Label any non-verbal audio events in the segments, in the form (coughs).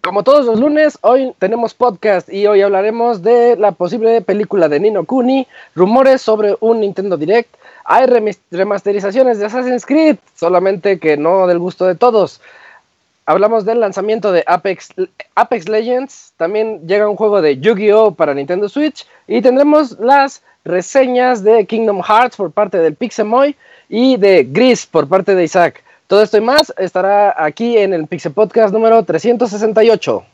Como todos los lunes, hoy tenemos podcast y hoy hablaremos de la posible película de Nino Kuni, rumores sobre un Nintendo Direct, hay remasterizaciones de Assassin's Creed, solamente que no del gusto de todos. Hablamos del lanzamiento de Apex, Apex Legends, también llega un juego de Yu-Gi-Oh para Nintendo Switch y tendremos las reseñas de Kingdom Hearts por parte del Pixemoy y de Gris por parte de Isaac. Todo esto y más estará aquí en el Pixel Podcast número 368.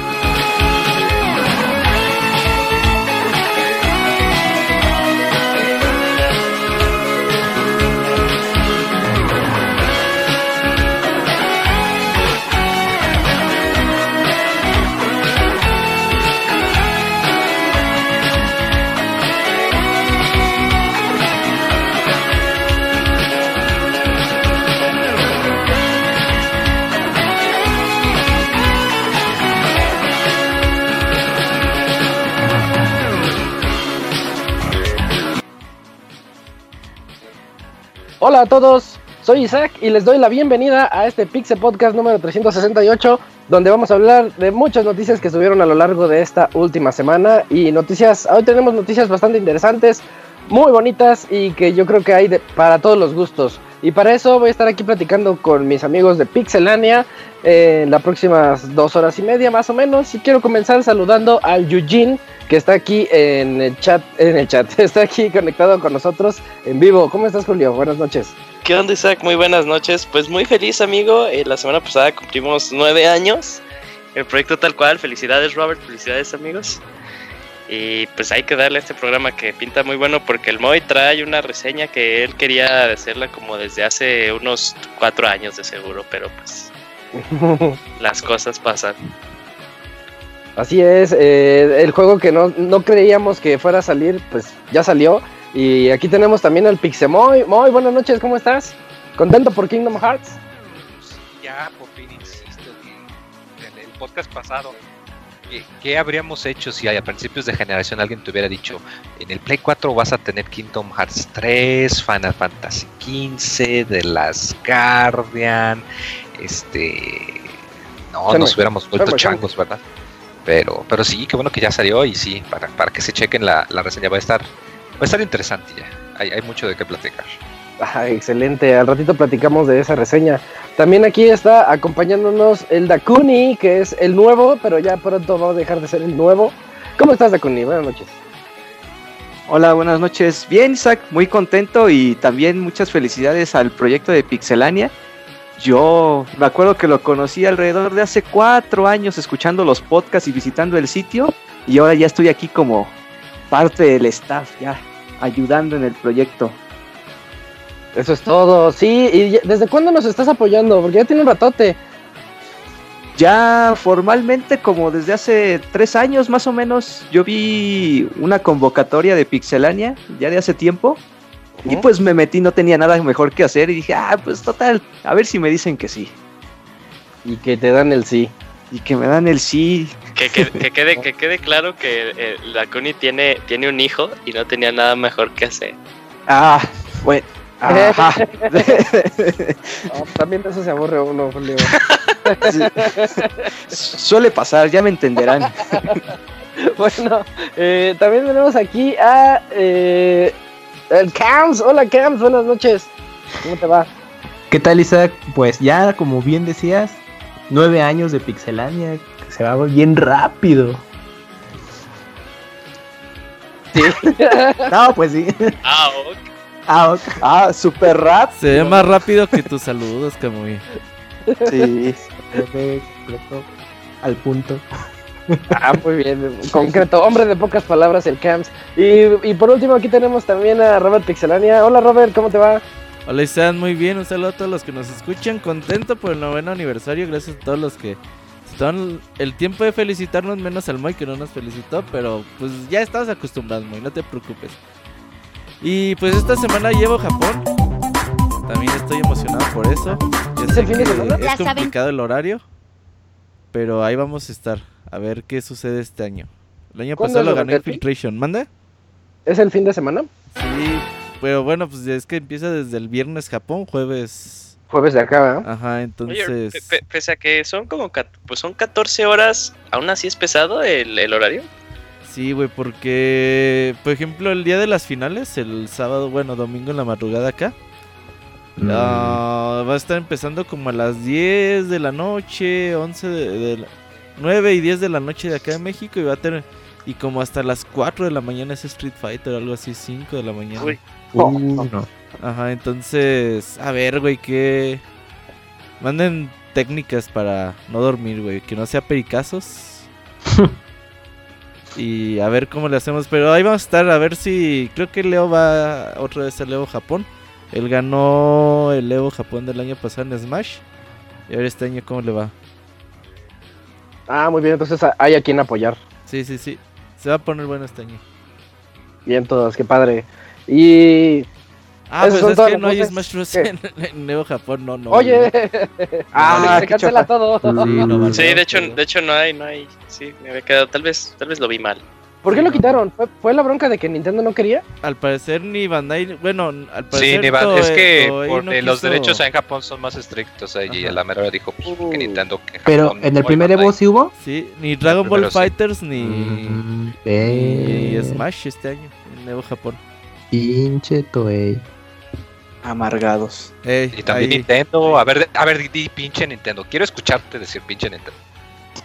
Hola a todos, soy Isaac y les doy la bienvenida a este Pixel Podcast número 368, donde vamos a hablar de muchas noticias que subieron a lo largo de esta última semana y noticias, hoy tenemos noticias bastante interesantes, muy bonitas y que yo creo que hay para todos los gustos. Y para eso voy a estar aquí platicando con mis amigos de Pixelania en las próximas dos horas y media más o menos. Y quiero comenzar saludando al Eugene que está aquí en el chat, en el chat, (laughs) está aquí conectado con nosotros en vivo. ¿Cómo estás, Julio? Buenas noches. ¿Qué onda, Isaac? Muy buenas noches. Pues muy feliz, amigo. Eh, la semana pasada cumplimos nueve años. El proyecto tal cual. Felicidades, Robert. Felicidades, amigos. Y pues hay que darle a este programa que pinta muy bueno porque el Moy trae una reseña que él quería hacerla como desde hace unos cuatro años de seguro, pero pues (laughs) las cosas pasan. Así es, eh, el juego que no, no, creíamos que fuera a salir, pues ya salió. Y aquí tenemos también al Pixemoy. Muy buenas noches, ¿cómo estás? ¿Contento por Kingdom Hearts? Ya, por fin, insisto, en el podcast pasado, ¿qué, habríamos hecho si a principios de generación alguien te hubiera dicho, en el Play 4 vas a tener Kingdom Hearts 3, Final Fantasy 15, The Last Guardian, este... No, nos hubiéramos vuelto changos, ¿verdad? Pero, pero sí, qué bueno que ya salió y sí, para, para que se chequen la, la reseña va a estar, va a estar interesante ya. Hay, hay mucho de qué platicar. Excelente, al ratito platicamos de esa reseña. También aquí está acompañándonos el Dakuni, que es el nuevo, pero ya pronto va a dejar de ser el nuevo. ¿Cómo estás, Dakuni? Buenas noches. Hola, buenas noches. Bien, Isaac, muy contento y también muchas felicidades al proyecto de Pixelania yo me acuerdo que lo conocí alrededor de hace cuatro años escuchando los podcasts y visitando el sitio y ahora ya estoy aquí como parte del staff, ya ayudando en el proyecto. Eso es todo, sí, ¿y desde cuándo nos estás apoyando? Porque ya tiene un ratote. Ya formalmente como desde hace tres años más o menos yo vi una convocatoria de Pixelania ya de hace tiempo y pues me metí, no tenía nada mejor que hacer y dije, ah, pues total, a ver si me dicen que sí. Y que te dan el sí. Y que me dan el sí. Que, (laughs) quede, que quede claro que eh, la Connie tiene, tiene un hijo y no tenía nada mejor que hacer. Ah, bueno. (laughs) también de eso se aburre uno, Julio. Suele pasar, ya me entenderán. (laughs) bueno, eh, también tenemos aquí a eh, el Cams, hola Cams, buenas noches. ¿Cómo te va? ¿Qué tal Isaac? Pues ya, como bien decías, nueve años de Pixelania, se va bien rápido. Sí. (laughs) no, pues sí. Ah, ok. Ah, ok. ah super rápido. Se ve más rápido que tus saludos, Camuy. Sí. Al punto. Ah, muy bien, concreto, hombre de pocas palabras, el Camps. Y, y por último, aquí tenemos también a Robert Pixelania. Hola, Robert, ¿cómo te va? Hola, están muy bien. Un saludo a todos los que nos escuchan. Contento por el noveno aniversario. Gracias a todos los que están el tiempo de felicitarnos, menos al Moy que no nos felicitó. Pero pues ya estamos acostumbrados, Moy, no te preocupes. Y pues esta semana llevo Japón. También estoy emocionado por eso. Ya ¿Es sé que complicado el horario. Pero ahí vamos a estar. A ver qué sucede este año. El año ¿Cuándo pasado lo ganó? Infiltration. ¿Manda? ¿Es el fin de semana? Sí, pero bueno, pues es que empieza desde el viernes Japón, jueves. Jueves de acá, ¿verdad? Ajá, entonces. pe- pe- pese a que son como pues son 14 horas, aún así es pesado el, el horario. Sí, güey, porque. Por ejemplo, el día de las finales, el sábado, bueno, domingo en la madrugada acá. Mm. ah, va a estar empezando como a las 10 de la noche, 11 de, de la- 9 y 10 de la noche de acá en México y va a tener. Y como hasta las 4 de la mañana es Street Fighter, algo así, 5 de la mañana. Uy. Uh, no. Ajá, entonces, a ver, güey, que manden técnicas para no dormir, güey, que no sea pericazos. (laughs) y a ver cómo le hacemos, pero ahí vamos a estar a ver si creo que Leo va otra vez al Evo Japón. Él ganó el Evo Japón del año pasado en Smash. Y a ver este año cómo le va. Ah, muy bien, entonces hay a quien apoyar. Sí, sí, sí. Se va a poner bueno este año. Bien todos, qué padre. Y... Ah, pues es que no hay Smash Bros. que- En, (laughs) en Evo Japón, no, no. Oye, ah, se cancela todo. Sí, no. Sí, de hecho, de hecho no hay, no hay. Sí, me había quedado, tal vez, tal vez lo vi mal. ¿Por qué Sí, lo quitaron? ¿Fue, fue la bronca de que Nintendo no quería? Al parecer ni Bandai, bueno, al Sí, parecer ni va- Toei- es que Toei por, no eh, los quiso- derechos en Japón son más estrictos eh, y a la mera hora dijo pues, Uh. que Nintendo que Pero en el primer Bandai. Evo sí hubo. Sí, ni Dragon Ball sí. Fighters ni, Mm, ni Smash este año en Evo Japón. Pinche Toei. Amargados. Ey, Y también ahí- Nintendo, a ver, a ver, di, di pinche Nintendo. Quiero escucharte decir pinche Nintendo.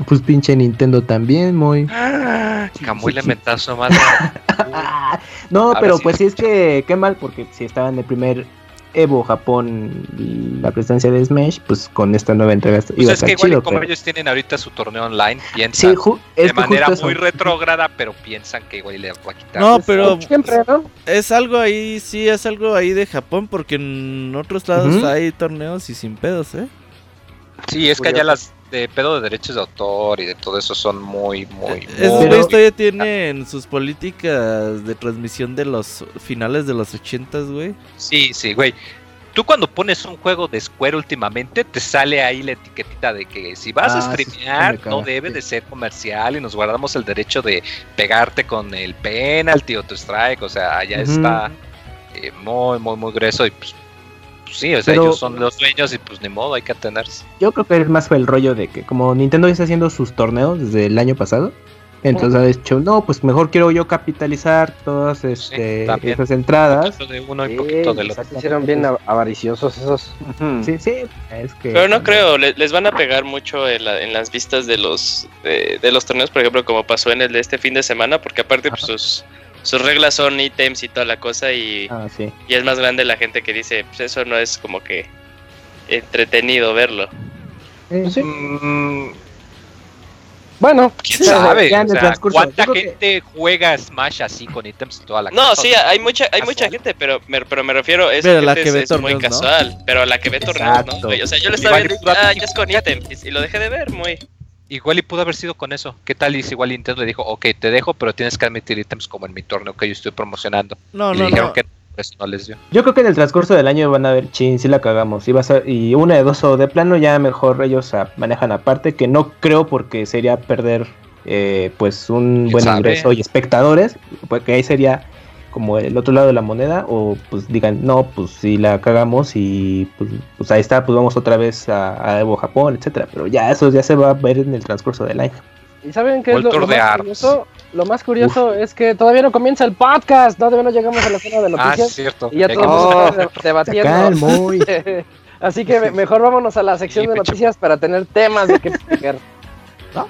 Pues pinche Nintendo también, muy. Camuy le. Ah, (laughs) no, Ahora pero pues sí es que qué mal, porque si estaba en el primer Evo Japón la presencia de Smash, pues con esta nueva entrega Pues iba a es que igual chido. como pero- ellos tienen ahorita su torneo online, piensan Sí, de manera muy eso. retrógrada, pero piensan que igual y le va a quitar. No, Pues, pero Siempre, ¿no? es algo ahí, sí, es algo ahí de Japón, porque en otros lados hay torneos y sin pedos, ¿eh? Sí, es que allá las de pedo de derechos de autor y de todo eso son muy, muy, Esos muy- güeyes todavía tienen sus políticas de transmisión de los finales de los ochentas, güey. Sí, sí, güey. Tú cuando pones un juego de Square últimamente, te sale ahí la etiquetita de que si vas a Ah, streamear, no debe de ser comercial y nos guardamos el derecho de pegarte con el penalty o tu strike. O sea, allá Ujú. está eh, muy, muy, muy grueso y pues, pues sí, o sea, Pero- ellos son los dueños y pues ni modo, hay que atenerse. Yo creo que es más fue el rollo de que como Nintendo ya está haciendo sus torneos desde el año pasado, entonces ha dicho, no, pues mejor quiero yo capitalizar todas este, esas entradas. De uno y Sí, poquito hicieron bien av- avariciosos esos. Sí, sí, es que... Pero no creo, le- les van a pegar mucho en, la- en las vistas de los de, de los torneos, por ejemplo, como pasó en el de este fin de semana, porque aparte pues, sus, sus reglas son ítems y toda la cosa y, Ah, sí. y es más grande la gente que dice, pues eso no es como que entretenido verlo. Eh, Sí. Mm, Bueno, ¿Quién sabe? O sea. ¿Cuánta que- gente juega Smash así con ítems y toda la No, cosa? sí, hay mucha hay mucha gente, pero me, pero me refiero, es, Pero la que es- ve es muy casual, pero la que ve torneos, ¿no? O sea, yo le estaba viendo ah, ya es con ítems, y lo dejé de ver muy... Igual y pudo haber sido con eso. ¿Qué tal y si igual Nintendo le dijo, ok, te dejo, pero tienes que admitir ítems como en mi torneo que yo estoy promocionando? No, y no, le dijeron no. que eso no les dio. Yo creo que en el transcurso del año van a ver, chin, si la cagamos. Y, va a ser- y una de dos, o de plano ya mejor ellos ah, manejan aparte, que no creo porque sería perder eh, pues un ¿Quién buen sabe? ingreso y espectadores, porque ahí sería como el otro lado de la moneda, o pues digan, no, pues si la cagamos y pues, pues ahí está, pues vamos otra vez a, a Evo Japón, etcétera. Pero ya eso ya se va a ver en el transcurso del año. ¿y saben qué es lo, lo más curioso? Lo más curioso es que todavía no comienza el podcast, todavía no llegamos a la zona de Ah, sí, es noticias cierto. y ya todos que- estamos de- debatiendo. Muy... (laughs) Así que me- mejor vámonos a la sección Sí, de pecho. noticias para tener temas de qué platicar. (laughs) ¿No?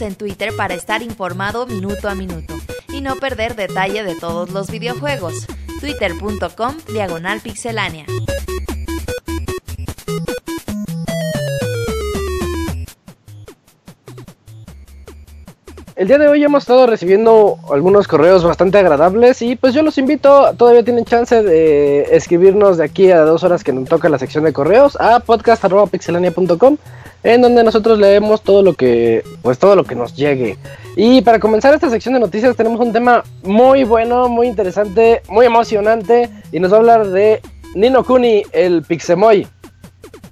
En Twitter para estar informado minuto a minuto y no perder detalle de todos los videojuegos. twitter.com diagonal pixelánea. El día de hoy hemos estado recibiendo algunos correos bastante agradables y pues yo los invito, todavía tienen chance de escribirnos de aquí a dos horas que nos toca la sección de correos a podcast.pixelania.com en donde nosotros leemos todo lo que pues todo lo que nos llegue. Y para comenzar esta sección de noticias tenemos un tema muy bueno, muy interesante, muy emocionante y nos va a hablar de Nino Kuni, el Pixemoy.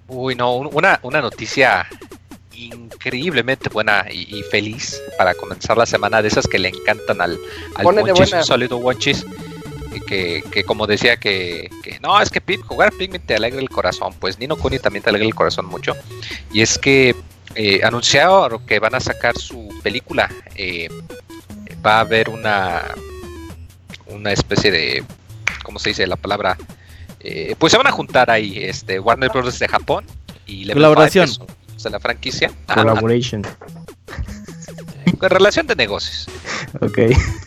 Uy, no, un- una, una noticia increíblemente buena y, y feliz para comenzar la semana de esas que le encantan al, al Wonchis, un saludo Wonchis, que, que como decía que, que no, es que jugar Pikmin te alegra el corazón, pues Nino Kuni también te alegra el corazón mucho, y es que eh, anunciaron que van a sacar su película, eh, va a haber una, una especie de, ¿cómo se dice la palabra? Eh, pues se van a juntar ahí este, Warner Bros. de Japón y Level Colaboración. 5, que son de la franquicia. Collaboration. Con relación de negocios. Ok.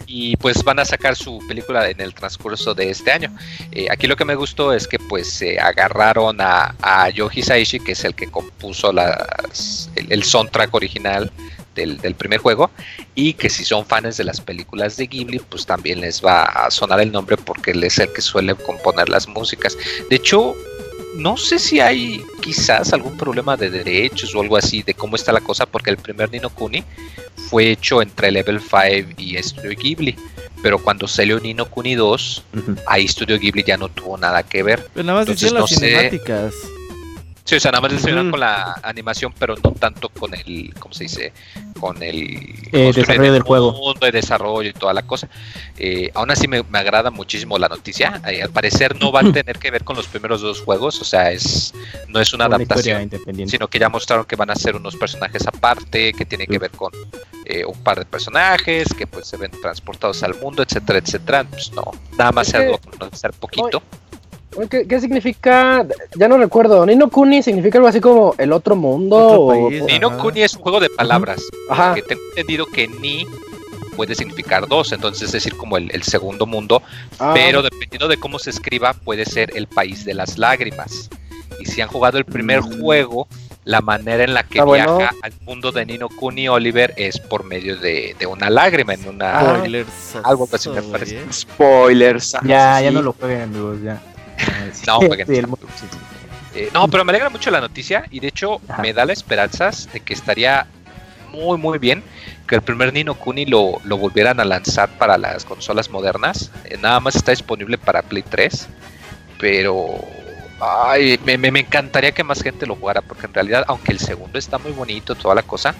Y pues van a sacar su película en el transcurso de este año. Eh, aquí lo que me gustó es que pues se agarraron a, a Yoji Hisaishi, que es el que compuso las, el, el soundtrack original del, del primer juego, y que si son fans de las películas de Ghibli, pues también les va a sonar el nombre porque él es el que suele componer las músicas. De hecho, no sé si hay quizás algún problema de derechos o algo así de cómo está la cosa, porque el primer Nino Kuni fue hecho entre Level 5 y Studio Ghibli. Pero cuando salió Nino Kuni 2, Ujú. ahí Studio Ghibli ya no tuvo nada que ver. Pero nada más Entonces, hicieron las no sé. Sí, o sea, nada más le estuvieron Ujú. con la animación, pero no tanto con el, ¿cómo se dice? Con el Eh, desarrollo el del juego. mundo, el desarrollo y toda la cosa. Eh, aún así me, me agrada muchísimo la noticia. Eh, al parecer no va a tener que ver con los primeros dos juegos, o sea, es no es una adaptación independiente. sino que ya mostraron que van a ser unos personajes aparte, que tiene que ver con eh, un par de personajes, que pues se ven transportados al mundo, etcétera, etcétera. Pues no, nada más Es se que- algo conocer poquito. ¿Qué, qué significa? Ya no recuerdo. Nino Kuni significa algo así como el otro mundo. Otro o- país. o- Nino. Kuni es un juego de palabras, Ajá. que tengo entendido que ni puede significar dos, entonces es decir, como el, el segundo mundo, Ah, pero dependiendo de cómo se escriba, puede ser el país de las lágrimas. Y si han jugado el primer Mm. juego, la manera en la que bueno. viaja al mundo de Nino Kuni Oliver es por medio de, de una lágrima, en una... Ah. Spoilers. Algo así me parece. ¿eh? Spoilers. Ya, ya no lo jueguen, amigos, ya. Sí. (laughs) No. Sí, el. Eh, no, pero me alegra mucho la noticia y de hecho Ajá. me da la esperanzas de que estaría muy muy bien que el primer Nino Kuni lo, lo volvieran a lanzar para las consolas modernas. Eh, nada más está disponible para Play 3, pero ay, me, me- me encantaría que más gente lo jugara porque en realidad, aunque el segundo está muy bonito, toda la cosa,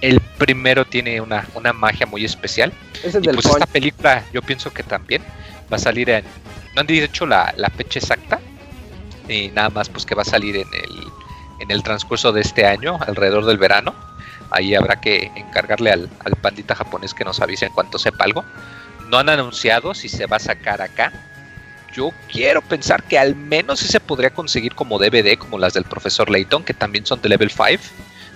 el primero tiene una, una magia muy especial. es Y del pues esta película yo pienso que también va a salir en... No han dicho la, la fecha exacta. Y nada más pues que va a salir en el, en el transcurso de este año, alrededor del verano. Ahí habrá que encargarle al, al pandita japonés que nos avise en cuanto sepa algo. No han anunciado si se va a sacar acá. Yo quiero pensar que al menos sí se podría conseguir como DVD, como las del profesor Layton, que también son de level 5.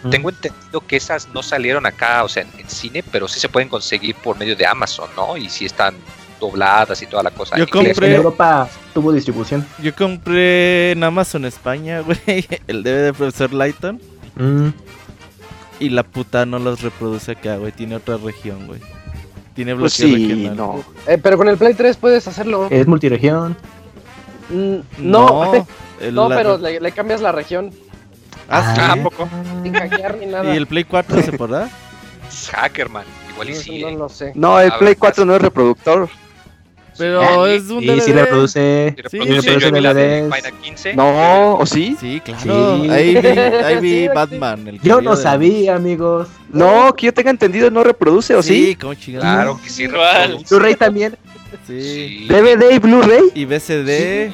Mm. Tengo entendido que esas no salieron acá, o sea, en, en cine, pero sí se pueden conseguir por medio de Amazon, ¿no? Y sí están dobladas y toda la cosa. Yo en compré- En Europa tuvo distribución. Yo compré en Amazon España, (laughs) güey, el DVD de Profesor Lighton. Mm, Y la puta no los reproduce acá, güey. Tiene otra región, güey. Tiene Pues bloqueo sí, regional. no. Eh, pero con el Play 3 puedes hacerlo. Es multiregión. Mm, no, el- no, la- pero le, le cambias la región Ah, sí. Ah, ¿a poco? sin hackear ni nada. (laughs) ¿Y el Play 4 se podrá? (laughs) Hackerman, igual y sí. no eh. lo sé. No, el A Play ver, 4 no es reproductor. Pero Sí, es un Sí, DVD. sí reproduce. Sí, Sí, reproduce, sí, yo vi la de DVDs. Final 15. No, ¿o sí? Sí, claro. Sí. Ahí vi, ahí vi Sí, Batman. El Yo no de- sabía, amigos. No, que yo tenga entendido, no reproduce, ¿o sí? Sí, como. Claro que sí, reproduce. (laughs) Blu-ray también. Sí. Sí. DVD y Blu-ray. Y BCD.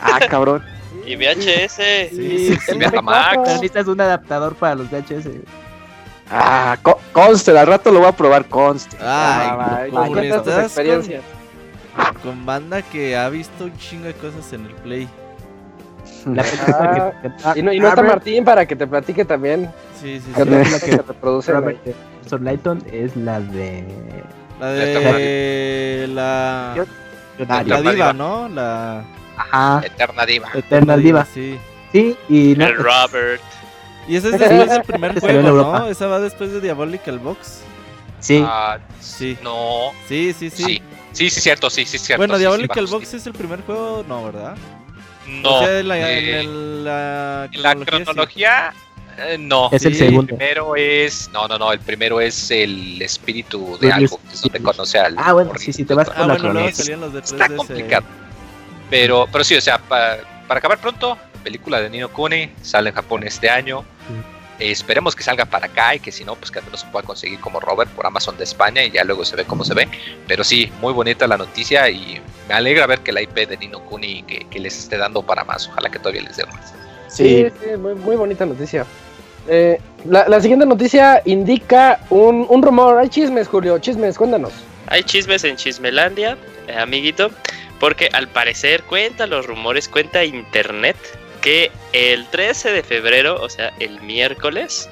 Ah, cabrón. Y VHS. Sí, El Betamax. Pero necesitas un adaptador para los VHS. Ah, co- conste, al rato lo voy a probar, conste. Ay, Ah, ¿cómo vaya. le Cuenta tus estás experiencias. Con banda que ha visto un chingo de cosas en el Play. La que- Ah, Y no, y no está Martín para que te platique también. Sí, sí, ¿Qué sí. películas que se reproducen ahí? Robert de Professor Lighton es la de. La de la. La Eterna diva. ¿no? La Ajá, Eterna Diva. Eternal Diva. Sí. Sí, y no, El Robert. Y ese es después del (laughs) primer juego, Europa. ¿no? Esa va después de Diabolical Box. sí, Ah, Sí. No. Sí, sí, sí. Sí. Sí, sí, cierto, sí, sí, cierto. bueno, sí, sí, Diabolical Box sí. es el primer juego, no, ¿verdad? No. O sea, en la, en eh, el- la en la cronología, sí. cronología, eh, no. es el sí, segundo. El primero es. No, no, no. El primero es el espíritu de algo. Que es donde conoce al. Ah, bueno, sí, sí, te vas y Ah, por la bueno, cronología. salían los de 3DS. Está complicado. Pero, pero sí, o sea, pa- para acabar pronto, película de Nino Kuni sale en Japón este año. Eh, esperemos que salga para acá y que si no, pues que al menos se pueda conseguir como Robert por Amazon de España y ya luego se ve cómo se ve. Pero sí, muy bonita la noticia y me alegra ver que la IP de Nino Kuni que, que les esté dando para más. Ojalá que todavía les dé más. Sí, sí, muy, muy bonita noticia. Eh, la, la siguiente noticia indica un, un rumor. Hay chismes, Julio, chismes, cuéntanos. Hay chismes en Chismelandia, eh, amiguito, porque al parecer cuenta los rumores, cuenta internet, que el 13 de febrero, o sea, el miércoles,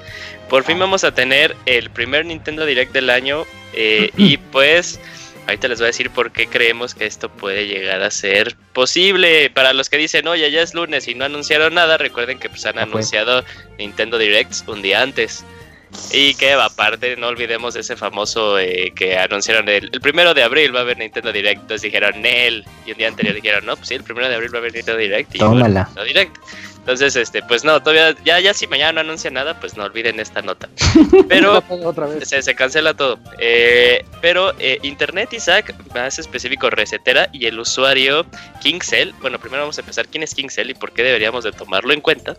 por fin vamos a tener el primer Nintendo Direct del año eh, y (clears throat) pues ahorita les voy a decir por qué creemos que esto puede llegar a ser posible. Para los que dicen, oye, ya es lunes y no anunciaron nada, recuerden que pues han Ya fue. anunciado Nintendo Directs un día antes. Y que aparte no olvidemos de ese famoso eh, que anunciaron el, el primero de abril va a haber Nintendo Direct. Entonces dijeron Nel. Y un día anterior dijeron, no, pues sí, el primero de abril va a haber Nintendo Direct. Y bueno. Nintendo Direct. Entonces, este, pues no, todavía, ya, ya si mañana no anuncia nada, pues no olviden esta nota. (laughs) Pero otra vez. se, se cancela todo. Eh, pero eh, Internet Isaac, más específico Resetera y el usuario Kingcell. Bueno, primero vamos a empezar quién es Kingcell y por qué deberíamos de tomarlo en cuenta.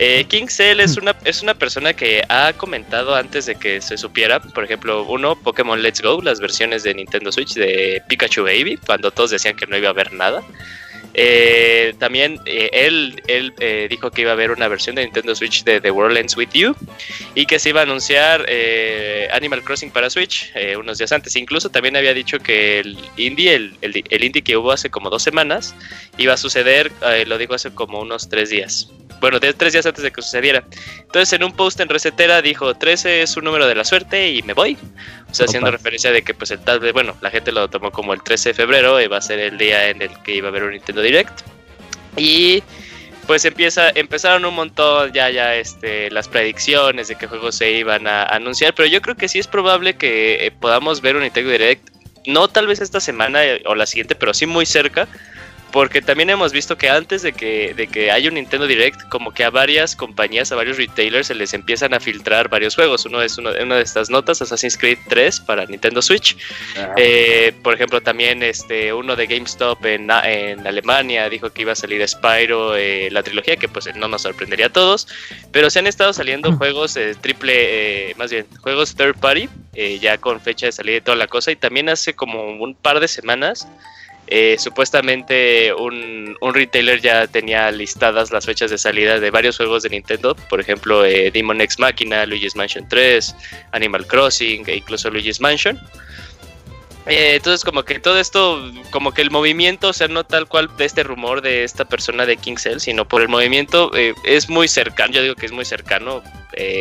Eh, Kingcell es una, es una persona que ha comentado antes de que se supiera, por ejemplo, uno, Pokémon Let's Go, las versiones de Nintendo Switch de Pikachu Baby, cuando todos decían que no iba a haber nada. Eh, también eh, él, él eh, dijo que iba a haber una versión de Nintendo Switch de The World Ends With You y que se iba a anunciar eh, Animal Crossing para Switch eh, unos días antes. Incluso también había dicho que el indie, el, el, indie que hubo hace como dos semanas, iba a suceder, lo digo hace como unos tres días. Bueno, de tres días antes de que sucediera. Entonces en un post en Resetera dijo 13 es un número de la suerte y me voy. O sea, haciendo Opa. referencia de que pues el tal vez, bueno, la gente lo tomó como el 13 de febrero y va a ser el día en el que iba a haber un Nintendo Direct. Y pues empieza, empezaron un montón ya, ya, este, las predicciones de qué juegos se iban a anunciar, pero yo creo que sí es probable que eh, podamos ver un Nintendo Direct, no tal vez esta semana eh, o la siguiente, pero sí muy cerca, porque también hemos visto que antes de que, de que haya un Nintendo Direct, como que a varias compañías, a varios retailers se les empiezan a filtrar varios juegos. Uno es uno, una de estas notas, Assassin's Creed 3 para Nintendo Switch. Eh, por ejemplo, también este uno de GameStop en, en Alemania dijo que iba a salir Spyro, eh, la trilogía, que pues no nos sorprendería a todos. Pero se han estado saliendo juegos eh, triple, eh, más bien, juegos third party, eh, ya con fecha de salida y toda la cosa. Y también hace como un par de semanas. Eh, supuestamente un, un retailer ya tenía listadas las fechas de salida de varios juegos de Nintendo, por ejemplo eh, Demon X Machina, Luigi's Mansion 3, Animal Crossing e incluso Luigi's Mansion. Eh, entonces como que todo esto, como que el movimiento, o sea, no tal cual de este rumor de esta persona de Kingcell, sino por el movimiento eh, es muy cercano, yo digo que es muy cercano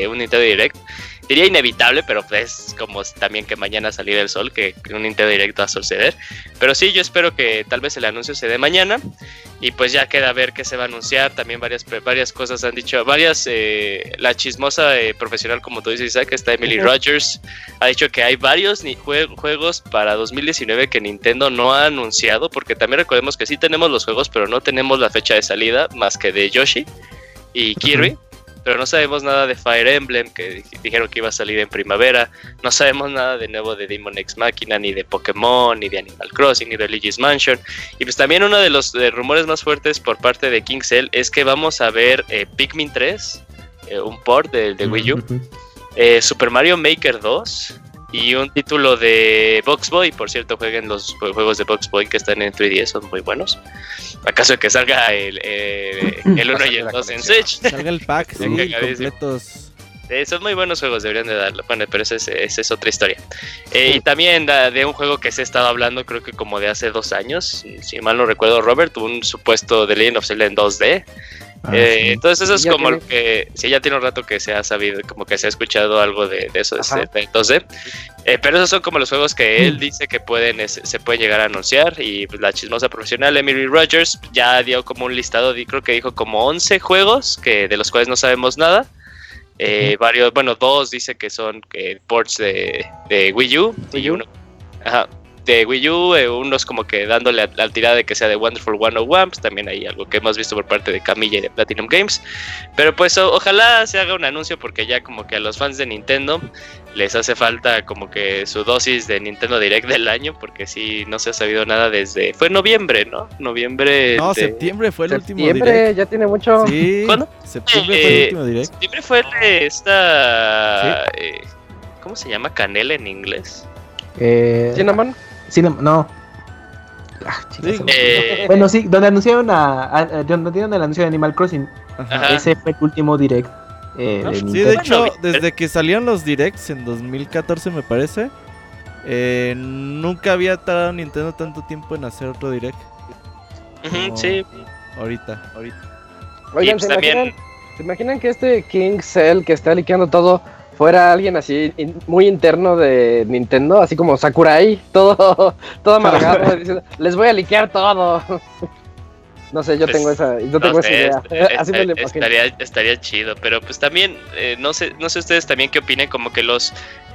un Nintendo Direct. Diría inevitable, pero es como también que mañana salir el sol, que un Nintendo Direct va a suceder. Pero sí, yo espero que tal vez el anuncio se dé mañana y pues ya queda a ver qué se va a anunciar. También varias, varias cosas han dicho, varias, eh, la chismosa eh, profesional como tú dices, Isaac, está Emily Rogers, ha dicho que hay varios ni jue- juegos para 2019 que Nintendo no ha anunciado, porque también recordemos que sí tenemos los juegos, pero no tenemos la fecha de salida más que de Yoshi y Kirby. Pero no sabemos nada de Fire Emblem, que di- dijeron que iba a salir en primavera. No sabemos nada de nuevo de Demon X Machina, ni de Pokémon, ni de Animal Crossing, ni de Luigi's Mansion. Y pues también uno de los rumores más fuertes por parte de Kingcell es que vamos a ver eh, Pikmin 3, eh, un port de, de Wii U, eh, Super Mario Maker 2 y un título de Box Boy. Por cierto, jueguen los jue- juegos de Box Boy que están en 3DS, son muy buenos. ¿Acaso de que salga el, eh, el 1 y el la 2 en. Switch? Salga el pack, (laughs) sí, completos. Eh, son muy buenos juegos, deberían de darlo. Bueno, pero esa es, esa es otra historia. Eh, y también da- de un juego que se ha estado hablando, creo que como de hace dos años, si mal no recuerdo, Robert, un supuesto The Legend of Zelda en 2D. Ah, Eh, sí. Entonces eso es Ya como tiene- lo que, sí, ya tiene un rato que se ha sabido, como que se ha escuchado algo de, de eso, este, entonces, eh, pero esos son como los juegos que él dice que pueden, es- se pueden llegar a anunciar y pues, la chismosa profesional Emily Rogers ya dio como un listado, di- creo que dijo como 11 juegos que de los cuales no sabemos nada. Eh, varios, bueno, dos dice que son que ports de, de Wii U y uno, ajá, de Wii U, eh, unos como que dándole a- la tirada de que sea de Wonderful 101, pues también hay algo que hemos visto por parte de Camilla y de Platinum Games. Pero pues o- ojalá se haga un anuncio porque ya como que a los fans de Nintendo les hace falta como que su dosis de Nintendo Direct del año porque sí no se ha sabido nada desde fue noviembre, ¿no? Noviembre No, de- septiembre fue el último Septiembre, direct. ya tiene mucho. Sí, ¿Cuándo? septiembre fue el Eh, último direct. Septiembre fue el de esta eh, ¿cómo se llama? Canela en inglés. Eh, Cinnamon. No. Ah. Eh, Bueno, sí, donde anunciaron a, a- a- donde dieron el anuncio de Animal Crossing. Ajá. Ese fue el último direct eh, No, de sí, de hecho, Bueno, desde que salieron los directs en 2014 me parece, eh, nunca había tardado Nintendo tanto tiempo en hacer otro direct. no. sí. Ahorita, ahorita. Oigan, pues ¿se, también- imaginan, ¿se imaginan que este King Cell que está liqueando todo fuera alguien así in- muy interno de Nintendo? Así como Sakurai, (laughs) todo, todo amargado, (laughs) diciendo, les voy a liquear todo. (laughs) No sé, yo Pues, tengo esa, yo tengo No esa sé, idea. est- Así me est- lo imagino. estaría, estaría chido, pero pues también, eh, no sé, no sé ustedes también qué opinen, como que los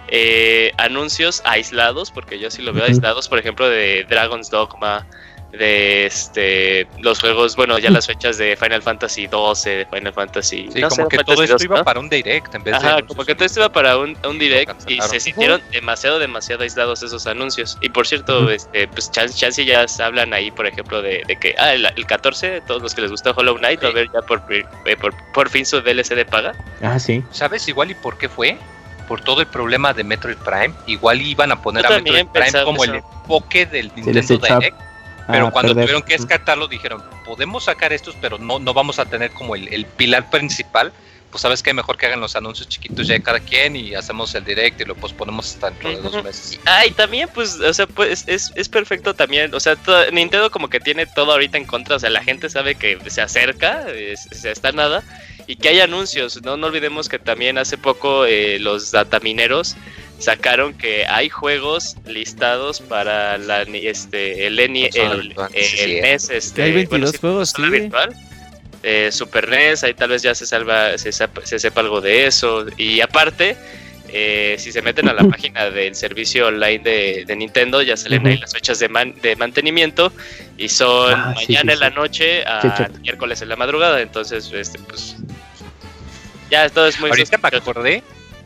eh, anuncios aislados, porque yo sí lo veo aislados, por ejemplo, de Dragon's Dogma, de este los juegos, bueno, ya las fechas de Final Fantasy 12, de Final Fantasy. Sí, no como sé, que Fantasy todo esto 2, iba ¿no? para un direct en vez de. Ajá, anuncios como que todo esto iba para un, un direct y se sintieron demasiado, demasiado aislados esos anuncios. Y por cierto, Ujú. este, pues chance, chance ya se hablan ahí, por ejemplo, de, de que ah, el, el 14, todos los que les gusta Hollow Knight, va a Sí. ver ya por, eh, por, por fin su DLC de paga. Ah, sí. ¿Sabes igual y por qué fue? Por todo el problema de Metroid Prime. Igual iban a poner Yo a también Metroid Prime como eso. el enfoque del Nintendo Direct. Pero a cuando perder. tuvieron que descartarlo, dijeron: Podemos sacar estos, pero no, no vamos a tener como el, el pilar principal. Pues sabes que mejor que hagan los anuncios chiquitos ya de cada quien y hacemos el direct y lo posponemos hasta dentro de dos meses. Ah, y también, pues, o sea, pues es, es perfecto también. O sea, to- Nintendo como que tiene todo ahorita en contra. O sea, la gente sabe que se acerca, es- se está nada. Y que hay anuncios, ¿no? No olvidemos que también hace poco eh, los datamineros sacaron que hay juegos listados para la, ni- este, el, Consola el, el sí, sí. NES. Este, hay 22 juegos, sí. virtual. eh, Super NES, ahí tal vez ya se salva, se, sep- se sepa algo de eso. Y aparte, eh, si se meten a la (coughs) página del servicio online de, de Nintendo, ya salen ahí las fechas de, man- de mantenimiento y son Ah, sí, mañana sí, en la noche a Sí, miércoles en la madrugada. Entonces, este, pues. Ya todo es muy Ahorita me acordé,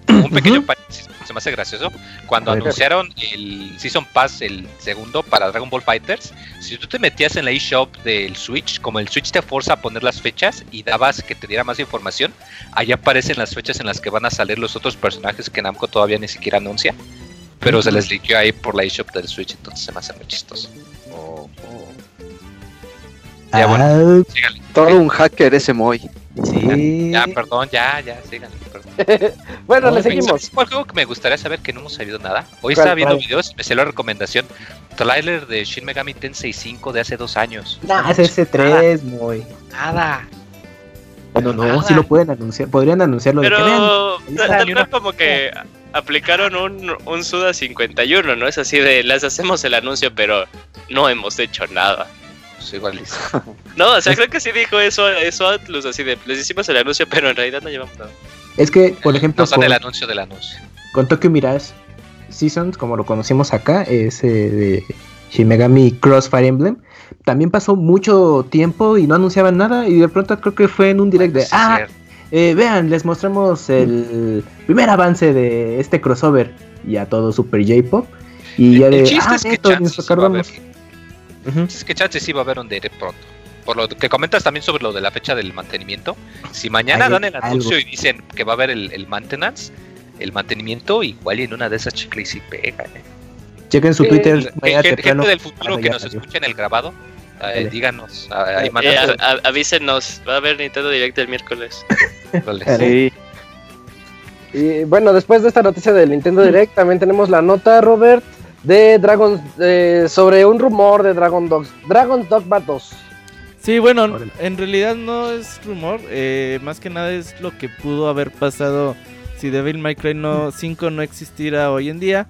un pequeño paréntesis, se me hace gracioso, cuando ver. anunciaron el Season Pass, el segundo para Dragon Ball Fighters, si tú te metías en la eShop del Switch, como el Switch te forza a poner las fechas y dabas que te diera más información, ahí aparecen las fechas en las que van a salir los otros personajes que Namco todavía ni siquiera anuncia, pero se les liqueó ahí por la eShop del Switch, entonces se me hace muy chistoso. Ya, bueno. Ah, Síganle. Todo un hacker ese Moy. sí. Ya, perdón, ya, ya, síganle, perdón. (laughs) Bueno, le Oye, seguimos. ¿Sabes cuál juego que me gustaría saber que no hemos sabido nada? Hoy ¿Cuál, estaba viendo cuál? videos, me salió la recomendación. Trailer de Shin Megami Tensei 5 de hace dos años. Nah, es ese 3, muy. Nada. Bueno, no, Nada. sí lo pueden anunciar. Podrían anunciarlo de que. Pero está, tal ni vez una- como que aplicaron un, un Suda 51, ¿no? Es así de, les hacemos el anuncio, pero no hemos hecho nada. Pues igual listo. (laughs) No, o sea, creo que sí dijo eso, eso Atlus, así de, les hicimos el anuncio, pero en realidad no llevamos nada. Es que, por ejemplo, No son con, el anuncio del anuncio. con Tokyo Mirage Seasons, como lo conocimos acá, ese de Shin Megami Cross Fire Emblem, también pasó mucho tiempo y no anunciaban nada. Y de pronto creo que fue en un direct de, Sí, ah, eh, vean, les mostramos el primer avance de este crossover. Y a todo super J-pop. Y ya de, el chiste ah, es que nos acordamos. Es que chance sí va a haber un direct pronto. Por lo que comentas también sobre lo de la fecha del mantenimiento. Si mañana Hay dan el algo. anuncio y dicen que va a haber el, el maintenance, el mantenimiento, igual y en una de esas chicles sí pega. ¿eh? Chequen su Twitter. Gente, mañana gente temprano. del futuro que nos salió. escucha en el grabado, eh, díganos. ah, Eh, a- avísenos, va a haber Nintendo Direct el miércoles. Sí. Y bueno, después de esta noticia del Nintendo Direct, también tenemos la nota, Robert, de Dragon, eh, sobre un rumor de Dragon Dogs, Dragon Dogma 2. Sí, bueno, Órale. en realidad no es rumor, eh, más que nada es lo que pudo haber pasado si Devil May Cry no, 5 no existiera hoy en día.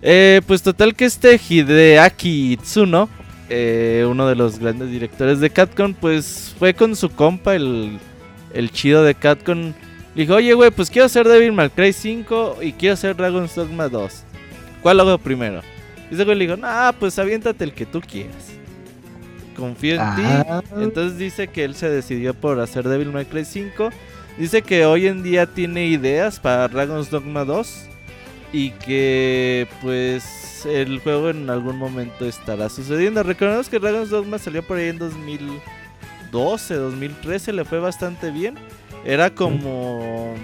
Eh, pues total que este Hideaki Itsuno, eh, uno de los grandes directores de Capcom, pues fue con su compa, el, el chido de Capcom. Dijo, oye, güey, pues quiero hacer Devil May Cry 5 y quiero hacer Dragon's Dogma 2. ¿Cuál hago primero? Y ese güey le dijo, nah, pues aviéntate el que tú quieras. Confío en ti. Ah. Entonces dice que él se decidió por hacer Devil May Cry 5. Dice que hoy en día tiene ideas para Dragon's Dogma 2. Y que pues el juego en algún momento estará sucediendo. Recordemos que Dragon's Dogma salió por ahí en 2012, 2013. Le fue bastante bien. Era como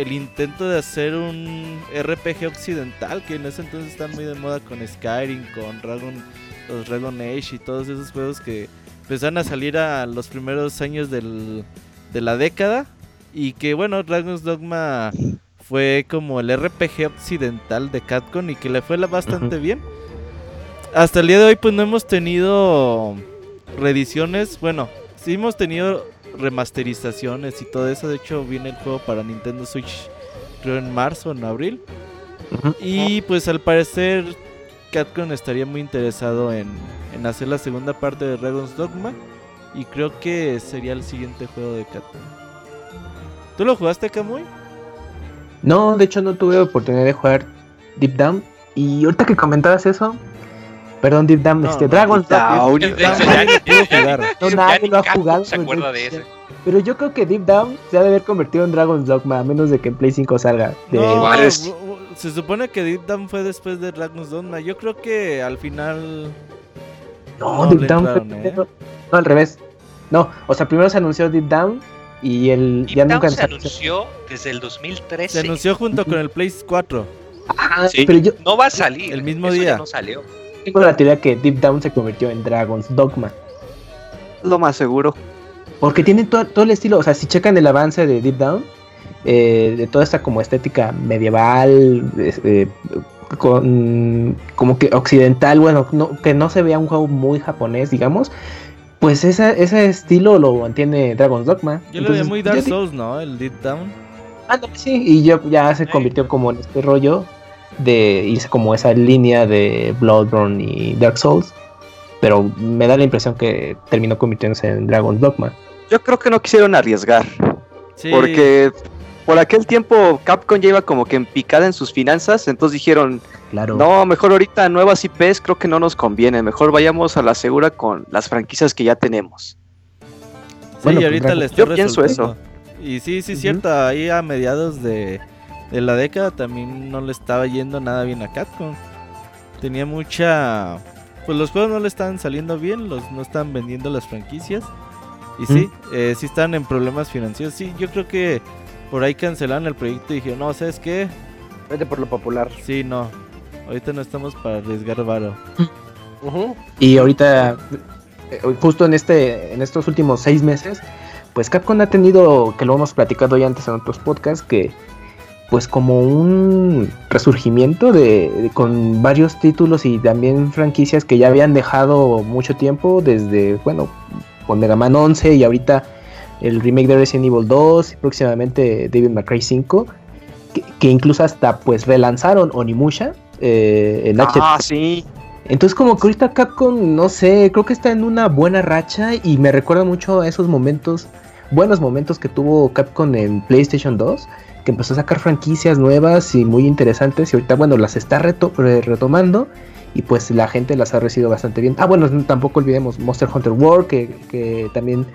el intento de hacer un RPG occidental. Que en ese entonces están muy de moda con Skyrim, con Dragon, los Dragon Age y todos esos juegos que empezaron a salir a los primeros años del, de la década. Y que bueno, Dragon's Dogma fue como el RPG occidental de Capcom y que le fue bastante bien. Hasta el día de hoy pues no hemos tenido reediciones, bueno, sí hemos tenido remasterizaciones y todo eso. De hecho viene el juego para Nintendo Switch creo en marzo o en abril. Y pues al parecer Capcom estaría muy interesado en, en hacer la segunda parte de Dragon's Dogma. Y creo que sería el siguiente juego de Capcom. ¿Tú lo jugaste, Kamui? No, de hecho no tuve oportunidad de jugar Deep Down. Y ahorita que comentabas eso, perdón, Deep Down, No, este no, Dragon's. Down. Eso Ya, ya nadie lo ha jugado, se acuerda de ese. Pero yo creo que Deep Down se ha de haber convertido en Dragon's Dogma, a menos de que en Play 5 salga. De... No, se supone que Deep Down fue después de Dragon's Dogma. Yo creo que al final. No, no Deep Down fue ¿eh? No, al revés. No, o sea, primero se anunció Deep Down y el Deep ya Down nunca se anunció desde el 2013. Se anunció junto con el Play 4. Ajá, Sí, pero yo No va a salir. El mismo eso ya día. no salió. Tengo la teoría que Deep Down se convirtió en Dragon's Dogma. Lo más seguro. Porque tiene todo, todo el estilo, o sea, si checan el avance de Deep Down, eh, de toda esta como estética medieval, eh, con, como que occidental, bueno, no- que no se vea un juego muy japonés, digamos, pues esa, ese estilo lo mantiene Dragon's Dogma. Yo lo Entonces, muy Dark Souls, ¿no? El Deep Down. Ándale, sí, y yo ya se convirtió como en este rollo de irse como esa línea de Bloodborne y Dark Souls. Pero me da la impresión que terminó convirtiéndose en Dragon's Dogma. Yo creo que no quisieron arriesgar. Sí. Porque por aquel tiempo Capcom ya iba como que en picada en sus finanzas. Entonces dijeron, Claro. no, mejor ahorita nuevas IPs creo que no nos conviene. Mejor vayamos a la segura con las franquicias que ya tenemos. Sí, Bueno, y pues, ahorita Dragon- le está yo pienso resultando. Y sí, sí, Ujú. cierto. Ahí a mediados de, de la década también no le estaba yendo nada bien a Capcom. Tenía mucha. Pues los juegos no le estaban saliendo bien, los no estaban vendiendo las franquicias. Y sí, eh, sí estaban en problemas financieros. Sí, yo creo que por ahí cancelaron el proyecto y dijeron, no, ¿sabes qué? Vete por lo popular. Sí, no. Ahorita no estamos para arriesgar varo. Y ahorita, eh, justo en este, en estos últimos seis meses, pues Capcom ha tenido, que lo hemos platicado ya antes en otros podcasts, que pues como un resurgimiento de, de- con varios títulos y también franquicias que ya habían dejado mucho tiempo desde, bueno, con Mega Man 11 y ahorita el remake de Resident Evil 2 y próximamente May Cry 5 que, que incluso hasta pues relanzaron Onimusha eh, en Ah, sí. entonces como que ahorita Capcom, no sé, creo que está en una buena racha y me recuerda mucho a esos momentos, buenos momentos que tuvo Capcom en PlayStation 2, que empezó a sacar franquicias nuevas y muy interesantes y ahorita, bueno, las está reto- re- retomando y pues la gente las ha recibido bastante bien. Ah, bueno, tampoco olvidemos Monster Hunter World, que, que también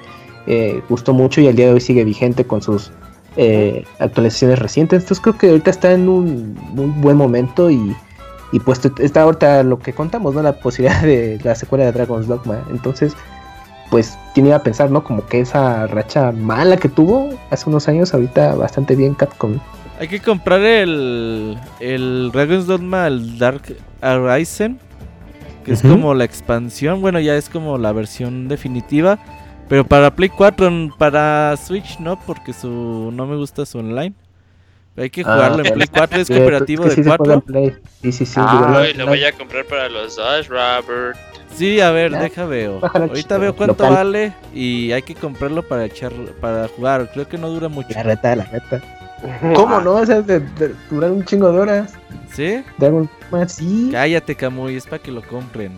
eh, gustó mucho y al día de hoy sigue vigente con sus eh, actualizaciones recientes. Entonces creo que ahorita está en un muy buen momento y... Y pues está ahorita lo que contamos, ¿no? La posibilidad de la secuela de Dragon's Dogma. Entonces, pues tiene a pensar, ¿no? Como que esa racha mala que tuvo hace unos años, ahorita bastante bien Capcom. Hay que comprar el, el Dragon's Dogma, el Dark Horizon, que es como la expansión, bueno, ya es como la versión definitiva, pero para Play 4, n- para Switch no, porque su no me gusta su online. Hay que Ah, jugarlo en pues, Play 4, es (laughs) cooperativo que de sí se juega en 4. Play. Sí, sí, sí. Ah, lo no- voy a comprar para los dos, Robert. Sí, a ver, Ya. deja veo. Bájalo Ahorita veo cuánto local. vale y hay que comprarlo para echar para jugar. Creo que no dura mucho. La reta, la reta. (laughs) ¿Cómo no? O sea, de, de- durar un chingo de horas. ¿Sí? Dragon sí. Cállate, Camuy, es para que lo compren.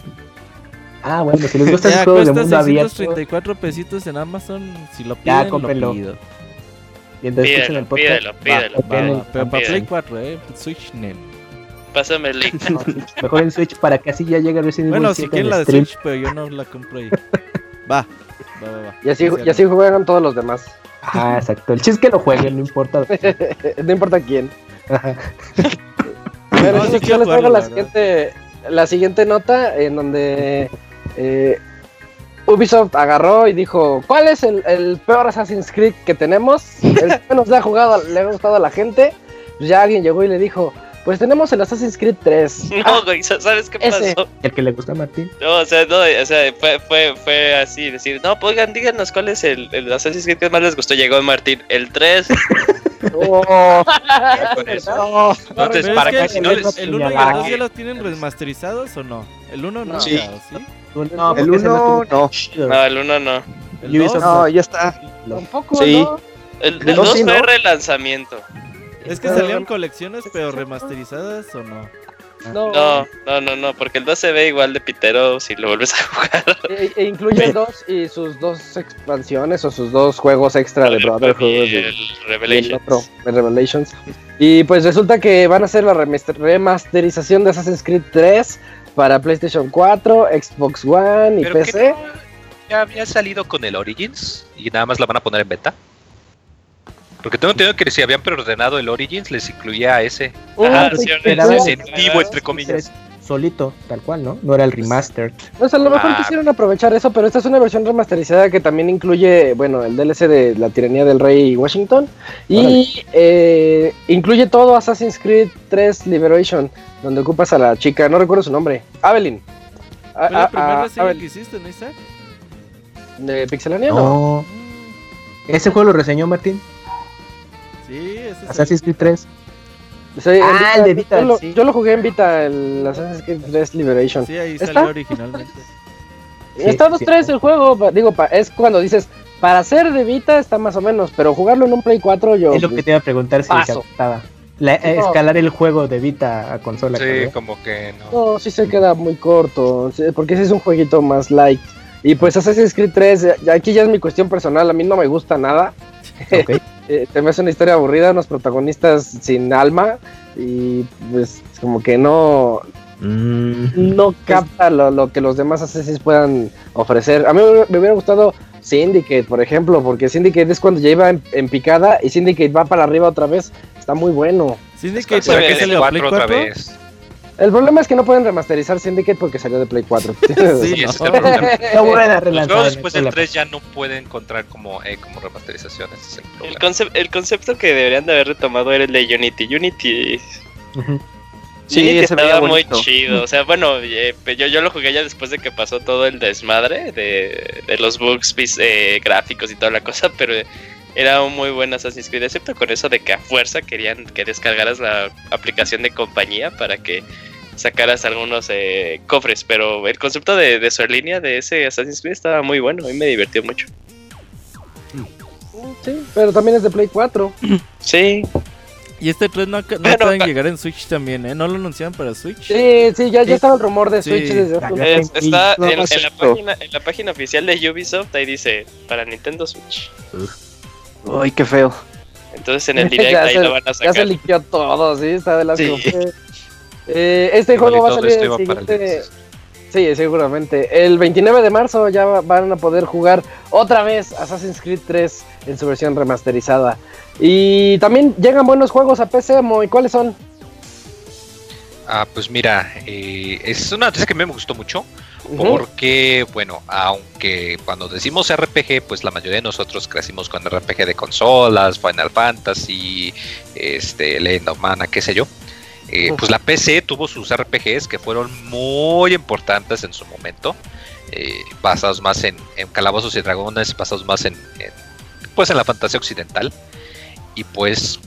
Ah, bueno, si les gustan (laughs) Ya los juegos de cuesta mundo abierto. 634 pesitos en Amazon. Si lo Ya, piden, lo cómprenlo. pido. Escuchen Pídelo, el podcast. pídelo, pídelo. Va, pídelo. va, pero para. Play 4, eh. Switch Net. Pásame el link. (laughs) Mejor en Switch para que así ya llegue Resident Bueno, Evil si 7 quieren en la de stream. Switch, pero yo no la compro ahí. (laughs) Va, va, va. va. Y así, Sí, y así juegan todos los demás. Ah, exacto. El chiste es que lo jueguen, no importa. (laughs) no importa quién. Ajá. Bueno, No, yo les traigo la siguiente, la siguiente nota en donde eh, Ubisoft agarró y dijo, ¿cuál es el, el peor Assassin's Creed que tenemos? El que menos le ha jugado, le ha gustado a la gente. Pues ya alguien llegó y le dijo, pues tenemos el Assassin's Creed 3. (laughs) No, güey, ¿sabes qué Ese. pasó? El que le gusta a Martín. No, o sea, no, o sea, fue, fue, fue así, decir, no, pues oigan, díganos cuál es el, el Assassin's Creed que más les gustó. Llegó Martín, el 3. Oh, Con eso. no. Entonces, para que que si no el, les. el 1 y para el 2 que- ya los tienen remasterizados o no? El 1 no, Sí. claro, ¿sí? No, El ese no 1 estuvo no. No, el 1 no. El Ubisoft 2, No, ya está. Tampoco, Sí. ¿no? El, El el dos 2 sí, fue ¿no? relanzamiento. es que salieron colecciones pero remasterizadas o no. No. No, no, no, no, porque el 2 se ve igual de pitero si lo vuelves a jugar. E, e incluye el 2 y sus dos expansiones o sus dos juegos extra de Brotherhood. Y el y el Revelations. otro, el Revelations. Y pues resulta que van a hacer la remaster- remasterización de Assassin's Creed 3 para PlayStation 4, Xbox One y Pero PC. no, ya había salido con el Origins y nada más la van a poner en beta. Porque tengo entendido que si habían preordenado el Origins les incluía ese Ajá, Uh, sí, sí, era sí, sí. incentivo entre comillas. Solito, tal cual, ¿no? No era el remaster. Pues a lo mejor Ah. quisieron aprovechar eso, pero esta es una versión remasterizada que también incluye, bueno, el DLC de la tiranía del rey Washington y eh, incluye todo Assassin's Creed 3 Liberation, donde ocupas a la chica, no recuerdo su nombre, Evelyn. A- Fue la a- primera a- reseña Evelyn, que hiciste, ¿no, Isaac? ¿De Pixelania? No. No. Ese juego lo reseñó Martín. Sí, ese es Assassin's Creed 3. Sí, en Ah, el de Vita, yo, lo, sí. yo lo jugué en Vita, el Assassin's Creed 3 Liberation. Sí, ahí ¿Está? salió originalmente. Está 2 sí, 3 sí. el juego, pa- digo, pa- es cuando dices, para ser de Vita está más o menos, pero jugarlo en un Play 4 yo... Es lo que te iba a preguntar si se. La- eh, No. escalar el juego de Vita a consola. Sí, ¿no? como que no. No, sí se queda muy corto, porque ese es un jueguito más light. Y pues Assassin's Creed 3, ya- aquí ya es mi cuestión personal, a mí no me gusta nada. (laughs) Ok. (laughs) Eh, te me hace una historia aburrida, unos protagonistas sin alma y pues como que no, Mm, no capta lo, lo que los demás Assassins puedan ofrecer. A mí me hubiera gustado Syndicate, por ejemplo, porque Syndicate es cuando ya iba en, en picada y Syndicate va para arriba otra vez. Está muy bueno. Syndicate, ¿para qué de salió? ¿Play 4 otra 4? vez. El problema es que no pueden remasterizar Syndicate porque salió de Play 4. (laughs) Sí, ese es el no. problema. no Los juegos después el del consola. 3 ya no pueden encontrar como, eh, como remasterizaciones. ese es el El, problema. concep- el concepto que deberían de haber retomado era el de Unity. Unity, Ujú. Sí, ese estaba muy bonito. chido. O sea, bueno, eh, yo, yo lo jugué ya después de que pasó todo el desmadre de, de los bugs eh, gráficos y toda la cosa, pero era un muy buen Assassin's Creed, excepto con eso de que a fuerza querían que descargaras la aplicación de compañía para que sacaras algunos eh, cofres, pero el concepto de, de su línea de ese Assassin's Creed estaba muy bueno, a mí me divirtió mucho. Sí, pero también es de Play 4. Sí, Y este 3 no, no Bueno, pueden llegar en Switch también, ¿eh? ¿No lo anunciaron para Switch? Sí, sí, ya, Sí. ya estaba el rumor de Sí. Switch desde hace Es- está no, en, no es en la página, en la página oficial de Ubisoft, ahí dice para Nintendo Switch. Uy, qué feo. Entonces en (laughs) el direct ya, ahí se, lo van a ya se sacar. liqueó todo, sí, está de la Sí. Eh, este Igual juego va a salir el siguiente. 16. Sí, seguramente. El 29 de marzo ya va- van a poder jugar otra vez Assassin's Creed 3 en su versión remasterizada. Y también llegan buenos juegos a PC, Moy. ¿Cuáles son? Ah, pues mira, eh, es una noticia que a mí me gustó mucho. Porque, bueno, aunque cuando decimos RPG, pues la mayoría de nosotros crecimos con RPG de consolas, Final Fantasy, este, Legend of Mana, qué sé yo. Eh, pues la PC tuvo sus RPGs que fueron muy importantes en su momento, eh, basados más en, en calabozos y dragones, basados más en, en, pues en la fantasía occidental. Y pues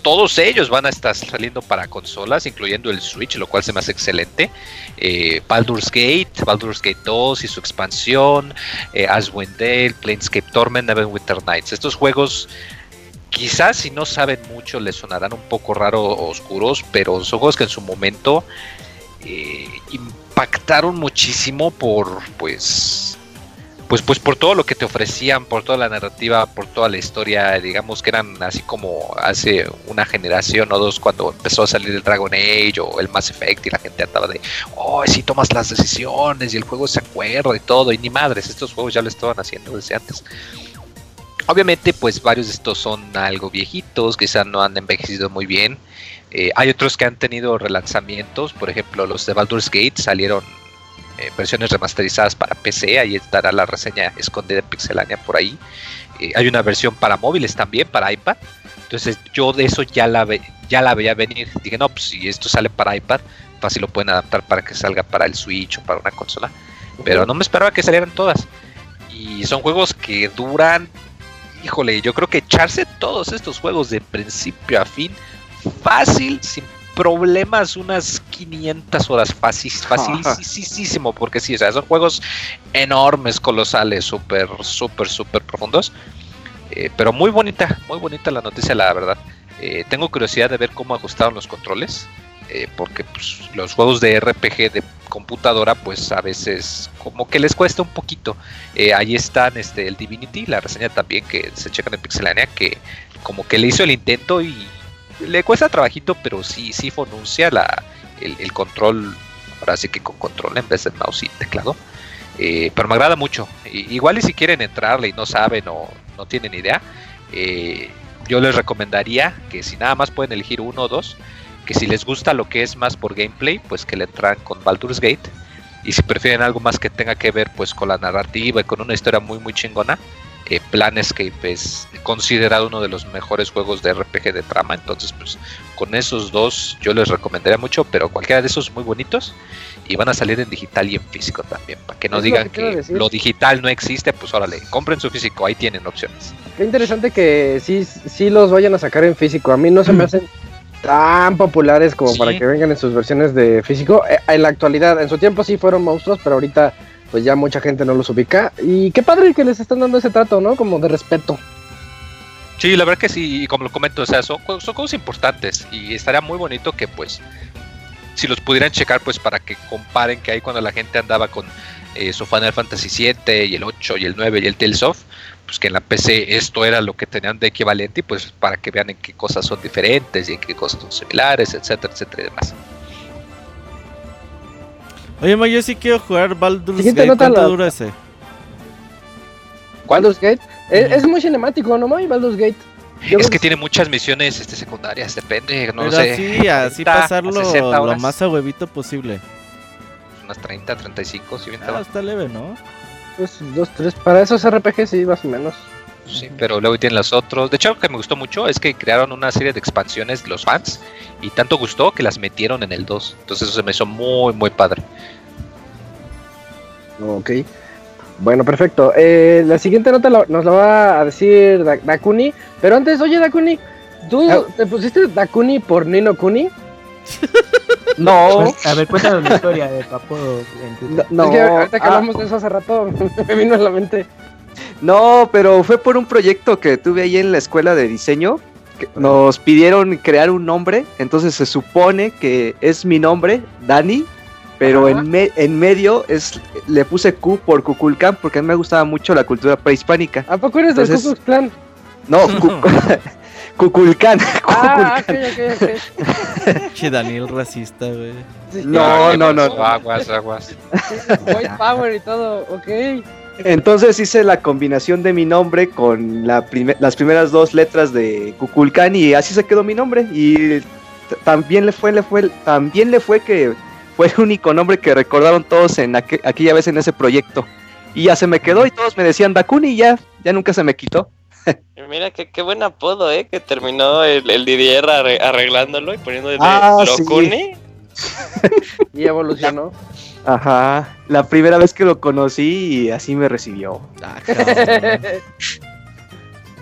todos ellos van a estar saliendo para consolas, incluyendo el Switch, lo cual se me hace excelente. Eh, Baldur's Gate, Baldur's Gate 2 y su expansión, eh, Aswind Planescape Torment, Neverwinter Nights. Estos juegos quizás si no saben mucho les sonarán un poco raro o oscuros, pero son juegos que en su momento eh, impactaron muchísimo por pues pues pues por todo lo que te ofrecían, por toda la narrativa, por toda la historia, digamos que eran así como hace una generación o dos cuando empezó a salir el Dragon Age o el Mass Effect y la gente andaba de, oh, si tomas las decisiones y el juego se acuerda y todo, y ni madres, estos juegos ya lo estaban haciendo desde antes. Obviamente, pues varios de estos son algo viejitos, quizás no han envejecido muy bien. Eh, hay otros que han tenido relanzamientos, por ejemplo, los de Baldur's Gate salieron eh, versiones remasterizadas para PC, ahí estará la reseña escondida en Pixelania por ahí. Eh, hay una versión para móviles también, para iPad. Entonces yo de eso ya la, ve, ya la veía venir. Dije, no, pues si esto sale para iPad, fácil lo pueden adaptar para que salga para el Switch o para una consola. Pero no me esperaba que salieran todas. Y son juegos que duran híjole, yo creo que echarse todos estos juegos de principio a fin, fácil, sin problemas, unas 500 horas, fácil, (laughs) facilísimo, porque sí, o sea, son juegos enormes, colosales, súper, súper, súper profundos. Eh, pero muy bonita, muy bonita la noticia, la verdad. Eh, tengo curiosidad de ver cómo ajustaron los controles. Eh, porque pues, los juegos de RPG de computadora pues a veces como que les cuesta un poquito. Eh, ahí están este, el Divinity, la reseña también que se checan en Pixelania, que como que le hizo el intento y le cuesta trabajito, pero sí, sí fonuncia la, el, control, ahora sí que con control en vez de mouse y teclado. Eh, pero me agrada mucho. igual y si quieren entrarle y no saben o no tienen idea, yo les recomendaría que si nada más pueden elegir uno o dos, que si les gusta lo que es más por gameplay, pues que le entran con Baldur's Gate. Y si prefieren algo más que tenga que ver pues con la narrativa y con una historia muy muy chingona, eh, Planescape es considerado uno de los mejores juegos de RPG de trama. Entonces, pues con esos dos yo les recomendaría mucho, pero cualquiera de esos muy bonitos y van a salir en digital y en físico también. Para que no digan que, lo digital no existe, pues órale, compren su físico, ahí tienen opciones. Qué interesante que sí, sí los vayan a sacar en físico. A mí no se me (clears throat) hacen tan populares como para que vengan en sus versiones de físico. Eh, en la actualidad, en su tiempo sí fueron monstruos, pero ahorita pues ya mucha gente no los ubica. Y qué padre que les están dando ese trato, ¿no? Como de respeto. Sí, la verdad que sí, y como lo comento, o sea, son, son cosas importantes y estaría muy bonito que pues si los pudieran checar pues para que comparen que ahí cuando la gente andaba con eh, su Final Fantasy 7 y el 8 y el 9 y el Tales of, pues que en la PC esto era lo que tenían de equivalente y pues para que vean en qué cosas son diferentes y en qué cosas son similares, etcétera, etcétera y demás. Oye, ma, yo sí quiero jugar Baldur's Gate. ¿Cuánto dura ese? Baldur's Gate? Es, muy cinemático, ¿no, May? Baldur's Gate. es que tiene muchas misiones este, secundarias, depende, no sé. Así, (laughs) así pasarlo lo más a huevito posible. Unas 30, 35, si bien ah, está leve, ¿no? Pues dos, tres. Para esos RPG sí, más o menos. Sí, pero luego tienen los otros. De hecho, lo que me gustó mucho es que crearon una serie de expansiones de los fans y tanto gustó que las metieron en el 2. Entonces eso se me hizo muy, muy padre. Ok. Bueno, perfecto. Eh, la siguiente nota nos la va a decir Dakuni. Pero antes, oye, Dakuni, ¿tú ah. te pusiste Dakuni por Nino Kuni? (laughs) No. Pues, a ver, cuéntanos la historia de Papo. No, es que ahorita que hablamos de eso hace rato, (laughs) me vino a la mente. No, pero fue por un proyecto que tuve ahí en la escuela de diseño. nos pidieron crear un nombre, entonces se supone que es mi nombre, Dani, pero en, en medio es le puse Q por Cuculcán porque a mí me gustaba mucho la cultura prehispánica. ¿A poco eres del Ku Klux No, (laughs) (laughs) Cuculcán. Ah, ok, ok, ok. (laughs) che, Daniel racista, güey. No, no, no. Aguas, aguas. White Power y todo, ok. Entonces hice la combinación de mi nombre con la las primeras dos letras de Cuculcán y así se quedó mi nombre. Y también le fue, le fue, también le fue que fue el único nombre que recordaron todos en aquella vez en ese proyecto. Y ya se me quedó y todos me decían Dakuni y ya, ya nunca se me quitó. (laughs) Mira qué, qué buen apodo, ¿eh? Que terminó el, el Didier arreglándolo y poniendo de ah, (laughs) y evolucionó. Ajá, la primera vez que lo conocí y así me recibió. Ah, (laughs)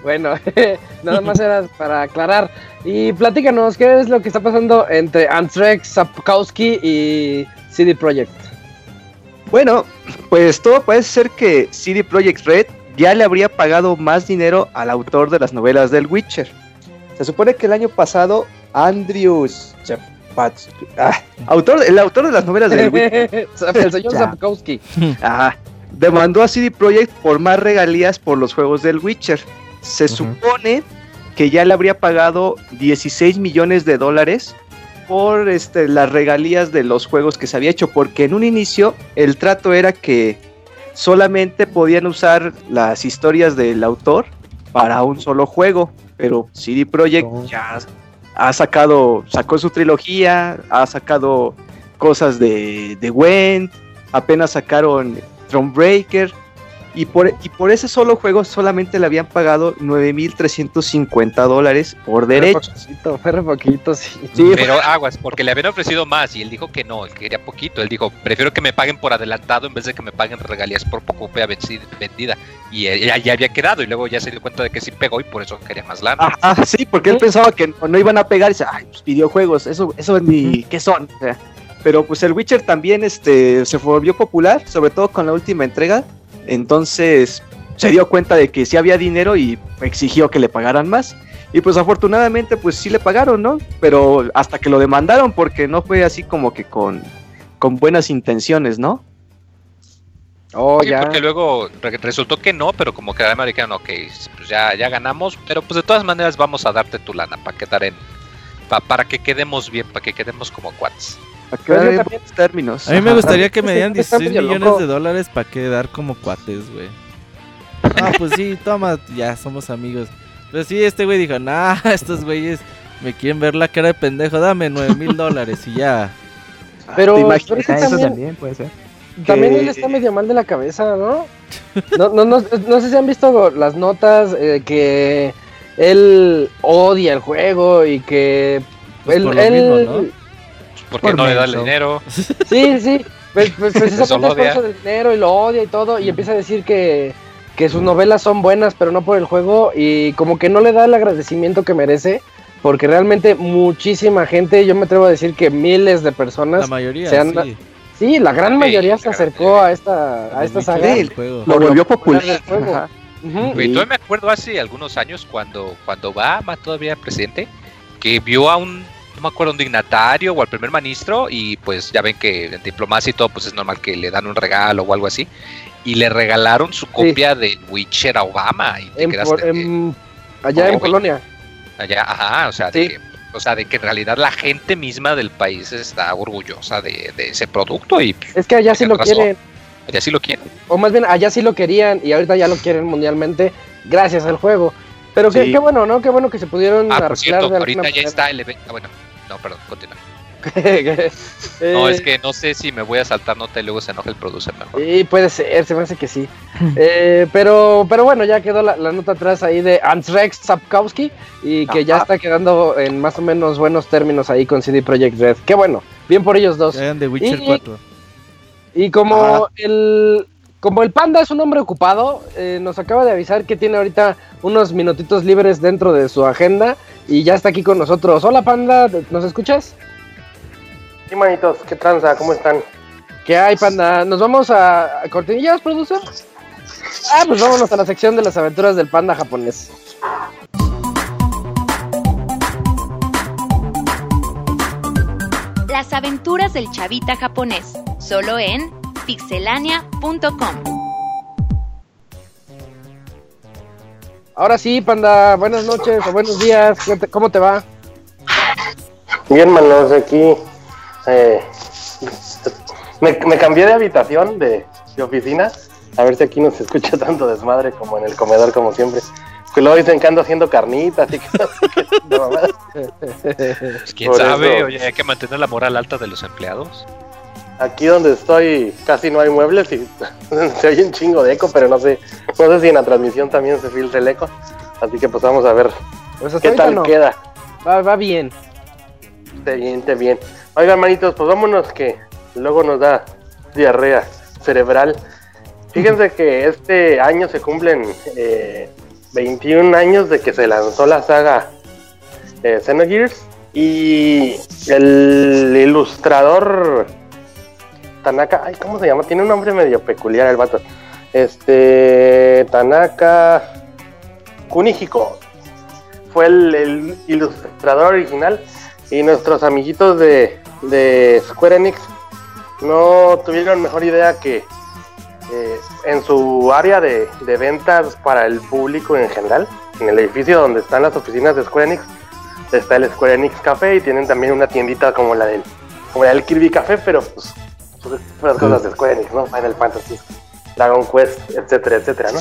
Bueno, (laughs) nada más era para aclarar. Y platícanos, ¿qué es lo que está pasando entre Andrzej Sapkowski y CD Projekt? Bueno, pues todo parece ser que CD Projekt Red ya le habría pagado más dinero al autor de las novelas del Witcher. Se supone que el año pasado Andrews Ah, autor, el autor de las novelas del Witcher (laughs) el señor Ya. Sapkowski. (laughs) Ajá. Demandó a CD Projekt por más regalías por los juegos del Witcher. Se supone que ya le habría pagado 16 millones de dólares por este, las regalías de los juegos que se había hecho, porque en un inicio el trato era que solamente podían usar las historias del autor para un solo juego, pero CD Projekt Oh. ya ha sacado, sacó su trilogía, ha sacado cosas de, de Gwent, apenas sacaron Thronebreaker. Y por, y por ese solo juego solamente le habían pagado 9.350 dólares por derecho. poquito, fue re poquito, sí. Sí, Pero aguas, porque le habían ofrecido más y él dijo que no, él quería poquito. Él dijo, prefiero que me paguen por adelantado en vez de que me paguen regalías por poco copia vendida. Y ya, ya había quedado y luego ya se dio cuenta de que sí pegó y por eso quería más lana. Ajá, sí, porque él pensaba que no, no iban a pegar y dice, ay, pues videojuegos, eso, eso ni qué son. O sea, pero pues el Witcher también este, se volvió popular, sobre todo con la última entrega. Entonces se dio cuenta de que sí había dinero y exigió que le pagaran más. Y pues afortunadamente pues sí le pagaron, ¿no? Pero hasta que lo demandaron porque no fue así como que con, con buenas intenciones, ¿no? Oh, Sí, ya. porque luego re- resultó que no, pero como que además dijeron, ok, pues ya, ya ganamos, pero pues de todas maneras vamos a darte tu lana para quedar en... pa- para que quedemos bien, para que quedemos como cuates. También- términos. A mí me (laughs) gustaría que me dieran Está 16 medio millones loco. de dólares para quedar como cuates, güey. (laughs) Ah, pues sí, toma, ya somos amigos. Pero sí, este güey dijo, nah, (laughs) estos güeyes me quieren ver la cara de pendejo, dame 9 mil dólares y ya. Pero, ¿Te imaginas? pero es que Ah, eso también, también puede ser. también que- él está medio mal de la cabeza, ¿no? No, no, no, no sé si han visto las notas eh, que él odia el juego y que Pues él, por lo él- mismo, ¿no? Pues porque Por no le da el menso. dinero. (laughs) Sí, sí, pues, pues, (laughs) lo es por eso del dinero y lo odia y todo, y empieza a decir que, que sus novelas son buenas, pero no por el juego, y como que no le da el agradecimiento que merece, porque realmente muchísima gente, yo me atrevo a decir que miles de La personas, mayoría, se han- sí. sí, la gran Sí, mayoría se la gran acercó a esta, a esta saga. Sí. Lo volvió popular popular. Ujú. Güey, Y- todavía me acuerdo hace algunos años cuando, cuando Obama todavía era presidente, que vio a un, me acuerdo, un dignatario o al primer ministro y pues ya ven que en diplomacia y todo pues es normal que le dan un regalo o algo así y le regalaron su copia de Witcher a Obama y te En quedaste por- en- allá en Oh, güey. Polonia. allá, ajá, o sea, Sí. de que, o sea, de que en realidad la gente misma del país está orgullosa de, de ese producto y pues, Es que allá sí lo razón. quieren, ya sí lo quieren. o más bien allá sí lo querían y ahorita ya lo quieren mundialmente gracias al juego. Pero Sí. qué bueno, ¿no? Qué bueno que se pudieron Ah, por arreglar cierto, de ahorita ya manera. está el evento. Bueno, no, perdón, continúa. (laughs) Eh, No, es que no sé si me voy a saltar nota y luego se enoja el producer mejor. Sí, puede ser, se me hace que sí. (laughs) Eh, pero, pero bueno, ya quedó la, la nota atrás ahí de Andrzej Sapkowski y que ya está quedando en más o menos buenos términos ahí con CD Projekt Red. Qué bueno, bien por ellos dos. De Witcher Y- 4. Y como Ajá. el como el panda es un hombre ocupado, eh, nos acaba de avisar que tiene ahorita unos minutitos libres dentro de su agenda y ya está aquí con nosotros. Hola panda, ¿nos escuchas? Sí, manitos, ¿qué tranza? ¿Cómo están? ¿Qué hay, panda? ¿Nos vamos a, a cortinillas, producer? Ah, pues vámonos a la sección de las aventuras del panda japonés. Las aventuras del chavita japonés, solo en pixelania.com. Ahora sí, panda, buenas noches o buenos días, ¿qué te- ¿cómo te va? Bien, manos, aquí eh, me, me cambié de habitación de, de oficina, a ver si aquí no se escucha tanto desmadre como en el comedor, como siempre. Que luego dicen que ando haciendo carnitas y (laughs) que. Pues, quién Por sabe, eso. oye, hay que mantener la moral alta de los empleados. Aquí donde estoy casi no hay muebles y (laughs) se oye un chingo de eco, pero no sé, no sé si en la transmisión también se filtra el eco. Así que pues vamos a ver qué tal queda. Va, va bien. Está bien, está bien. Oigan, manitos, pues vámonos que luego nos da diarrea cerebral. Fíjense que este año se cumplen eh, 21 años de que se lanzó la saga eh, Xenogears y el ilustrador Tanaka, ay, ¿cómo se llama? Tiene un nombre medio peculiar el vato. Este Tanaka Kunihiko fue el, ilustrador original y nuestros amiguitos de, Square Enix no tuvieron mejor idea que eh, en su área de, de ventas para el público en general, en el edificio donde están las oficinas de Square Enix, está el Square Enix Café y tienen también una tiendita como la del, como la del Kirby Café, pero pues, pues cosas de Square Enix, ¿no? Final Fantasy, Dragon Quest, etcétera, etcétera, ¿no?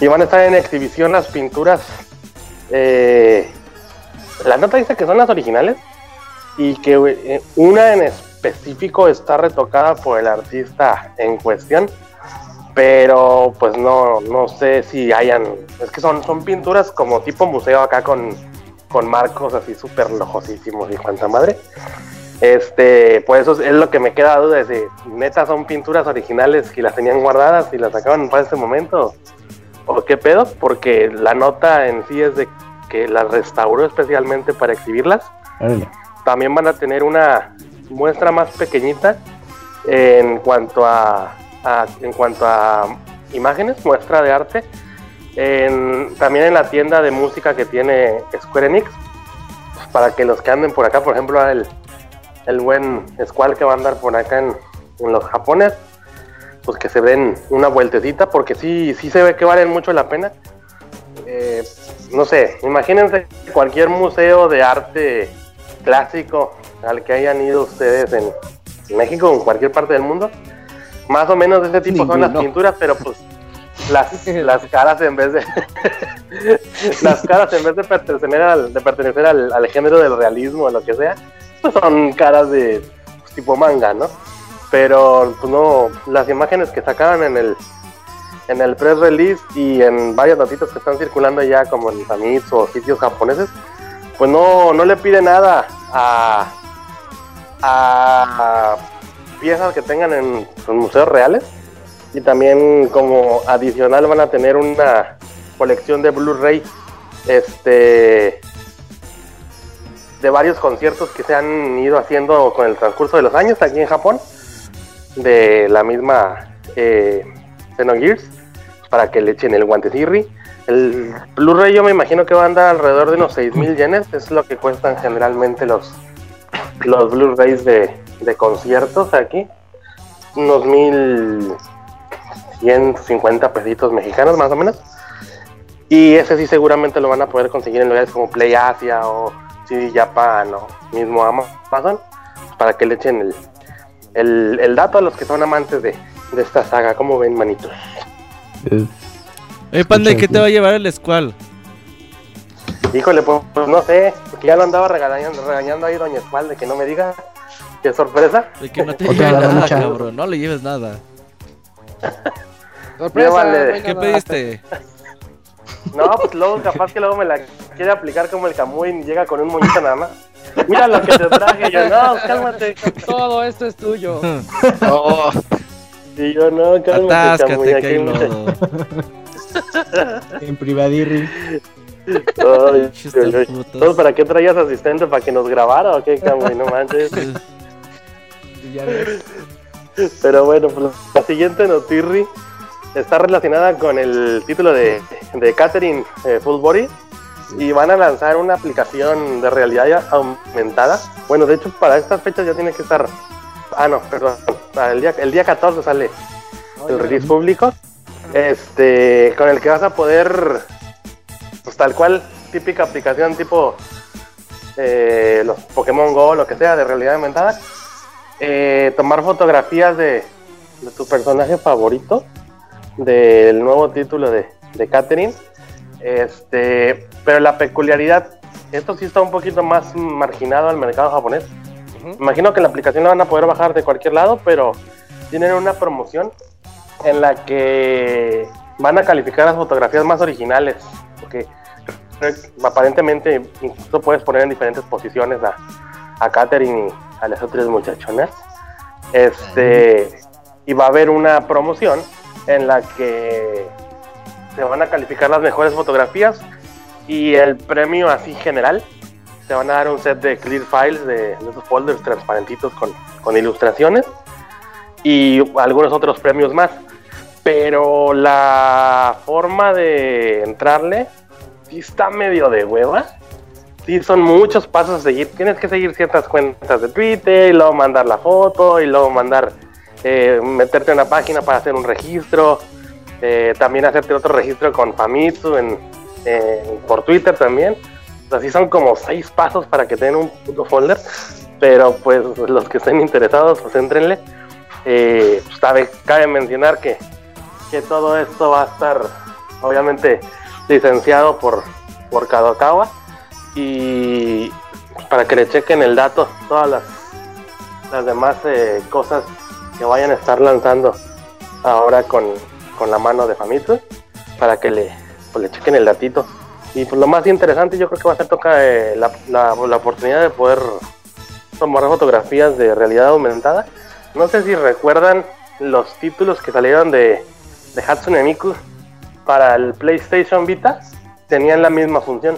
Y van a estar en exhibición las pinturas. eh, la nota dice que son las originales y que eh, una en específico está retocada por el artista en cuestión, pero pues no, no sé si hayan, es que son, son pinturas como tipo museo acá con, con marcos así súper lojosísimos y cuanta madre. Este, pues eso es, lo que me queda duda de si neta son pinturas originales que las tenían guardadas y las sacaban para este momento o qué pedo, porque la nota en sí es de que las restauró especialmente para exhibirlas. También van a tener una muestra más pequeñita en cuanto a, a- en cuanto a imágenes, muestra de arte. En- también en la tienda de música que tiene Square Enix, para que los que anden por acá, por ejemplo, el, el buen Squall que va a andar por acá en, en los Japones, pues que se den una vueltecita, porque sí, sí se ve que valen mucho la pena. Eh, no sé, imagínense cualquier museo de arte clásico al que hayan ido ustedes en México o en cualquier parte del mundo. Más o menos de ese tipo son las pinturas, pero pues (laughs) las, las caras en vez de (laughs) las caras en vez de pertenecer al, de pertenecer al, al género del realismo o lo que sea, son caras de pues, tipo manga, ¿no? Pero pues no, las imágenes que sacaban en el en el press release y en varias notitas que están circulando ya como en Famitsu o sitios japoneses, pues no, no le pide nada a, a piezas que tengan en, en museos reales y también como adicional van a tener una colección de Blu-ray este de varios conciertos que se han ido haciendo con el transcurso de los años aquí en Japón de la misma eh, Xenogears para que le echen el guantecirri. El Blu-ray yo me imagino que va a andar alrededor de unos 6.000 yenes, es lo que cuestan generalmente los, los Blu-rays de, de conciertos aquí. Unos 1.150 pesitos mexicanos más o menos. Y ese sí seguramente lo van a poder conseguir en lugares como Play Asia o CD Japan o mismo Amazon para que le echen el, el, el dato a los que son amantes de, de esta saga. ¿Cómo ven, manitos? Oye, Panda, ¿y qué te va a llevar el Squall? Híjole, pues, pues no sé, porque ya lo andaba regañando, regañando ahí Doña Esmal de que no me diga. Qué sorpresa. De que no te (laughs) Otra lleves nada, cabrón. No le lleves nada. (laughs) Llévale. Sorpresa, no hay ¿Qué pediste? (laughs) No, pues luego capaz que luego me la quiere aplicar como el Camuy y llega con un moñito nada más. Mira lo que te traje. Yo, no, (laughs) cálmate. Todo esto es tuyo. (laughs) Oh, Y yo, no, cálmate, Camuy. Atáscate, lodo. (laughs) En privadirri. Ay. ¿Todos para qué traías asistente? ¿Para que nos grabara o qué, Camuy? No manches. Ya ves. Pero bueno, pues la siguiente notirri está relacionada con el título de, de Catherine eh, Full Body y van a lanzar una aplicación de realidad aumentada. Bueno, de hecho, para estas fechas ya tiene que estar. Ah, no, perdón. El día, el día 14 sale el release público. Este, con el que vas a poder, pues tal cual, típica aplicación tipo eh, los Pokémon Go, lo que sea, de realidad aumentada eh, tomar fotografías de, de tu personaje favorito del nuevo título de, de Catherine. Este, pero la peculiaridad, esto sí está un poquito más marginado al mercado japonés. Imagino que la aplicación la van a poder bajar de cualquier lado, pero tienen una promoción en la que van a calificar las fotografías más originales. Porque aparentemente incluso puedes poner en diferentes posiciones a, a Katherine y a las otras muchachonas. Este, y va a haber una promoción en la que se van a calificar las mejores fotografías y el premio así general se van a dar un set de clear files de, de esos folders transparentitos con, con ilustraciones y algunos otros premios más. Pero la forma de entrarle sí está medio de hueva. Sí, son muchos pasos a seguir. Tienes que seguir ciertas cuentas de Twitter y luego mandar la foto y luego mandar, eh, meterte en una página para hacer un registro. Eh, también hacerte otro registro con Famitsu en, en- por Twitter también. Así son como seis pasos para que tengan un puto folder. Pero pues los que estén interesados, pues entrenle. Eh, pues, cabe, cabe mencionar que, que todo esto va a estar obviamente licenciado por, por Kadokawa y para que le chequen el dato todas las, las demás eh, cosas que vayan a estar lanzando ahora con, con la mano de Famitsu para que le, pues, le chequen el datito y pues lo más interesante yo creo que va a ser toca eh, la, la- la oportunidad de poder tomar fotografías de realidad aumentada no sé si recuerdan los títulos que salieron de, de Hatsune Miku para el PlayStation Vita. Tenían la misma función.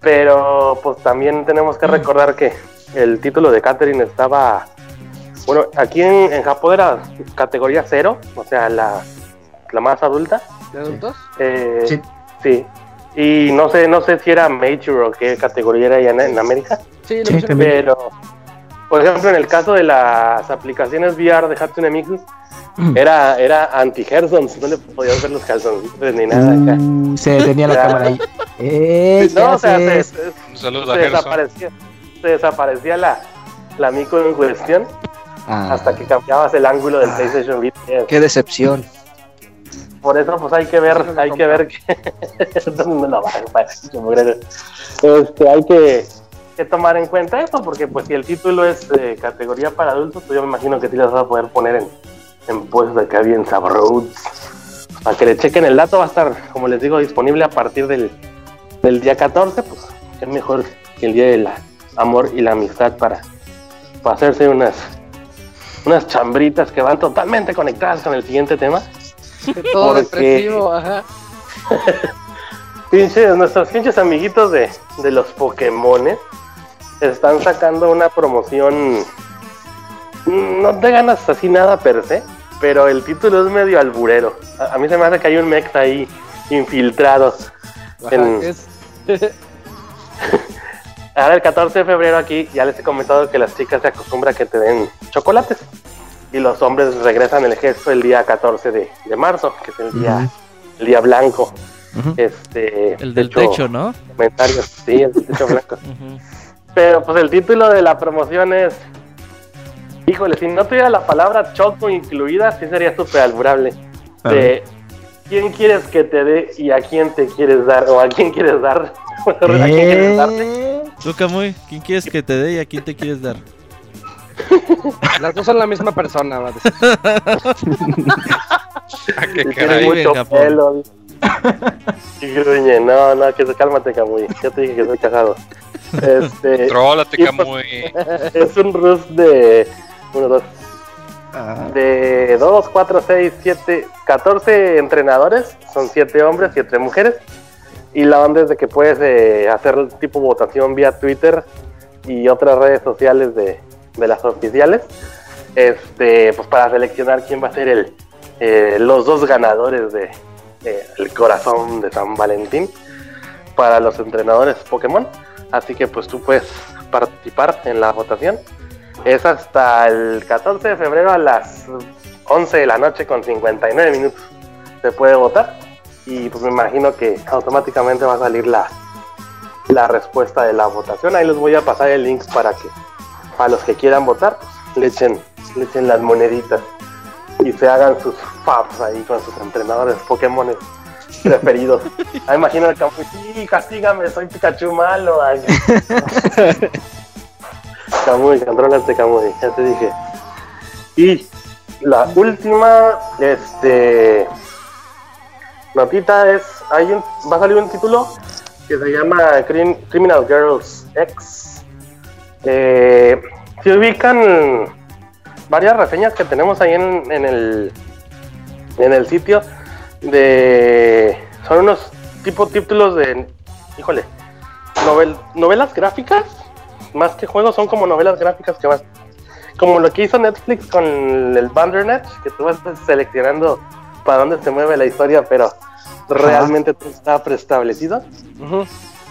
Pero pues también tenemos que recordar que el título de Catherine estaba... Bueno, aquí en, en Japón era categoría cero, o sea, la, la más adulta. ¿De adultos? Eh, Sí. sí. Y no sé, no sé si era Major o qué categoría era allá en, en América. Sí. Pero, por ejemplo, en el caso de las aplicaciones VR de Hatsune Miku, era, era anti-Gersons, no le podías ver los calzoncitos ni nada acá. Uh, se detenía la (laughs) cámara ahí. ¡Eh! ¿qué No, o sea, se, se- se desaparecía, se desaparecía la, la Miku en cuestión Ah, hasta que cambiabas el ángulo del PlayStation Vita. Qué decepción. Por eso, pues hay que ver, hay que ver que. No, mugrero. este, hay que, que tomar en cuenta eso, porque pues si el título es de categoría para adultos, pues yo me imagino que sí las vas a poder poner en, en puestos acá bien sabrosos. Para que le chequen el dato, va a estar, como les digo, disponible a partir del, del día 14, pues es mejor que el día del amor y la amistad para, para hacerse unas, unas chambritas que van totalmente conectadas con el siguiente tema. (laughs) Todo Porque- depresivo, ajá. (laughs) Pinches, nuestros pinches amiguitos de, de los Pokémones están sacando una promoción. mm, No te ganas así nada per se, pero el título es medio alburero. A, a mí se me hace que hay un mex ahí infiltrado. Ajá, En- es- Ahora el 14 de febrero aquí ya les he comentado que las chicas se acostumbran a que te den chocolates. Y los hombres regresan el gesto el día 14 de, de marzo, que es el día, el día blanco. Este, El de del techo, ¿no? comentarios, sí, el techo blanco. (laughs) Pero pues el título de la promoción es. Híjole, si no tuviera la palabra choco incluida, sí sería súper alburable. De quién quieres que te dé y a quién te quieres dar, o a quién quieres dar. (laughs) ¿A quién quieres darle? Eh, Tú, Camuy, ¿quién quieres que te dé y a quién te quieres dar? (laughs) Las dos son la misma persona, va a decir. (laughs) Ah, qué caray. Mucho Japón. pelo. Y gruñe, no, no, que cálmate, Camuy. Ya te dije que soy casado. Este, Trólate, Camuy. (laughs) es un rus de. Uno, dos, ah, de 2, 4, 6, 7, 14 entrenadores, son 7 hombres, 7 mujeres. Y la onda es de que puedes eh, hacer tipo votación vía Twitter y otras redes sociales de, de las oficiales. Este, pues para seleccionar quién va a ser el, eh, los dos ganadores de, corazón de San Valentín para los entrenadores Pokémon. Así que pues tú puedes participar en la votación. Es hasta el 14 de febrero a las 11 de la noche con 59 minutos. Se puede votar y pues me imagino que automáticamente va a salir la, la respuesta de la votación. Ahí les voy a pasar el link para que para los que quieran votar le, echen, le echen las moneditas y se hagan sus faps ahí con sus entrenadores Pokémon preferidos. (laughs) Ah, imagino el campo, sí, castígame, soy Pikachu malo. Ay. (laughs) Camuy, controlate Camuy, ya te dije. Y la última, este notita es, hay un, va a salir un título que se llama Crim- Criminal Girls X. Eh, si ubican varias reseñas que tenemos ahí en, en el en el sitio de son unos tipo títulos de, híjole, novel, novelas gráficas, más que juegos, son como novelas gráficas que vas, como lo que hizo Netflix con el Bandersnatch, que tú vas seleccionando para dónde se mueve la historia, pero realmente está preestablecido.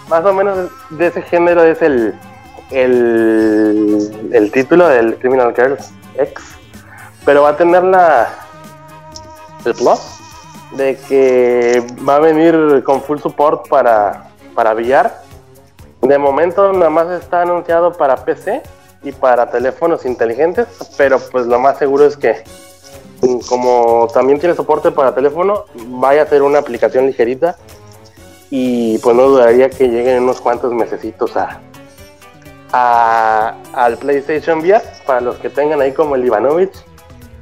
Más o menos de ese género es el, el, el título del Criminal Girls X, pero va a tener la el plus de que va a venir con full support para, para VR. De momento nada más está anunciado para PC y para teléfonos inteligentes, pero pues lo más seguro es que como también tiene soporte para teléfono, vaya a ser una aplicación ligerita y pues no dudaría que lleguen unos cuantos mesecitos a, a al PlayStation VR para los que tengan ahí como el Ivanovich,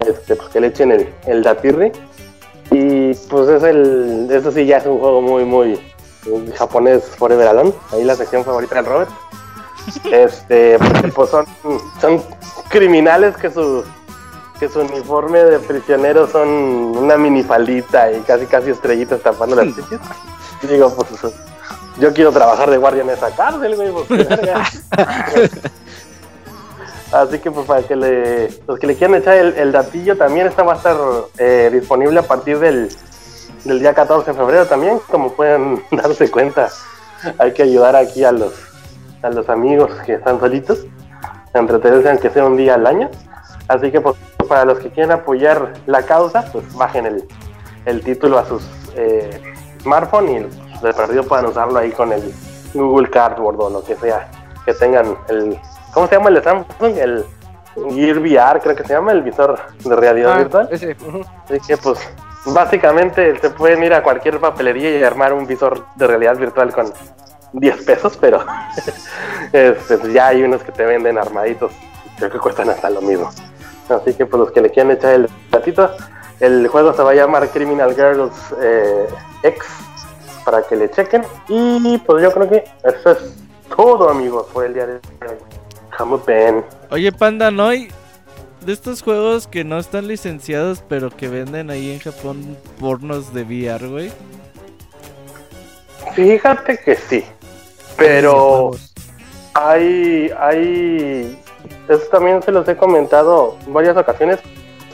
este, pues que le echen el, el Datirri y pues es el, eso sí ya es un juego muy, muy, japonés Forever Alone. Ahí la sección favorita del Robert. (laughs) Este, pues son, son criminales que su, que su uniforme de prisionero son una minifaldita y casi casi estrellitas tapando las (laughs) chichis. digo, pues yo quiero trabajar de guardia en esa cárcel, güey. (laughs) Así que pues para que le, los que le quieran echar el, datillo también, esta va a estar eh, disponible a partir del, del, día 14 de febrero también, como pueden (laughs) darse cuenta. Hay que ayudar aquí a los, a los amigos que están solitos, a entretenerse aunque sea un día al año. Así que pues para los que quieran apoyar la causa, pues bajen el, el título a sus eh, smartphones y de perdido puedan usarlo ahí con el Google Cardboard o lo que sea, que tengan el ¿Cómo se llama el de Samsung? El Gear VR, creo que se llama, el visor de realidad Ah, virtual. ese, Así que, pues, básicamente se pueden ir a cualquier papelería y armar un visor de realidad virtual con 10 pesos, pero (laughs) este, pues, ya hay unos que te venden armaditos. Creo que cuestan hasta lo mismo. Así que, pues, los que le quieran echar el ratito, el juego se va a llamar Criminal Girls eh, X para que le chequen. Y, pues, yo creo que eso es todo, amigos, por el día de hoy. Come on. Oye, Panda, ¿no hay de estos juegos que no están licenciados, pero que venden ahí en Japón pornos de VR, güey? Fíjate que sí, pero hay, hay, eso también se los he comentado en varias ocasiones,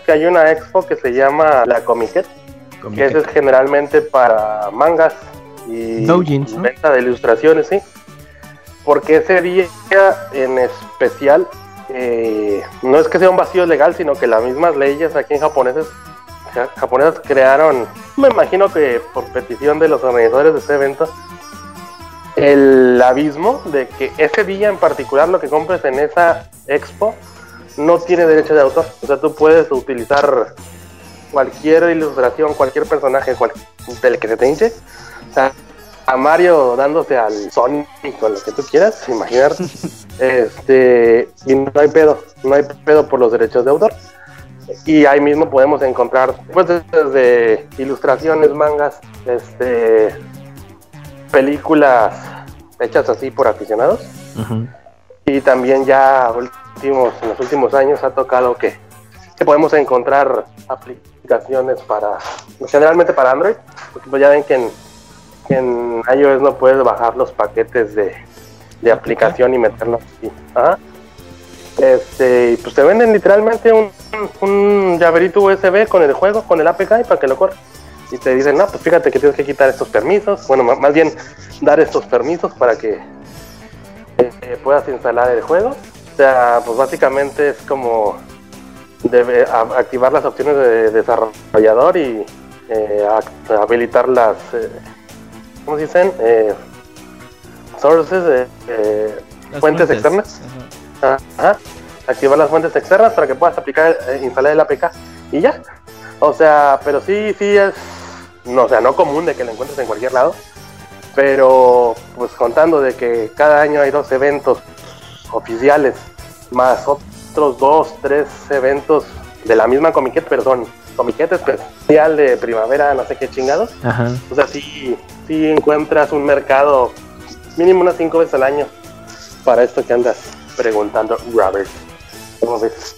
que hay una expo que se llama la Comiquet, que es generalmente para mangas y Doujins, ¿no? venta de ilustraciones, sí. Porque ese día en especial eh, no es que sea un vacío legal, sino que las mismas leyes aquí en japoneses ja- japonesas crearon, me imagino que por petición de los organizadores de ese evento, el abismo de que ese día en particular lo que compres en esa expo no tiene derecho de autor. O sea, tú puedes utilizar cualquier ilustración, cualquier personaje, cual, del que se te hinche. O sea, a Mario dándose al Sonic con lo que tú quieras, imaginar. (laughs) este, y no hay pedo, no hay pedo por los derechos de autor. Y ahí mismo podemos encontrar, pues, desde ilustraciones, mangas, este, películas hechas así por aficionados. Y también ya últimos, en los últimos años ha tocado que, que podemos encontrar aplicaciones para, generalmente para Android, porque pues ya ven que en, en iOS no puedes bajar los paquetes de, de aplicación y meterlos así. Ajá. Este, pues te venden literalmente un, un llaverito USB con el juego, con el APK y para que lo corra. Y te dicen, no, pues fíjate que tienes que quitar estos permisos. Bueno, más bien dar estos permisos para que eh, puedas instalar el juego. O sea, pues básicamente es como activar las opciones de desarrollador y eh, habilitar las, eh, ¿cómo dicen? Eh, sources, eh, eh, fuentes externas. Ajá. Activar las fuentes externas para que puedas aplicar, eh, instalar el APK y ya. O sea, pero sí, sí es, no, o sea, no común de que lo encuentres en cualquier lado. Pero, pues contando de que cada año hay dos eventos oficiales, más otros dos, tres eventos de la misma comiquet, pero son comiquet especial de primavera, no sé qué chingados. Ajá. O sea, sí, sí encuentras un mercado mínimo unas cinco veces al año para esto que andas preguntando, Robert. ¿Cómo ves?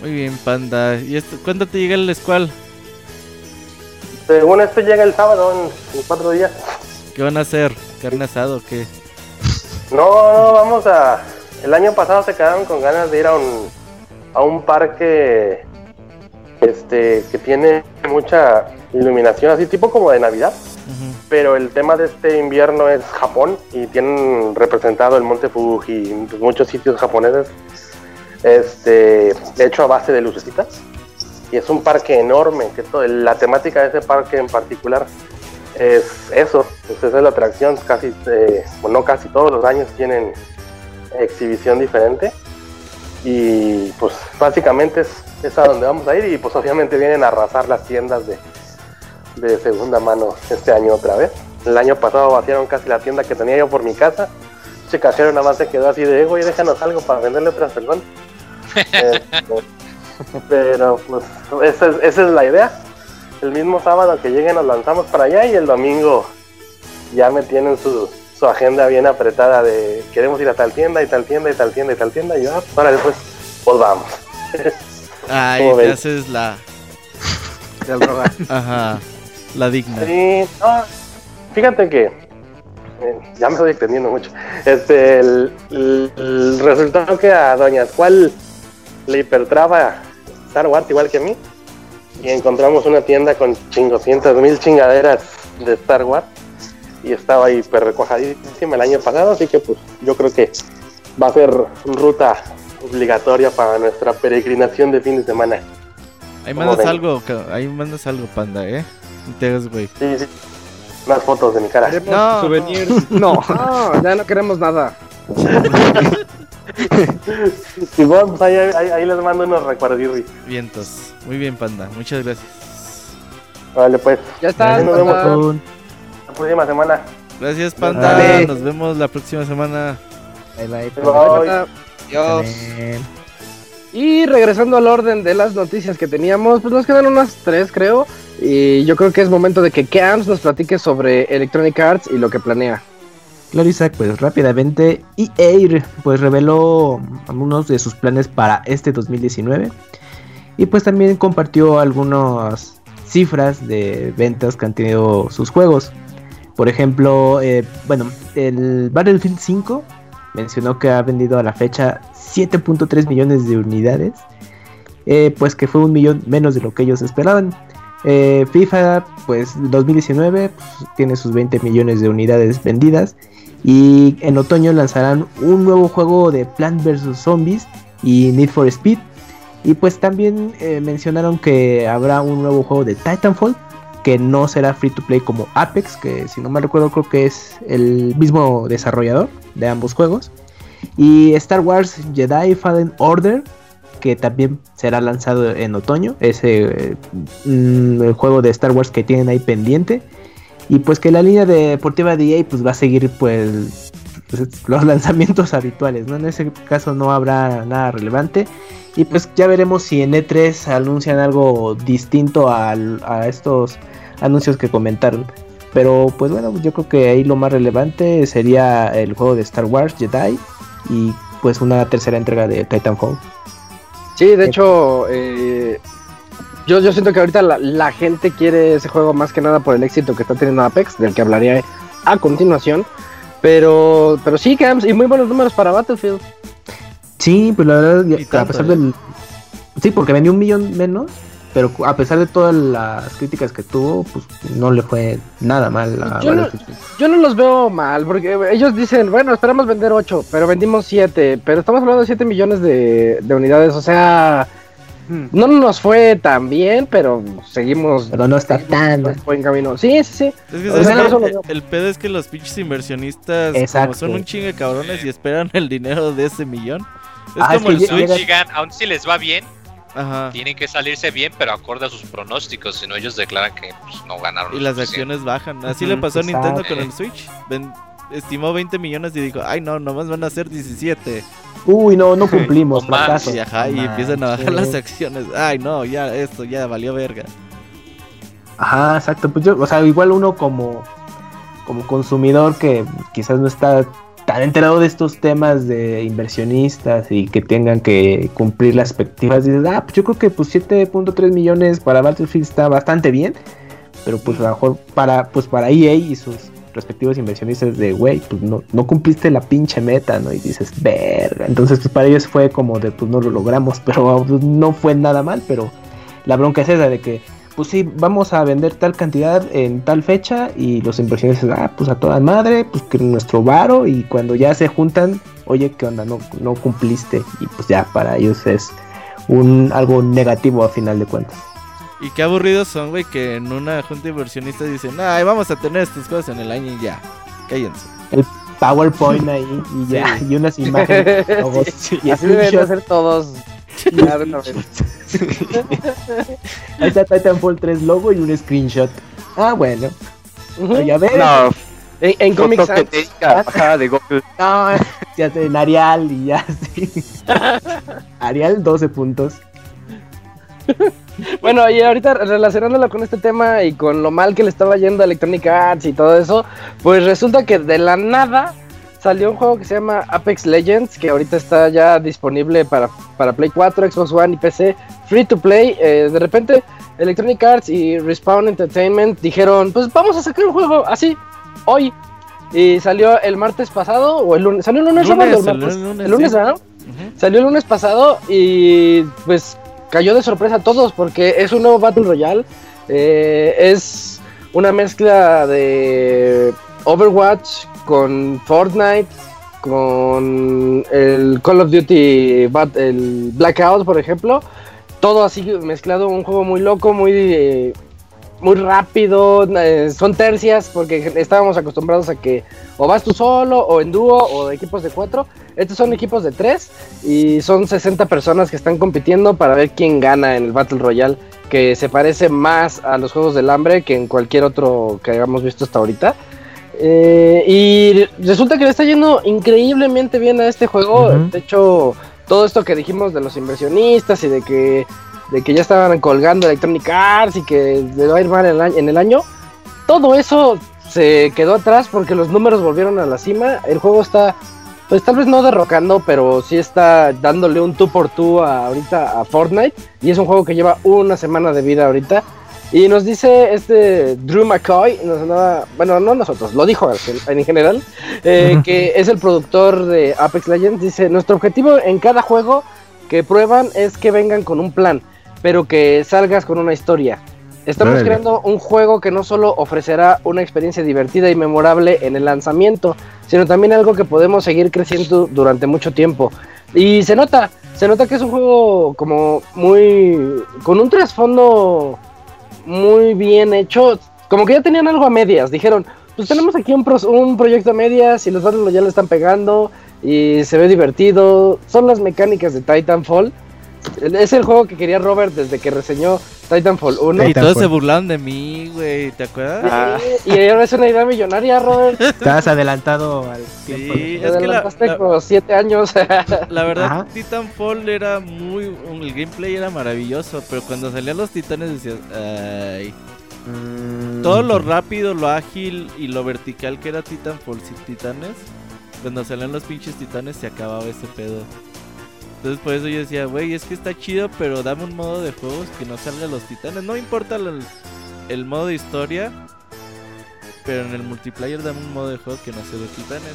Muy bien, Panda. ¿Y esto, cuándo te llega el Squall? Según esto llega el sábado en, en cuatro días. ¿Qué van a hacer? ¿Carne asado o qué? No, no, vamos a. El año pasado se quedaron con ganas de ir a un, a un parque este que tiene mucha iluminación, así tipo como de Navidad. Pero el tema de este invierno es Japón y tienen representado el monte Fuji y pues, muchos sitios japoneses este, hecho a base de lucecitas. Y es un parque enorme, que todo, la temática de ese parque en particular es eso, pues esa es la atracción, casi, eh, bueno, no casi todos los años tienen exhibición diferente y pues básicamente es, es a donde vamos a ir y pues obviamente vienen a arrasar las tiendas de, de segunda mano este año otra vez. El año pasado vaciaron casi la tienda que tenía yo por mi casa. Ese cajero nada más se quedó así de, güey, déjanos algo para venderle otras personas. (laughs) Este, pero pues esa es, esa es la idea. El mismo sábado que lleguen nos lanzamos para allá y el domingo ya me tienen su, su agenda bien apretada de queremos ir a tal tienda y tal tienda y tal tienda y tal tienda y yo, ah, pues ahora después, pues vamos. Ay, (laughs) haces la. (laughs) Del rogar. Ajá. La digna. Sí, no, fíjate que eh, ya me estoy extendiendo mucho. Este, el, el- el resultado que a Doña Escual le hipertraba Star Wars igual que a mí. Y encontramos una tienda con chingoscientas mil chingaderas de Star Wars. Y estaba hiper recojadísima el año pasado, así que pues yo creo que va a ser ruta obligatoria para nuestra peregrinación de fin de semana. Ahí ¿Cómo mandas ven? algo, ahí mandas algo, panda, ¿eh? Te güey. Sí, sí. Unas fotos de mi cara. No, souvenirs. (laughs) No, No, ya no queremos nada. Y bueno, pues ahí, ahí- ahí les mando unos recuerdirri. Vientos. Muy bien, panda. Muchas gracias. Vale, pues, Ya está. Nos vemos. Próxima semana. Gracias, panda. Dale. Nos vemos la próxima semana. Bye, bye. También. Y regresando al orden de las noticias que teníamos, pues nos quedan unas tres, creo. Y yo creo que es momento de que Camps nos platique sobre Electronic Arts y lo que planea. Claro, Isaac, pues rápidamente, EA pues reveló algunos de sus planes para este 2019 y pues también compartió algunas cifras de ventas que han tenido sus juegos. Por ejemplo, eh, bueno, el Battlefield 5 mencionó que ha vendido a la fecha 7.3 millones de unidades, eh, pues que fue un millón menos de lo que ellos esperaban. Eh, FIFA, pues 2019 pues, tiene sus 20 millones de unidades vendidas. Y en otoño lanzarán un nuevo juego de Plant vs. Zombies y Need for Speed. Y pues también mencionaron que habrá un nuevo juego de Titanfall. Que no será free to play como Apex. Que si no me recuerdo creo que es el mismo desarrollador de ambos juegos. Y Star Wars Jedi Fallen Order. Que también será lanzado en otoño. Ese eh, mm, el juego de Star Wars que tienen ahí pendiente. Y pues que la línea deportiva de EA pues va a seguir pues los (laughs) lanzamientos habituales, ¿no? En ese caso no habrá nada relevante. Y pues ya veremos si en E3 anuncian algo distinto al- a estos anuncios que comentaron. Pero pues bueno, yo creo que ahí lo más relevante sería el juego de Star Wars Jedi y pues una tercera entrega de Titanfall. Sí, de hecho, eh, yo, yo siento que ahorita la, gente quiere ese juego más que nada por el éxito que está teniendo Apex, del que hablaré a continuación. Pero, pero sí, Camps, y muy buenos números para Battlefield. Sí, pues la verdad, Y a tanto, pesar ¿eh? del... Sí, porque vendió un millón menos, pero a pesar de todas las críticas que tuvo, pues no le fue nada mal a Yo no-. Yo no los veo mal, porque ellos dicen, bueno, esperamos vender 8, pero vendimos 7, pero estamos hablando de 7 millones de, de unidades, o sea, Hmm. no nos fue tan bien, pero seguimos Pero no está tan... en buen camino. Sí, sí, sí. Es que O ¿sabes sea, el, veo. el pedo es que los pinches inversionistas como Exacto. son un chingue cabrones y esperan el dinero de ese millón. Es Ah, es como que el Switch. aún si les va bien, Ajá. tienen que salirse bien, pero acorde a sus pronósticos, si no ellos declaran que pues, no ganaron. Y las acciones bajan. Así le pasó a. Nintendo con el Switch. Ven- estimó 20 millones y dijo, ay no, nomás van a ser 17. Uy, no, no (laughs) cumplimos, O más. fracaso. Y, ajá, y No empiezan a bajar las acciones. Ay no, ya esto ya valió verga. Ajá, exacto. Pues yo, o sea, igual uno como, como consumidor que quizás no está tan enterado de estos temas de inversionistas y que tengan que cumplir las expectativas, dices, ah, pues yo creo que pues 7.3 millones para Battlefield está bastante bien. pero pues a lo mejor para, pues para EA y sus respectivos inversionistas de, güey, pues no, no cumpliste la pinche meta, ¿no? Y dices, verga. Entonces, pues para ellos fue como de, pues no lo logramos, (laughs) pero pues, no fue nada mal, pero la bronca es esa de que, pues sí, vamos a vender tal cantidad en tal fecha y los inversionistas, ah, pues a toda madre, pues que nuestro varo y cuando ya se juntan, oye, ¿qué onda? No, no cumpliste y pues ya para ellos es un algo negativo a final de cuentas. Y qué aburridos son, güey, que en una junta de inversionistas dicen, ay, vamos a tener estas cosas en el año y ya. Cállense. El PowerPoint ahí y ya, y unas imágenes. (laughs) logos, y Así deben de screenshots. ser todos. Ya, de una vez. Ahí está Titanfall 3 logo y un screenshot. Ah, bueno. Ujú. Ya ves. No, En, en Comic Sans. bajada de Google. (laughs) No, ya sé, en Arial y ya, (laughs) sí. Arial 12 puntos. (laughs) Bueno, y ahorita relacionándolo con este tema y con lo mal que le estaba yendo a Electronic Arts y todo eso, pues resulta que de la nada salió un juego que se llama Apex Legends, que ahorita está ya disponible para, para Play 4, Xbox One y PC, free to play. Eh, de repente Electronic Arts y Respawn Entertainment dijeron, pues vamos a sacar un juego así, hoy. Y salió el martes pasado, o el lunes, ¿salió el lunes? Lunes, el lunes, El lunes, sí. ¿verdad? Ujú. Salió el lunes pasado y pues cayó de sorpresa a todos porque es un nuevo Battle Royale. Eh, es una mezcla de Overwatch con Fortnite, con el Call of Duty, el Blackout, por ejemplo. Todo así mezclado, un juego muy loco, muy, muy rápido. eh, son tercias porque estábamos acostumbrados a que o vas tú solo, o en dúo, o equipos de cuatro. Estos son equipos de tres y son 60 personas que están compitiendo para ver quién gana en el Battle Royale, que se parece más a los Juegos del Hambre que en cualquier otro que hayamos visto hasta ahorita. Eh, y resulta que le está yendo increíblemente bien a este juego. De hecho, todo esto que dijimos de los inversionistas y de que, de que ya estaban colgando Electronic Arts y que le va a ir mal en el año- en el año, todo eso se quedó atrás porque los números volvieron a la cima. El juego está, pues tal vez no derrocando, pero sí está dándole un tú por tú a- ahorita a Fortnite. Y es un juego que lleva una semana de vida ahorita. Y nos dice este Drew McCoy, nos andaba- bueno, no nosotros, lo dijo en, en general, eh, que es el productor de Apex Legends. Dice, nuestro objetivo en cada juego que prueban es que vengan con un plan, pero que salgas con una historia. Estamos creando un juego que no solo ofrecerá una experiencia divertida y memorable en el lanzamiento, sino también algo que podemos seguir creciendo durante mucho tiempo. Y se nota, se nota que es un juego como muy... con un trasfondo muy bien hecho, como que ya tenían algo a medias, dijeron, pues tenemos aquí un, un proyecto a medias y los Battle ya le están pegando y se ve divertido, son las mecánicas de Titanfall. Es el juego que quería Robert desde que reseñó Titanfall 1. Y todos se burlaron de mí, güey, ¿te acuerdas? Ah, Y ahora es una idea millonaria, Robert. (laughs) Estabas adelantado al tiempo. Sí, Te es que la, adelantaste la- como 7 años. (laughs) la verdad, Ajá. Titanfall era muy. El gameplay era maravilloso, pero cuando salían los titanes decías, ay. mm, Todo lo rápido, lo ágil y lo vertical que era Titanfall sin titanes, cuando salían los pinches titanes se acababa ese pedo. Entonces por eso yo decía, güey, es que está chido, pero dame un modo de juegos que no salgan los titanes. No importa el, el modo de historia, pero en el multiplayer dame un modo de juego que no sea de titanes.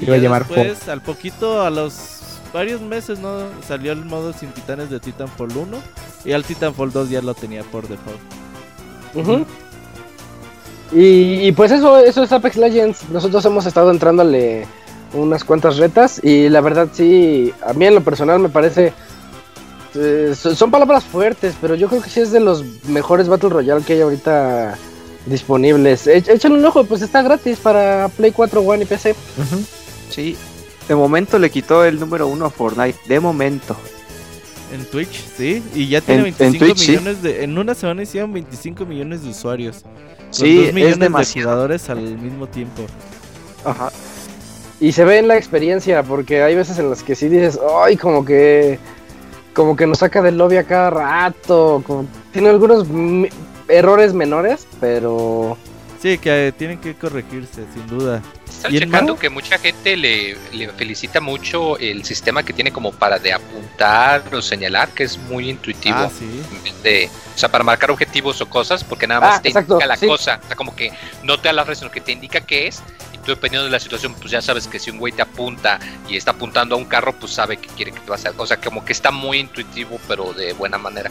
Y Iba a ya llamar después, al poquito, a los varios meses, ¿no? Salió el modo sin titanes de Titanfall 1 y al Titanfall 2 ya lo tenía por default. Ujú. y, y pues eso, eso es Apex Legends. Nosotros hemos estado entrándole unas cuantas retas y la verdad sí, a mí en lo personal me parece... eh, so- son palabras fuertes, pero yo creo que sí es de los mejores Battle Royale que hay ahorita disponibles. Échale un ojo, pues está gratis para Play 4, One y PC. Sí, de momento le quitó el número uno a Fortnite. De momento. En Twitch, sí, y ya tiene En- en 25 Twitch, sí. millones de... En una semana hicieron 25 millones de usuarios. Con Sí, 2 es millones de demasiado. jugadores al mismo tiempo. Ajá. Y se ve en la experiencia, porque hay veces en las que sí dices, ay, como que como que nos saca del lobby a cada rato, como- tiene algunos errores menores, pero Sí, que eh, tienen que corregirse, sin duda. Estaba ¿Y en checando que mucha gente le, le felicita mucho el sistema que tiene como para de apuntar o señalar, que es muy intuitivo. Ah, sí. De- o sea, para marcar objetivos o cosas, porque nada más Ah, te exacto, indica la sí. cosa. O sea, como que no te red, sino que te indica qué es. Y tú, dependiendo de la situación, pues ya sabes que si un güey te apunta y está apuntando a un carro, pues sabe que quiere que te vas a. O sea, como que está muy intuitivo, pero de buena manera.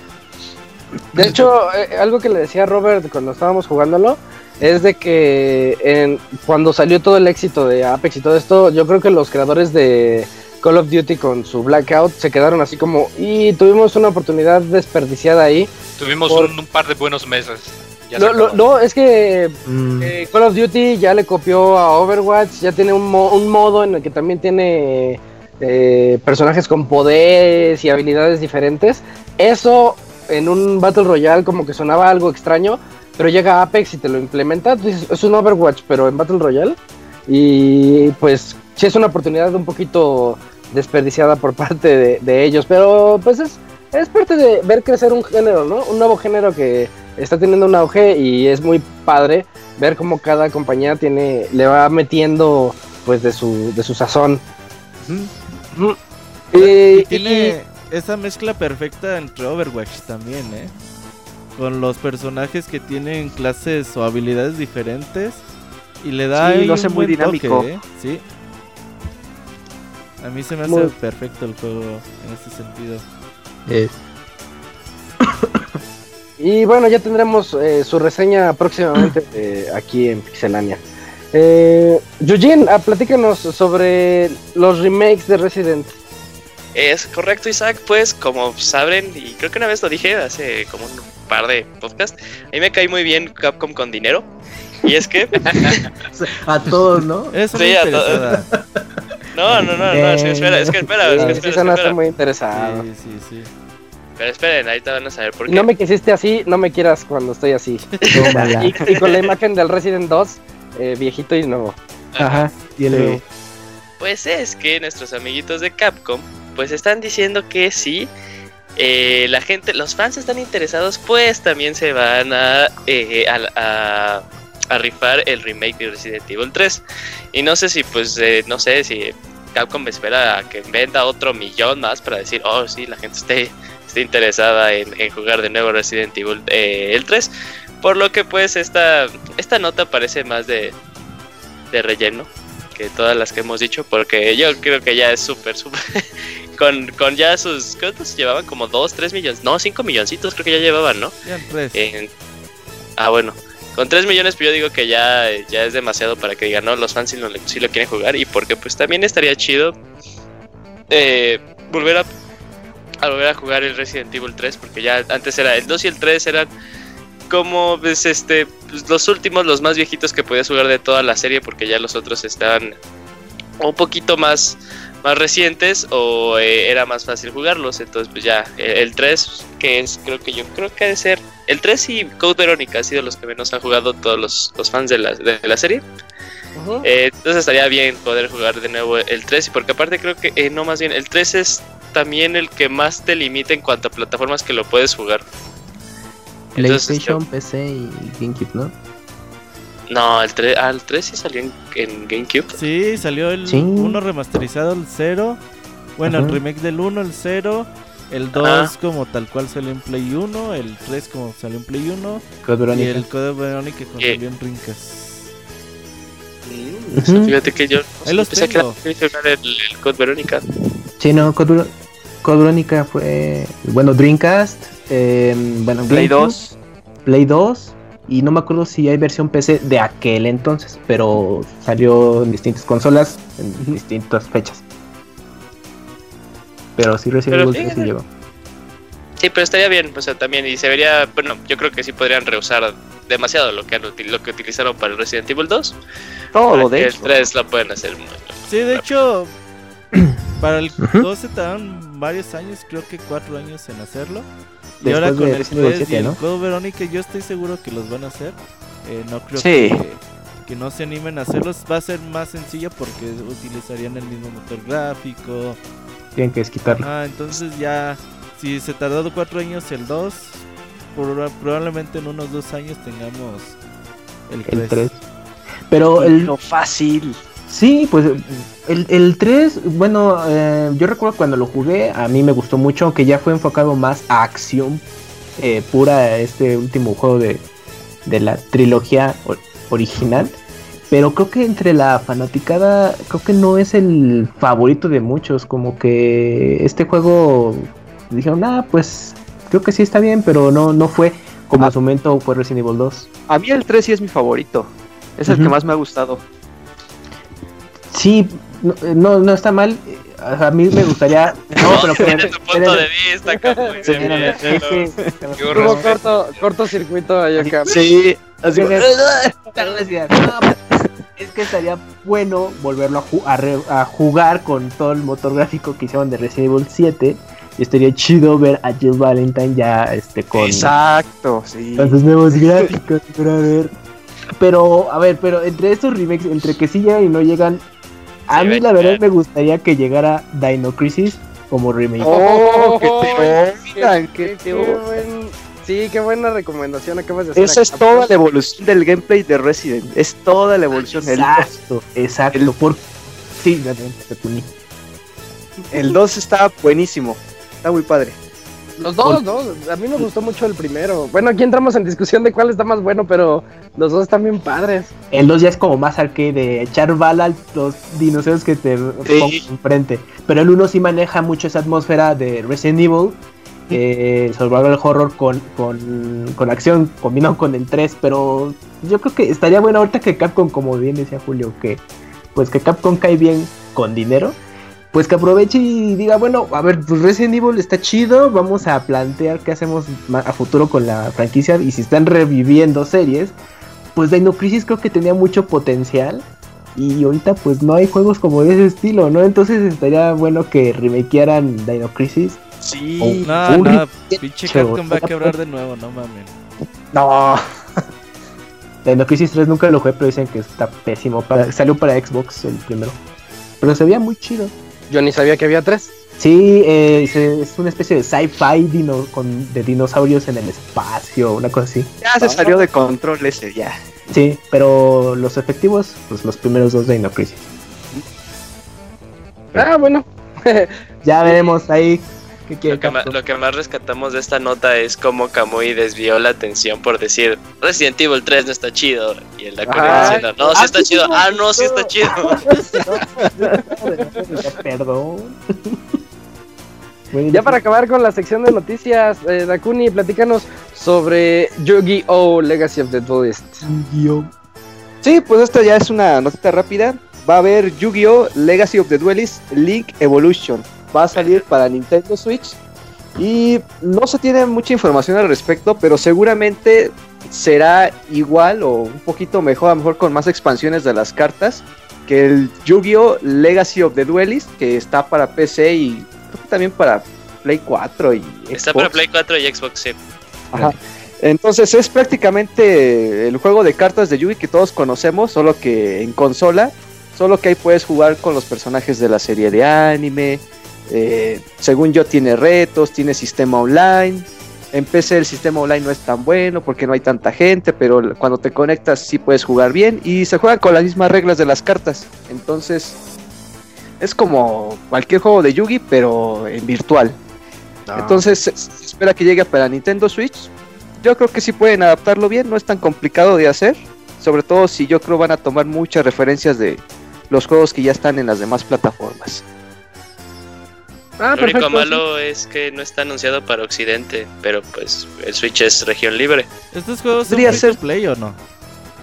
De hecho, eh, algo que le decía a Robert cuando estábamos jugándolo es de que en, cuando salió todo el éxito de Apex y todo esto, yo creo que los creadores de Call of Duty con su Blackout se quedaron así como, y tuvimos una oportunidad desperdiciada ahí. Tuvimos Por- un, un par de buenos meses. No, lo- no, es que Mm, eh, Call of Duty ya le copió a Overwatch, ya tiene un, mo- un modo en el que también tiene eh, personajes con poderes y habilidades diferentes. Eso en un Battle Royale como que sonaba algo extraño, pero llega Apex y te lo implementa. es un Overwatch, pero en Battle Royale. Y pues sí es una oportunidad un poquito desperdiciada por (laughs) parte de, de ellos, pero pues es, es parte de ver crecer un género, ¿no? Un nuevo género que está teniendo un auge y es muy padre ver cómo cada compañía tiene le va metiendo pues de su de su sazón. Ujú. Y Y, tiene esa mezcla perfecta entre Overwatch también, ¿eh? Con los personajes que tienen clases o habilidades diferentes. Y le da Sí, lo hace un muy buen toque, dinámico. ¿eh? Sí. A mí se me hace Muy- perfecto el juego en ese sentido. eh, (coughs) y bueno, ya tendremos eh, su reseña próximamente eh, aquí en Pixelania. Eh, Eugene, ah, platícanos sobre los remakes de Resident. Es correcto, Isaac. Pues, como saben, y creo que una vez lo dije hace como un par de podcasts, a mí me cae muy bien Capcom con dinero. Y es que, (laughs) a todos, ¿no? Es Sí, a to- interesada. no, no, no, no, es que espera, es que espera, es que Sí, espera, sí sonaste espera. muy interesado. Sí, sí, sí. Pero esperen, ahorita van a saber por qué. no me quisiste así, no me quieras cuando estoy así. (laughs) Y, y con la imagen del Resident 2, eh, viejito y nuevo. Ajá. Y el Sí. Pues es que nuestros amiguitos de Capcom, pues están diciendo que sí, eh, la gente, los fans están interesados, pues también se van a, eh, a, rifar el remake de Resident Evil 3. Y no sé si, pues, eh, no sé si Capcom espera a que venda otro millón más para decir, oh, sí, la gente esté, esté interesada en, jugar de nuevo Resident Evil el 3. Por lo que, pues, esta, esta nota parece más de, de relleno que todas las que hemos dicho, porque yo creo que ya es súper, súper. (laughs) con, con ya sus. ¿Cuántos llevaban? Como 2, 3 millones. No, 5 milloncitos creo que ya llevaban, ¿no? Ya en tres. En- ah, bueno. Con 3 millones, pues yo digo que ya, ya es demasiado para que digan, no, los fans sí lo, sí lo quieren jugar. Y porque, pues también estaría chido eh, volver a, a volver a jugar el Resident Evil 3, porque ya antes era el 2 y el 3 eran como pues, este pues, los últimos, los más viejitos que podías jugar de toda la serie, porque ya los otros estaban un poquito más, más recientes o eh, era más fácil jugarlos. Entonces, pues ya, el 3, que es, creo que yo creo que ha de ser. El 3 y Code Verónica han sido los que menos han jugado todos los, los fans de la, de la serie. Eh, entonces estaría bien poder jugar de nuevo el 3 y porque aparte creo que, eh, no más bien, el 3 es también el que más te limita en cuanto a plataformas que lo puedes jugar. Entonces, PlayStation, PC y GameCube, ¿no? No, el 3, ah, el 3 sí salió en, en GameCube. Sí, salió el Sí. 1 remasterizado, el 0. Bueno, el Ajá. remake del 1, el 0. El 2 Ajá. como tal cual salió en Play 1. El 3 como salió en Play 1. Code Y el Code Verónica como Eh. salió en Rincas. Mm, o sea. Fíjate que yo Ahí los pensé que era el, el Code Verónica. Sí, no, Code, Code Verónica fue. Bueno, Dreamcast. eh, bueno, Play GameCube, 2. Play 2. Y no me acuerdo si hay versión PC de aquel entonces. Pero salió en distintas consolas en distintas fechas. Pero sí Evil 3 sí llegó. Sí, pero estaría bien, o sea, también, y se vería, bueno, yo creo que sí podrían rehusar demasiado lo que, han lo que utilizaron para el Resident Evil 2. Todo, de hecho. El 3 lo pueden hacer muy Sí, de hecho, (clears throat) para el Ujú. 2 se tardaron varios años, creo que 4 años en hacerlo. Y ahora con de el Resident Evil 3 y 7, el ¿no? Code Verónica, yo estoy seguro que los van a hacer. Eh, no creo Sí. que, que no se animen a hacerlos. Va a ser más sencillo porque utilizarían el mismo motor gráfico. Tienen que quitarlo. Ah, entonces ya, si se tardó 4 años el 2, proba- probablemente en unos 2 años tengamos El el 3. 3. Pero el, Lo fácil. Sí, pues el, el 3, bueno, eh, yo recuerdo cuando lo jugué, a mí me gustó mucho, aunque ya fue enfocado más a acción eh, pura este último juego de, de la trilogía original. Pero creo que entre la fanaticada, creo que no es el favorito de muchos, como que este juego dijeron, ah, pues creo que sí está bien, pero no, no fue como en su momento fue Resident Evil 2. A mí el 3 sí es mi favorito. Es el que más me ha gustado. Sí, no, no, no está mal. eh, A mí me gustaría. (laughs) No, pero tu punto de vista, Qué Hubo corto, cortocircuito ahí acá. (laughs) Sí, así (laughs) No, es que estaría bueno volverlo a, ju- a re- a jugar con todo el motor gráfico que hicieron de Resident Evil 7. Y estaría chido ver a Jill Valentine ya este, con, Exacto, sí. con sus nuevos gráficos. Pero a ver. Pero, a ver, pero entre estos remakes, entre que sí llegan y no llegan, a mí la verdad me gustaría que llegara Dino Crisis como remake. Oh, que te Qué- oigan, que qué- te qué oigan. buen- Sí, qué buena recomendación acabas de hacer. Esa es toda la evolución del gameplay de Resident. Es toda la evolución. El, Exacto, exacto. el- por... Sí, el 2 está buenísimo. Está muy padre. Los dos, ¿no? A mí me gustó mucho el primero. Bueno, aquí entramos en discusión de cuál está más bueno, pero los dos están bien padres. El 2 ya es como más arcade, de echar bala a los dinosaurios que te pongan enfrente. Pero el 1 sí maneja mucho esa atmósfera de Resident Evil, eh, survival horror con, con, con acción combinado con el 3. Pero yo creo que estaría bueno ahorita que Capcom, como bien decía Julio, que pues que Capcom cae bien con dinero. Pues que aproveche y diga, bueno, a ver, pues Resident Evil está chido, vamos a plantear qué hacemos a futuro con la franquicia y si están reviviendo series, pues Dino Crisis creo que tenía mucho potencial y ahorita pues no hay juegos como de ese estilo, ¿no? Entonces estaría bueno que remakearan Dino Crisis. Sí. No, Un no, pinche Capcom va a quebrar de nuevo, no mames. No. (laughs) Dino Crisis 3 nunca lo jugué, pero dicen que está pésimo. Para, salió para Xbox el primero. Pero se veía muy chido. Yo ni sabía que había tres. Sí, eh, se- es una especie de sci-fi dino, con, de dinosaurios en el espacio, una cosa así. Ya se salió de control ese, ya. Sí, pero los efectivos, pues los primeros dos de Dino Crisis. Ah, bueno. (laughs) Ya veremos ahí quiere Lo que, lo más rescatamos de esta nota es cómo Kamui desvió la atención por decir Resident Evil 3 no está chido. Y el Dakuni Ajá. diciendo, no, sí Ah, está sí, chido. Ah, no, sí está chido. (laughs) Perdón. Bueno, Ya para acabar con la sección de noticias, eh, Dakuni, platícanos sobre Yu-Gi-Oh! Legacy of the Duelist. Sí, pues esta ya es una notita rápida. Va a haber Yu-Gi-Oh! Legacy of the Duelist Link Evolution. Va a salir para Nintendo Switch. Y no se tiene mucha información al respecto, pero seguramente será igual o un poquito mejor, a lo mejor con más expansiones de las cartas, que el Yu-Gi-Oh! Legacy of the Duelist, que está para PC y creo que también para Play 4 y Está Xbox. para Play 4 y Xbox, sí. Ajá. Entonces es prácticamente el juego de cartas de Yugi que todos conocemos, solo que en consola, solo que ahí puedes jugar con los personajes de la serie de anime. Eh, según yo tiene retos, tiene sistema online. En PC el sistema online no es tan bueno porque no hay tanta gente, pero cuando te conectas sí puedes jugar bien y se juegan con las mismas reglas de las cartas. Entonces es como cualquier juego de Yugi, pero en virtual. Entonces se, se espera que llegue para Nintendo Switch. Yo creo que sí pueden adaptarlo bien, no es tan complicado de hacer. Sobre todo si yo creo van a tomar muchas referencias de los juegos que ya están en las demás plataformas. Ah, Lo único malo es que no está anunciado para Occidente, pero pues el Switch es región libre. ¿Estos juegos son free ser- play o no?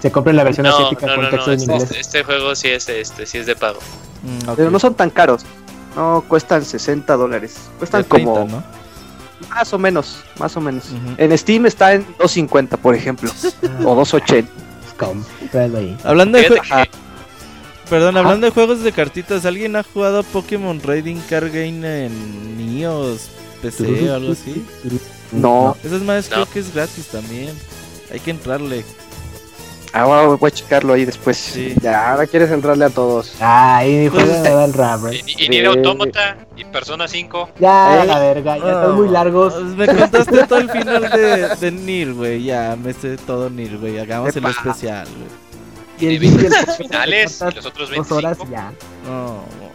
Se compra la versión No, asiática no, con no, texto no, en este, inglés. este juego sí es, este, sí es de pago. Mm. Pero no son tan caros. No cuestan 60 dólares. Cuestan De 30, como ¿no? más o menos, más o menos. En Steam está en 250, por ejemplo, (laughs) o 280. Cómpralo ahí. Hablando de, perdón, hablando de juegos de cartitas, ¿alguien ha jugado Pokémon Raiding Card Game en Nios, PC o algo así? No. Esas más No. creo que es gratis también. Hay que entrarle. Ah, voy voy a checarlo ahí después. Sí. Ya, ahora quieres entrarle a todos. Mi juego Pues, da el rap, Y, ¿eh? y Nier Automata y Persona 5. Ya, Eh. la verga, ya No, están muy largos. pues, Me contaste todo el final de, de Nir, güey. Ya, me sé todo Nir, güey. Hagamos el especial, güey. Y el vídeo (laughs) finales y los otros dos horas 25. ya. No, no.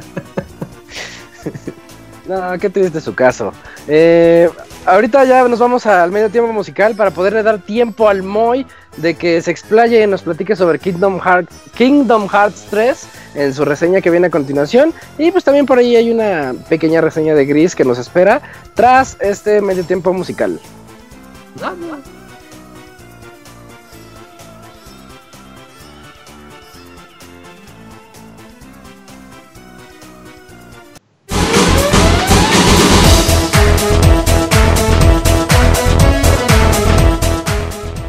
(laughs) No, qué triste su caso. Eh, ahorita ya nos vamos al medio tiempo musical para poderle dar tiempo al Moy de que se explaye y nos platique sobre Kingdom Hearts, Kingdom Hearts 3 en su reseña que viene a continuación. Y pues también por ahí hay una pequeña reseña de Gris que nos espera tras este medio tiempo musical.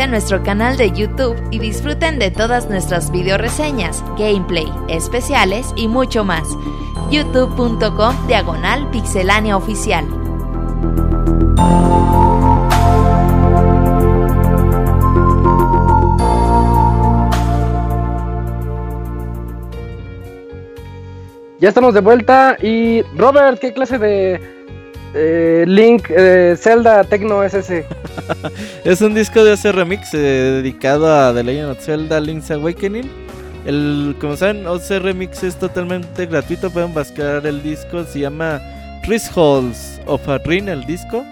a nuestro canal de YouTube y disfruten de todas nuestras video reseñas, gameplay, especiales y mucho más. youtube.com diagonal pixelania oficial. Ya estamos de vuelta y Robert, ¿qué clase de eh, Link eh, Zelda Tecno es ese? (laughs) es un disco de OC Remix eh, dedicado a The Legend of Zelda Link's Awakening. El, como saben, OC Remix es totalmente gratuito, pueden buscar el disco, se llama Thresholds of a Ring, el disco.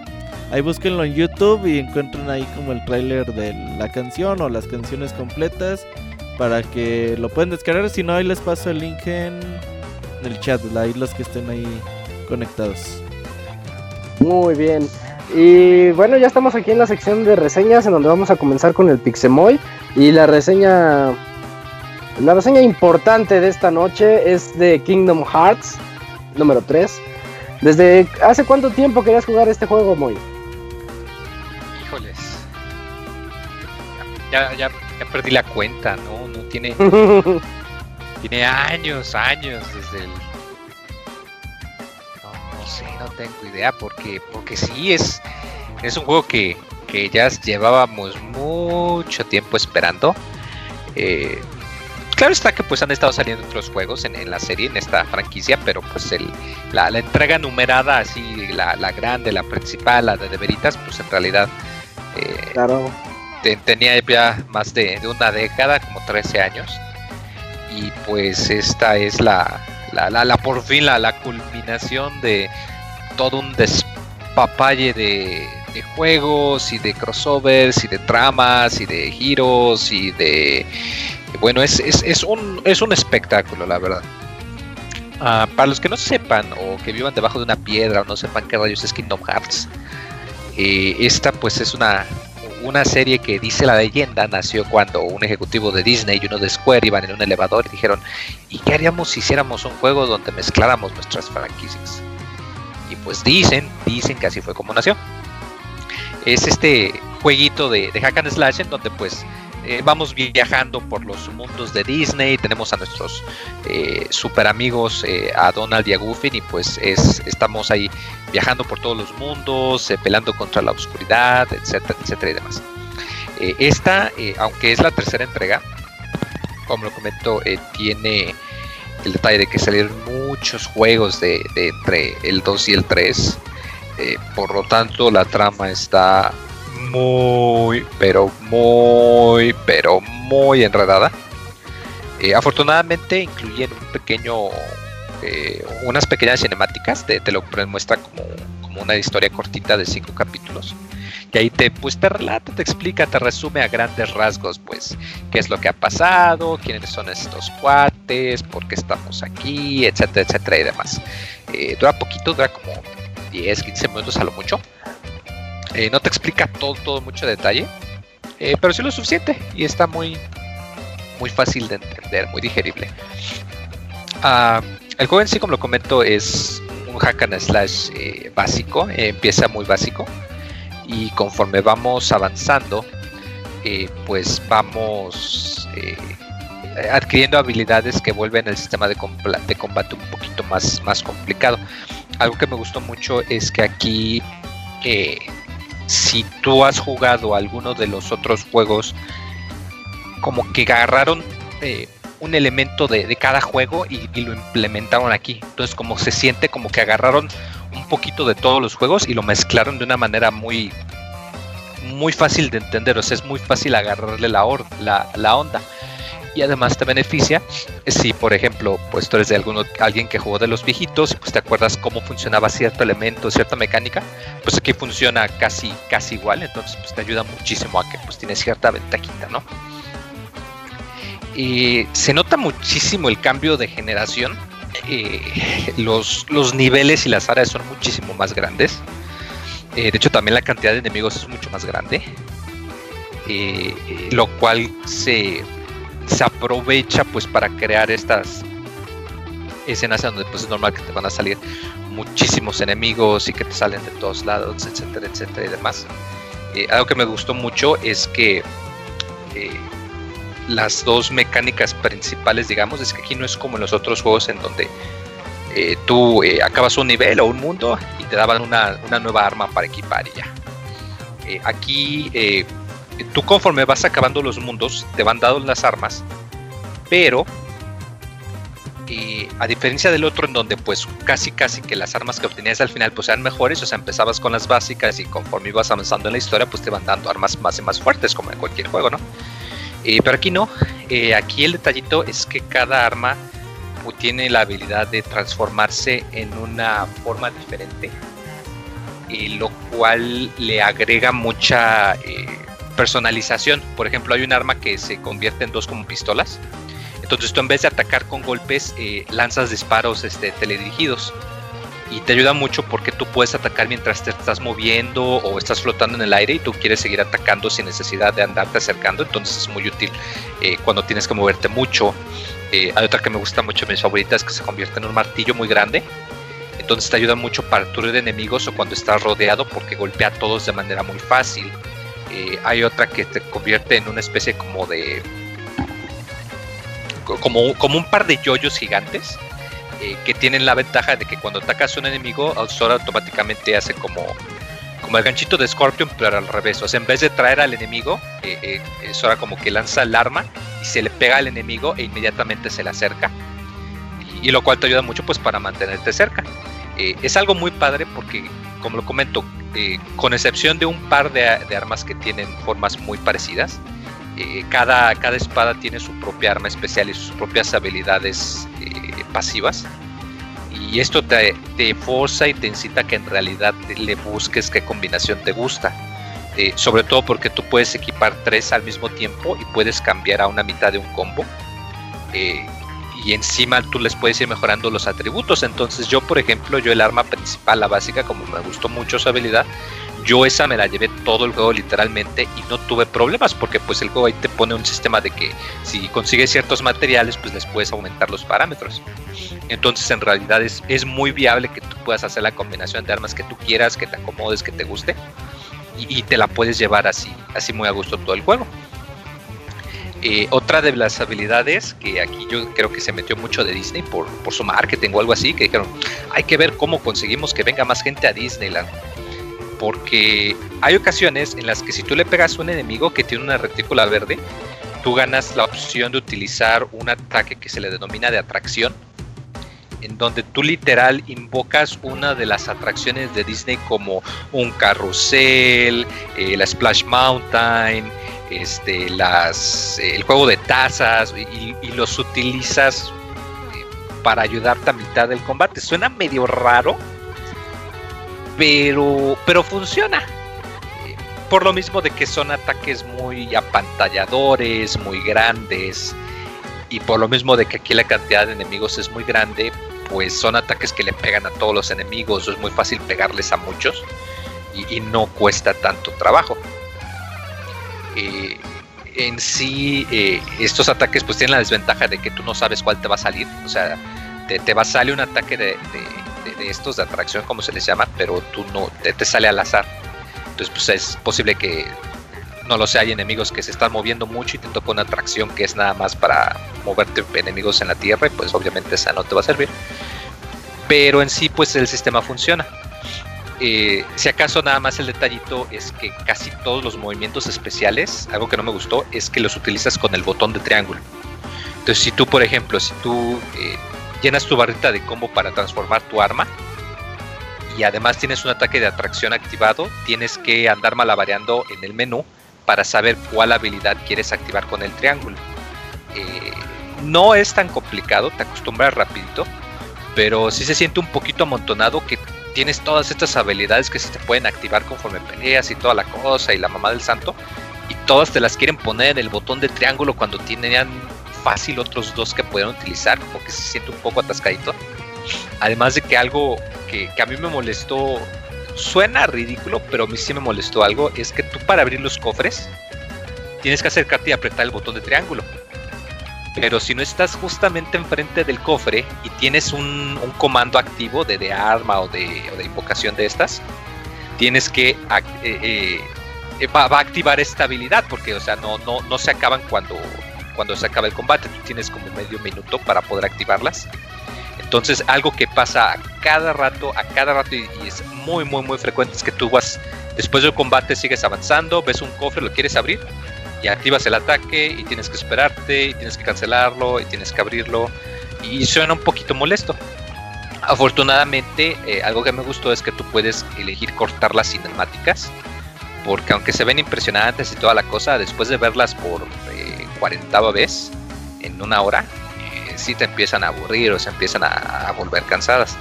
Ahí búsquenlo en YouTube y encuentran ahí como el tráiler de la canción o las canciones completas para que lo puedan descargar. Si no, ahí les paso el link en el chat, ahí los que estén ahí conectados. Muy bien. Y bueno, ya estamos aquí en la sección de reseñas en donde vamos a comenzar con el Pixemoy. Y la reseña. La reseña importante de esta noche es de Kingdom Hearts número 3. ¿Desde hace cuánto tiempo querías jugar este juego, Moy? Híjoles. Ya, ya, ya perdí la cuenta, ¿no? No tiene. (laughs) tiene años, años desde el sé, no tengo idea, porque, porque sí, es, es un juego que, que ya llevábamos mucho tiempo esperando. Eh, claro está que pues han estado saliendo otros juegos en, la serie, en esta franquicia, pero pues el, la, entrega numerada, así, la, la, grande, la principal, la de de veritas, pues en realidad eh, claro. tenía ya más de, de, una década, como 13 años. Y pues esta es la, la, la, la por fin la, culminación de todo un despapalle de, de, juegos y de crossovers y de tramas y de giros y de bueno es, es, es un es un espectáculo la verdad. Uh, para los que no sepan o que vivan debajo de una piedra o no sepan qué rayos es Kingdom Hearts eh, esta pues es una una serie que dice la leyenda nació cuando un ejecutivo de Disney y uno de Square iban en un elevador y dijeron, ¿y qué haríamos si hiciéramos un juego donde mezcláramos nuestras franquicias? Y pues dicen, dicen que así fue como nació. Es este jueguito de, de hack and slash en donde pues eh, vamos viajando por los mundos de Disney, tenemos a nuestros eh, super amigos, eh, a Donald y a Goofy, y pues es, estamos ahí viajando por todos los mundos, peleando contra la oscuridad, etcétera, etcétera y demás. Esta, aunque es la tercera entrega, como lo comento, tiene el detalle de que salieron muchos juegos de, de entre el 2 y el 3. por lo tanto, la trama está muy, pero muy, pero muy enredada. Eh, afortunadamente incluyen un pequeño, eh, unas pequeñas cinemáticas, te, te lo muestra como, como, una historia cortita de cinco capítulos. Y ahí te, pues, te relata, te explica, te resume a grandes rasgos, pues, qué es lo que ha pasado, quiénes son estos cuates, por qué estamos aquí, etcétera, etcétera y demás. Eh, dura poquito, dura como 10, 15 minutos a lo mucho. Eh, no te explica todo, todo mucho detalle, eh, pero sí lo suficiente y está muy, muy fácil de entender, muy digerible. Uh, el juego en sí, como lo comento, es un hack and slash eh, básico, empieza muy básico y conforme vamos avanzando, pues vamos adquiriendo habilidades que vuelven el sistema de, de combate un poquito más, más complicado. Algo que me gustó mucho es que aquí si tú has jugado alguno de los otros juegos, como que agarraron eh, un elemento de, cada juego y, lo implementaron aquí. Entonces como se siente como que agarraron un poquito de todos los juegos y lo mezclaron de una manera muy muy fácil de entender, o sea, es muy fácil agarrarle la, la, la onda y además te beneficia si por ejemplo pues tú eres de alguno, alguien que jugó de los viejitos pues te acuerdas cómo funcionaba cierto elemento, cierta mecánica, pues aquí funciona casi casi igual, entonces pues te ayuda muchísimo a que pues tienes cierta ventajita, ¿no? Y se nota muchísimo el cambio de generación, eh, los, los niveles y las áreas son muchísimo más grandes, eh, de hecho también la cantidad de enemigos es mucho más grande, eh, lo cual se se aprovecha pues para crear estas escenas donde pues es normal que te van a salir muchísimos enemigos y que te salen de todos lados, etcétera, etcétera y demás. eh, algo que me gustó mucho es que eh, las dos mecánicas principales, digamos, es que aquí no es como en los otros juegos en donde eh, tú eh, acabas un nivel o un mundo y te daban una, una nueva arma para equipar y ya. Aquí tú conforme vas acabando los mundos te van dando las armas, pero a diferencia del otro en donde pues casi casi que las armas que obtenías al final pues eran mejores, o sea, empezabas con las básicas y conforme ibas avanzando en la historia pues te van dando armas más y más fuertes como en cualquier juego, ¿no? Eh, pero aquí no, Eh, aquí el detallito es que cada arma tiene la habilidad de transformarse en una forma diferente, y lo cual le agrega mucha eh, personalización. Por ejemplo, hay un arma que se convierte en dos como pistolas. Entonces tú en vez de atacar con golpes, eh, lanzas disparos este, teledirigidos. Y te ayuda mucho porque tú puedes atacar mientras te estás moviendo o estás flotando en el aire y tú quieres seguir atacando sin necesidad de andarte acercando. Entonces es muy útil eh, cuando tienes que moverte mucho. Eh, hay otra que me gusta mucho, mis favoritas, que se convierte en un martillo muy grande. Entonces te ayuda mucho para destruir enemigos o cuando estás rodeado porque golpea a todos de manera muy fácil. Eh, hay otra que te convierte en una especie como de... co- Como, como un par de yoyos gigantes eh, que tienen la ventaja de que cuando atacas a un enemigo, Sora automáticamente hace como, como el ganchito de Scorpion, pero al revés. O sea, en vez de traer al enemigo, eh, eh, Sora como que lanza el arma y se le pega al enemigo e inmediatamente se le acerca. Y, y lo cual te ayuda mucho pues para mantenerte cerca. Es algo muy padre porque, como lo comento, eh, con excepción de un par de, de armas que tienen formas muy parecidas, eh, cada, cada espada tiene su propia arma especial y sus propias habilidades eh, pasivas. Y esto te, te forza y te incita a que en realidad le busques qué combinación te gusta. Eh, sobre todo porque tú puedes equipar tres al mismo tiempo y puedes cambiar a una mitad de un combo. Y encima tú les puedes ir mejorando los atributos. Entonces yo, por ejemplo, yo el arma principal, la básica, como me gustó mucho su habilidad, yo esa me la llevé todo el juego literalmente y no tuve problemas porque pues el juego ahí te pone un sistema de que si consigues ciertos materiales pues les puedes aumentar los parámetros. Entonces en realidad es, es muy viable que tú puedas hacer la combinación de armas que tú quieras, que te acomodes, que te guste y, y te la puedes llevar así, así muy a gusto todo el juego. Eh, otra de las habilidades que aquí yo creo que se metió mucho de Disney por, por su marketing o algo así, que dijeron, hay que ver cómo conseguimos que venga más gente a Disneyland. Porque hay ocasiones en las que si tú le pegas a un enemigo que tiene una retícula verde, tú ganas la opción de utilizar un ataque que se le denomina de atracción, en donde tú literal invocas una de las atracciones de Disney como un carrusel, eh, la Splash Mountain, este, las, eh, el juego de tazas y, los utilizas eh, para ayudarte a mitad del combate. Suena medio raro, pero, pero funciona. Eh, Por lo mismo de que son ataques muy apantalladores, muy grandes, y por lo mismo de que aquí la cantidad de enemigos es muy grande, pues son ataques que le pegan a todos los enemigos, es muy fácil pegarles a muchos y no cuesta tanto trabajo. Eh, en sí, eh, estos ataques pues tienen la desventaja de que tú no sabes cuál te va a salir, o sea, te, te va a salir un ataque de, de- estos de atracción, como se les llama, pero tú no, te, te sale al azar. Entonces, pues es posible que no lo sé, hay enemigos que se están moviendo mucho y te toca una atracción que es nada más para moverte enemigos en la tierra, y pues obviamente esa no te va a servir. Pero en sí, pues el sistema funciona. Eh, si acaso nada más el detallito es que casi todos los movimientos especiales, algo que no me gustó, es que los utilizas con el botón de triángulo. Entonces, si tú, por ejemplo, si tú eh, llenas tu barrita de combo para transformar tu arma y además tienes un ataque de atracción activado, tienes que andar malabareando en el menú para saber cuál habilidad quieres activar con el triángulo. Eh, no es tan complicado, te acostumbras rapidito, pero sí se siente un poquito amontonado que tienes todas estas habilidades que se te pueden activar conforme peleas y toda la cosa y la mamá del santo y todas te las quieren poner en el botón de triángulo cuando tenían fácil otros dos que pueden utilizar, como que se siente un poco atascadito. Además de que algo que a mí me molestó, suena ridículo, pero a mí sí me molestó algo, es que tú para abrir los cofres tienes que acercarte y apretar el botón de triángulo. Pero si no estás justamente enfrente del cofre y tienes un, comando activo de, arma o de, invocación de estas, tienes que eh, eh, va, a activar esta habilidad, porque, o sea, no, no, no se acaban cuando, cuando se acaba el combate, tú tienes como medio minuto para poder activarlas. Entonces, algo que pasa a cada rato, a cada rato, y es muy, muy, muy frecuente, es que tú vas, después del combate, sigues avanzando, ves un cofre, lo quieres abrir, y activas el ataque, y tienes que esperarte, y tienes que cancelarlo, y tienes que abrirlo, y suena un poquito molesto. Afortunadamente, eh, algo que me gustó es que tú puedes elegir cortar las cinemáticas, porque aunque se ven impresionantes y toda la cosa, después de verlas por eh, cuarentava vez en una hora, eh, sí te empiezan a aburrir o se empiezan a volver cansadas.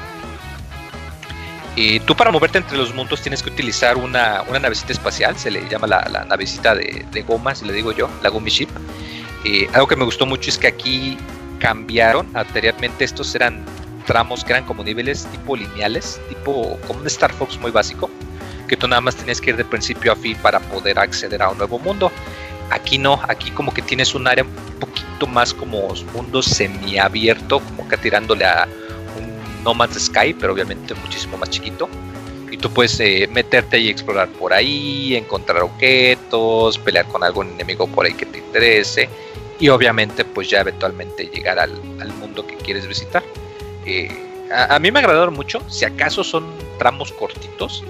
Y tú para moverte entre los mundos tienes que utilizar una, una navecita espacial, se le llama la, la navecita de, de goma, si le digo yo, la Gummy Ship. Y algo que me gustó mucho es que aquí cambiaron, anteriormente estos eran tramos que eran como niveles tipo lineales, tipo como un Star Fox muy básico, que tú nada más tenías que ir de principio a fin para poder acceder a un nuevo mundo. Aquí no, aquí como que tienes un área un poquito más como mundo semiabierto, como que tirándole a No Man's Sky, pero obviamente muchísimo más chiquito. Y tú puedes eh, meterte y explorar por ahí, encontrar objetos, pelear con algún enemigo por ahí que te interese. Y obviamente pues ya eventualmente llegar al, mundo que quieres visitar. Eh, a, a, mí me agradaron mucho, si acaso son tramos cortitos,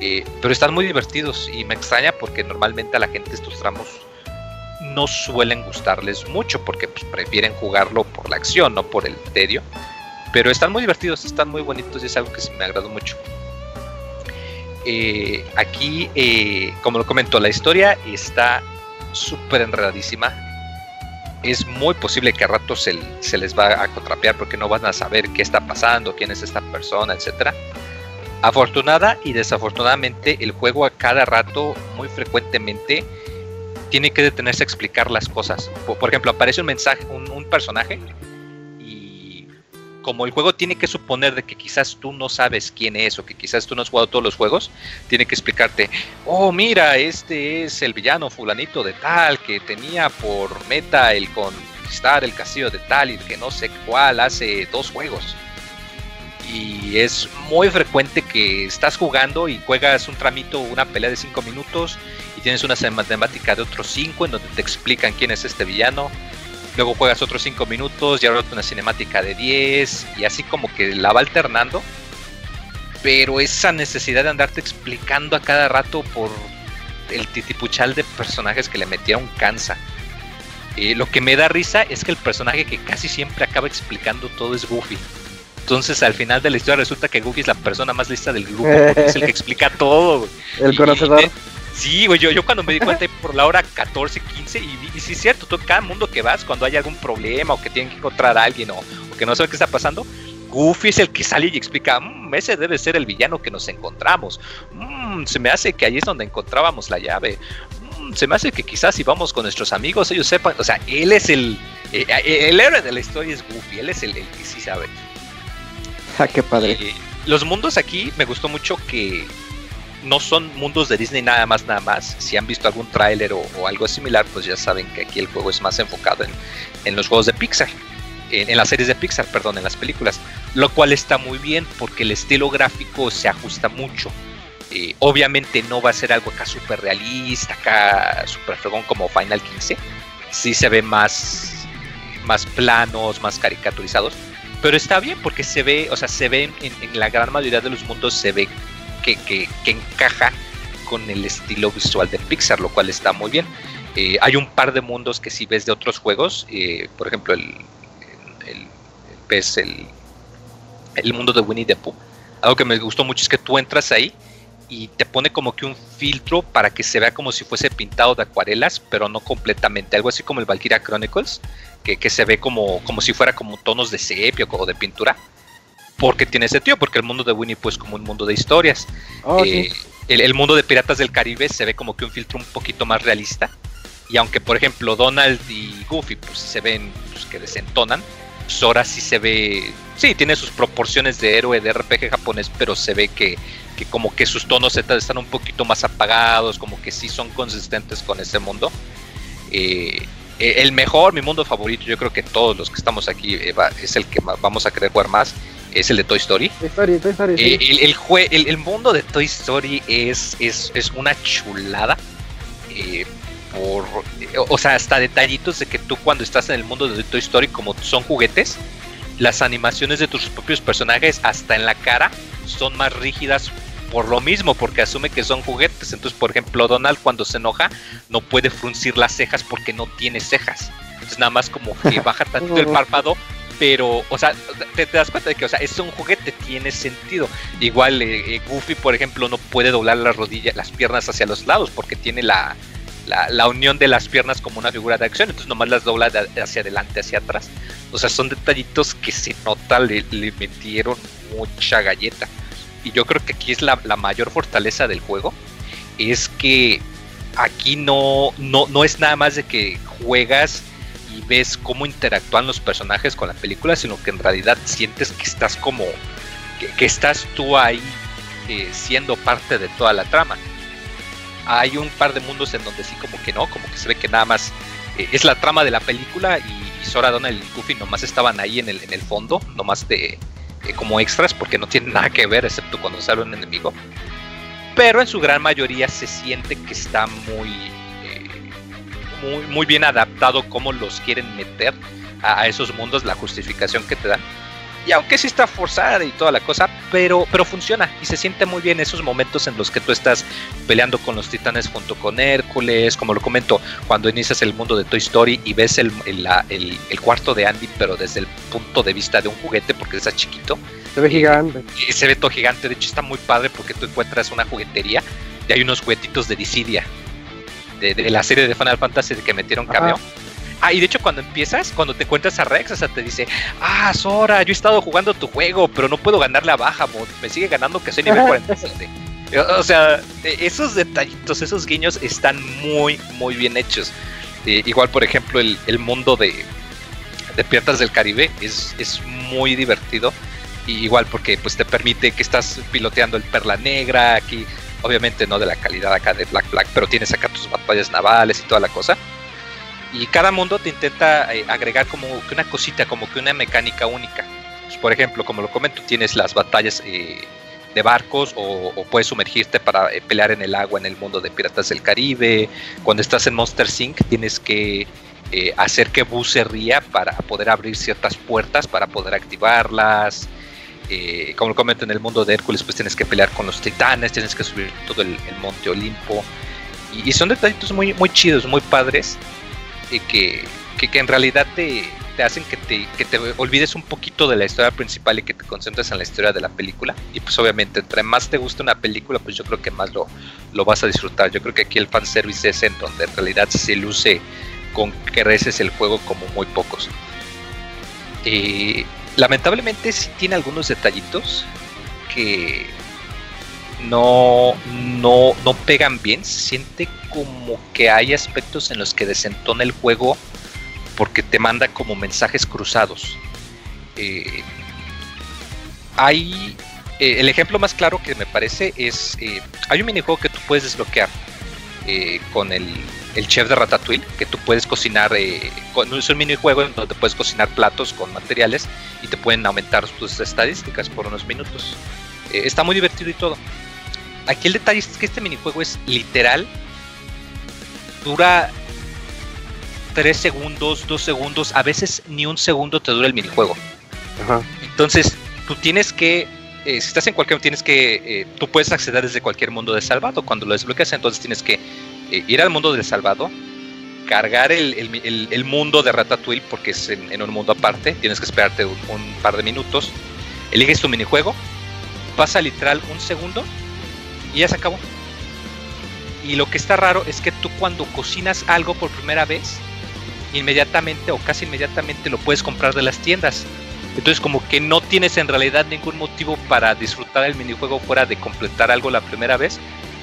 eh, pero están muy divertidos y me extraña porque normalmente a la gente estos tramos no suelen gustarles mucho porque pues, prefieren jugarlo por la acción, no por el tedio. Pero están muy divertidos, están muy bonitos y es algo que me agradó mucho. Eh, aquí, eh, como lo comentó, la historia está súper enredadísima. Es muy posible que a ratos se, les va a contrapear porque no van a saber qué está pasando, quién es esta persona, etc. Afortunada y desafortunadamente, el juego a cada rato, muy frecuentemente, tiene que detenerse a explicar las cosas. Por, ejemplo, aparece un mensaje, un, un, personaje, como el juego tiene que suponer de que quizás tú no sabes quién es o que quizás tú no has jugado todos los juegos, tiene que explicarte, oh mira, este es el villano fulanito de tal que tenía por meta el conquistar el castillo de tal y que no sé cuál hace dos juegos. Y es muy frecuente que estás jugando y juegas un tramito, una pelea de 5 minutos y tienes una matemática de otros 5 en donde te explican quién es este villano. Luego juegas otros 5 minutos y ahora una cinemática de 10 y así como que la va alternando. Pero esa necesidad de andarte explicando a cada rato por el titipuchal de personajes que le metieron cansa. Eh, lo que me da risa es que el personaje que casi siempre acaba explicando todo es Goofy. Entonces al final de la historia resulta que Goofy es la persona más lista del grupo, porque es el que (laughs) explica todo. El y, conocedor. Y, sí, güey, yo, yo cuando me di cuenta por la hora 14, 15, y, y sí es cierto, todo, cada mundo que vas, cuando hay algún problema o que tienen que encontrar a alguien o, o que no saben qué está pasando, Goofy es el que sale y explica, mmm, ese debe ser el villano que nos encontramos. Mmm, se me hace que ahí es donde encontrábamos la llave. Mmm, se me hace que quizás si vamos con nuestros amigos ellos sepan, o sea, él es el, eh, el héroe de la historia es Goofy, él es el, el que sí sabe. Ah, qué padre. Eh, los mundos aquí me gustó mucho que no son mundos de Disney nada más, nada más. Si han visto algún tráiler o, algo similar, pues ya saben que aquí el juego es más enfocado en, los juegos de Pixar. En, las series de Pixar, perdón, en las películas. Lo cual está muy bien porque el estilo gráfico se ajusta mucho. Eh, obviamente no va a ser algo acá súper realista, acá súper fregón como Final 15. Sí se ve más, más planos, más caricaturizados pero está bien porque se ve, o sea, se ve en la gran mayoría de los mundos, se ve que, encaja con el estilo visual de Pixar, lo cual está muy bien. Eh, hay un par de mundos que si ves de otros juegos, eh, por ejemplo, el, el, ves el, el mundo de Winnie the Pooh. Algo que me gustó mucho es que tú entras ahí y te pone como que un filtro para que se vea como si fuese pintado de acuarelas, pero no completamente. Algo así como el Valkyria Chronicles, que, que, se ve como, como si fuera como tonos de sepia o de pintura. Porque tiene sentido, porque el mundo de Winnie pues como un mundo de historias. Oh, eh, sí. el, el, mundo de Piratas del Caribe se ve como que un filtro un poquito más realista. Y aunque por ejemplo Donald y Goofy pues se ven pues, que desentonan, Sora sí se ve, sí, tiene sus proporciones de héroe de RPG japonés, pero se ve que, que como que sus tonos están un poquito más apagados, como que sí son consistentes con ese mundo. Eh, el mejor, mi mundo favorito, yo creo que todos los que estamos aquí eh, va, es el que vamos a querer jugar más, es el de Toy Story. Toy Story, Toy Story eh, el, el, el, el, mundo de Toy Story es, es, es una chulada. eh, por, eh, o sea, hasta detallitos de que tú cuando estás en el mundo de Toy Story, como son juguetes, las animaciones de tus propios personajes, hasta en la cara, son más rígidas por lo mismo, porque asume que son juguetes. Entonces, por ejemplo, Donald cuando se enoja no puede fruncir las cejas porque no tiene cejas. Entonces, nada más como que (laughs) baja tanto el párpado pero, o sea, te, te, das cuenta de que, o sea, es un juguete, tiene sentido. Igual eh, eh, Goofy, por ejemplo, no puede doblar las rodillas, las piernas hacia los lados porque tiene la, la, unión de las piernas como una figura de acción, entonces nomás las dobla hacia adelante, hacia atrás. O sea, son detallitos que se nota, le, le metieron mucha galleta. Y yo creo que aquí es la, la, mayor fortaleza del juego, es que aquí no, no, no es nada más de que juegas y ves cómo interactúan los personajes con la película, sino que en realidad sientes que estás como, que, estás tú ahí eh, siendo parte de toda la trama. Hay un par de mundos en donde sí como que no, como que se ve que nada más eh, es la trama de la película y, y Sora, Donald y Goofy nomás estaban ahí en el, en el fondo, nomás de eh, como extras porque no tienen (laughs) nada que ver excepto cuando sale un enemigo. Pero en su gran mayoría se siente que está muy muy, muy bien adaptado cómo los quieren meter a, a, esos mundos, la justificación que te dan. Y aunque sí está forzada y toda la cosa, pero, pero funciona y se siente muy bien esos momentos en los que tú estás peleando con los titanes junto con Hércules, como lo comento, cuando inicias el mundo de Toy Story y ves el, el, el, el cuarto de Andy, pero desde el punto de vista de un juguete, porque está chiquito. Se ve gigante. Y, se ve todo gigante, de hecho está muy padre porque tú encuentras una juguetería y hay unos juguetitos de Dissidia de, de, la serie de Final Fantasy que metieron cameo. Ah, y de hecho cuando empiezas, cuando te encuentras a Rex, o sea, te dice, ah, Sora, yo he estado jugando tu juego, pero no puedo ganarle a baja, mod. me sigue ganando que soy nivel 47. O sea, esos detallitos, esos guiños están muy, muy bien hechos. Eh, igual, por ejemplo, el, el mundo de, de, Piratas del Caribe es, es muy divertido. Y igual porque pues te permite que estás piloteando el Perla Negra, aquí obviamente no de la calidad acá de Black Flag, pero tienes acá tus batallas navales y toda la cosa. Y cada mundo te intenta eh, agregar como que una cosita, como que una mecánica única. Pues, por ejemplo, como lo comento, tienes las batallas eh, de barcos o, o, puedes sumergirte para eh, pelear en el agua en el mundo de Piratas del Caribe. Cuando estás en Monster Inc. tienes que hacer que Boo se ría para poder abrir ciertas puertas, para poder activarlas. Eh, como lo comento en el mundo de Hércules, pues tienes que pelear con los titanes, tienes que subir todo el, monte Olimpo. Y, y, son detallitos muy, muy chidos, muy padres, eh, que, que, que, en realidad te, te hacen que te, que te, olvides un poquito de la historia principal y que te concentres en la historia de la película. Y pues obviamente, entre más te gusta una película, pues yo creo que más lo, lo vas a disfrutar. Yo creo que aquí el fanservice es en donde en realidad se luce con creces el juego como muy pocos. Eh, lamentablemente sí tiene algunos detallitos que no, no, no pegan bien. Se siente como que hay aspectos en los que desentona el juego porque te manda como mensajes cruzados. Eh, hay eh, el ejemplo más claro que me parece es eh, hay un minijuego que tú puedes desbloquear con el, el, chef de Ratatouille, que tú puedes cocinar, eh, con, es un minijuego en donde puedes cocinar platos con materiales y te pueden aumentar tus estadísticas por unos minutos. Eh, está muy divertido y todo. Aquí el detalle es que este minijuego es literal, dura 3 segundos, 2 segundos, a veces ni un segundo te dura el minijuego. Ajá. Entonces, tú tienes que eh, si estás en cualquier tienes que eh, tú puedes acceder desde cualquier mundo de salvado cuando lo desbloqueas entonces tienes que eh, ir al mundo del salvado cargar el, el, mundo de Ratatouille porque es en, un mundo aparte tienes que esperarte un, un, par de minutos eliges tu minijuego pasa literal un segundo y ya se acabó. Y lo que está raro es que tú cuando cocinas algo por primera vez inmediatamente o casi inmediatamente lo puedes comprar de las tiendas. Entonces como que no tienes en realidad ningún motivo para disfrutar el minijuego fuera de completar algo la primera vez,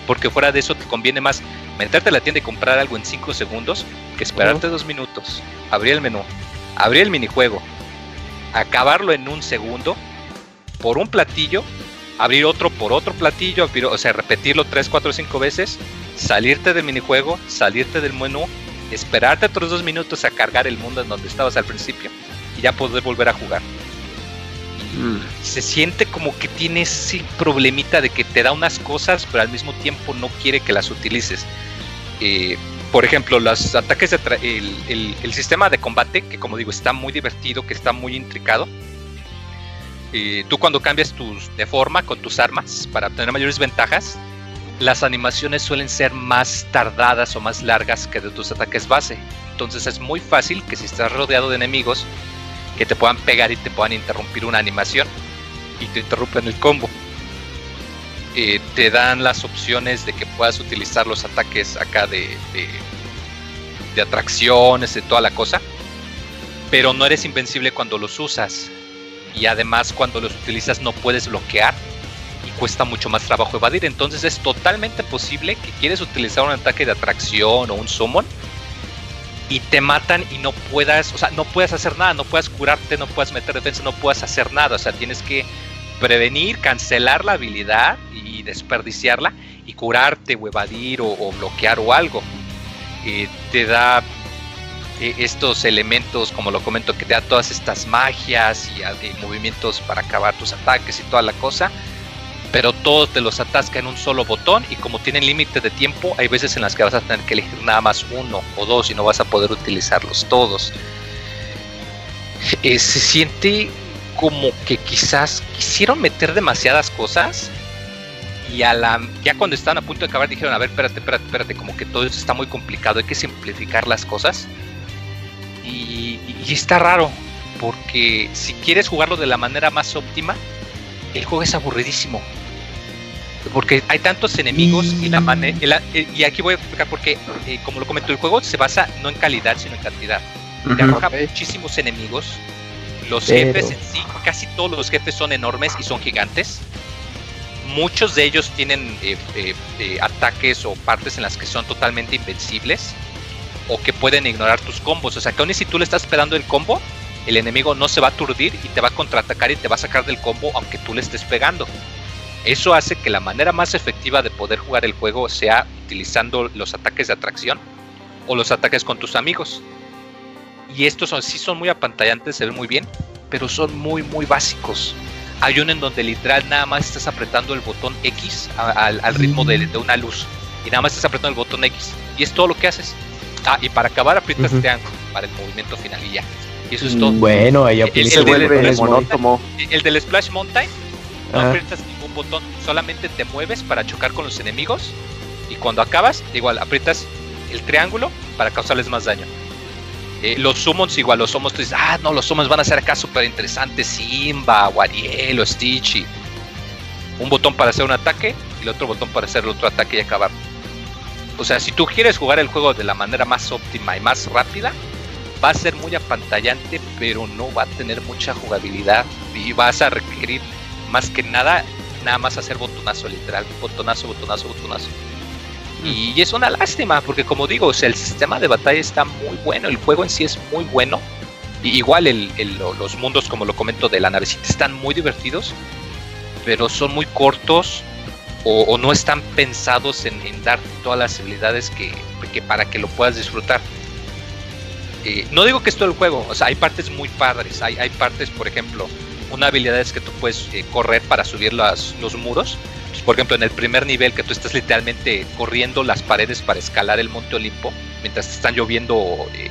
porque fuera de eso te conviene más meterte a la tienda y comprar algo en 5 segundos que esperarte uh -huh. dos minutos, abrir el menú, abrir el minijuego, acabarlo en un segundo por un platillo, abrir otro por otro platillo, abrir, o sea, repetirlo 3, 4, 5 veces, salirte del minijuego, salirte del menú, esperarte otros dos minutos a cargar el mundo en donde estabas al principio y ya poder volver a jugar. Mm. Se siente como que tiene ese problemita de que te da unas cosas, pero al mismo tiempo no quiere que las utilices. eh, por ejemplo, los ataques de el- el sistema de combate, que como digo, está muy divertido, que está muy intricado. Eh, tú cuando cambias tus, de forma con tus armas para obtener mayores ventajas, las animaciones suelen ser más tardadas o más largas que de tus ataques base. Entonces es muy fácil que si estás rodeado de enemigos, que te puedan pegar y te puedan interrumpir una animación y te interrumpen el combo. Eh, te dan las opciones de que puedas utilizar los ataques acá de, de, de atracciones, de toda la cosa. Pero no eres invencible cuando los usas. Y además cuando los utilizas no puedes bloquear. Y cuesta mucho más trabajo evadir. Entonces es totalmente posible que quieres utilizar un ataque de atracción o un summon. Y te matan y no puedas, o sea, no puedas hacer nada, no puedas curarte, no puedas meter defensa, no puedas hacer nada. O sea, tienes que prevenir, cancelar la habilidad y desperdiciarla y curarte o evadir o, bloquear o algo. Te da eh, estos elementos, como lo comento, que te da todas estas magias y, ah, y movimientos para acabar tus ataques y toda la cosa. Pero todos te los atasca en un solo botón y como tienen límite de tiempo, hay veces en las que vas a tener que elegir nada más uno o dos y no vas a poder utilizarlos todos. Eh, se siente como que quizás quisieron meter demasiadas cosas y a la, ya cuando estaban a punto de acabar dijeron, a ver, espérate, espérate, espérate, como que todo esto está muy complicado, hay que simplificar las cosas. Y, y está raro, porque si quieres jugarlo de la manera más óptima, el juego es aburridísimo. Porque hay tantos enemigos y la manera... Y aquí voy a explicar por qué, eh, como lo comentó, el juego se basa no en calidad, sino en cantidad. Te arroja muchísimos enemigos. Los Pero- jefes en sí, casi todos los jefes son enormes y son gigantes. Muchos de ellos tienen eh, eh, eh, ataques o partes en las que son totalmente invencibles o que pueden ignorar tus combos. O sea, que aún y si tú le estás pegando el combo, el enemigo no se va a aturdir y te va a contraatacar y te va a sacar del combo aunque tú le estés pegando. Eso hace que la manera más efectiva de poder jugar el juego sea utilizando los ataques de atracción o los ataques con tus amigos. Y estos son, sí son muy apantallantes, se ven muy bien, pero son muy, muy básicos. Hay uno en donde literal nada más estás apretando el botón X a- al, al ritmo de, de una luz. Y nada más estás apretando el botón X. Y es todo lo que haces. Ah, y para acabar aprietas Ujú. triángulo para el movimiento final y ya. Y eso es todo. Bueno, ahí El- el Se del- el el. El del Splash Mountain no aprietas botón, solamente te mueves para chocar con los enemigos y cuando acabas, igual aprietas el triángulo para causarles más daño. Eh, los summons igual, los summons tú dices, ah, no, los summons van a ser acá súper interesantes, Simba, o o Stitch. y Un botón para hacer un ataque y el otro botón para hacer el otro ataque y acabar. O sea, si tú quieres jugar el juego de la manera más óptima y más rápida, va a ser muy apantallante, pero no va a tener mucha jugabilidad y vas a requerir más que nada, nada más hacer botonazo literal, botonazo, botonazo, botonazo. Y es una lástima, porque como digo, o sea, el sistema de batalla está muy bueno, el juego en sí es muy bueno. Y igual el, el- lo- los mundos, como lo comento, de la navecita están muy divertidos, pero son muy cortos o, o no están pensados en, en darte todas las habilidades que, que para que lo puedas disfrutar. Eh, no digo que es todo el juego, o sea, hay partes muy padres, hay, hay partes, por ejemplo, una habilidad es que tú puedes eh, correr para subir las- los muros. Entonces, por ejemplo, en el primer nivel que tú estás literalmente corriendo las paredes para escalar el Monte Olimpo, mientras te están lloviendo eh,